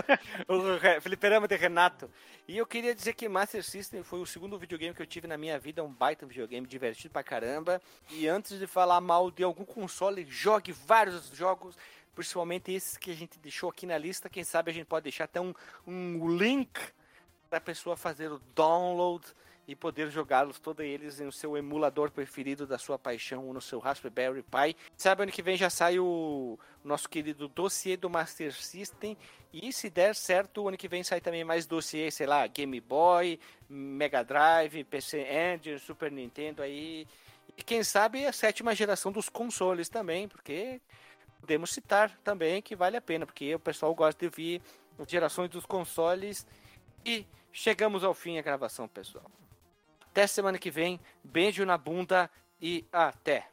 o Fliperama de Renato. E eu queria dizer que Master System foi o segundo videogame que eu tive na minha vida, um baita videogame divertido pra caramba. E antes de falar mal de algum console, jogue vários jogos principalmente esses que a gente deixou aqui na lista. Quem sabe a gente pode deixar até um, um link para a pessoa fazer o download e poder jogá-los todos eles no seu emulador preferido da sua paixão ou no seu Raspberry Pi. Sabe, ano que vem já sai o nosso querido dossiê do Master System e se der certo, ano que vem sai também mais dossiê, sei lá, Game Boy, Mega Drive, PC Engine, Super Nintendo aí. E quem sabe a sétima geração dos consoles também, porque podemos citar também que vale a pena, porque o pessoal gosta de ver gerações dos consoles e chegamos ao fim da gravação, pessoal. Até semana que vem. Beijo na bunda e até.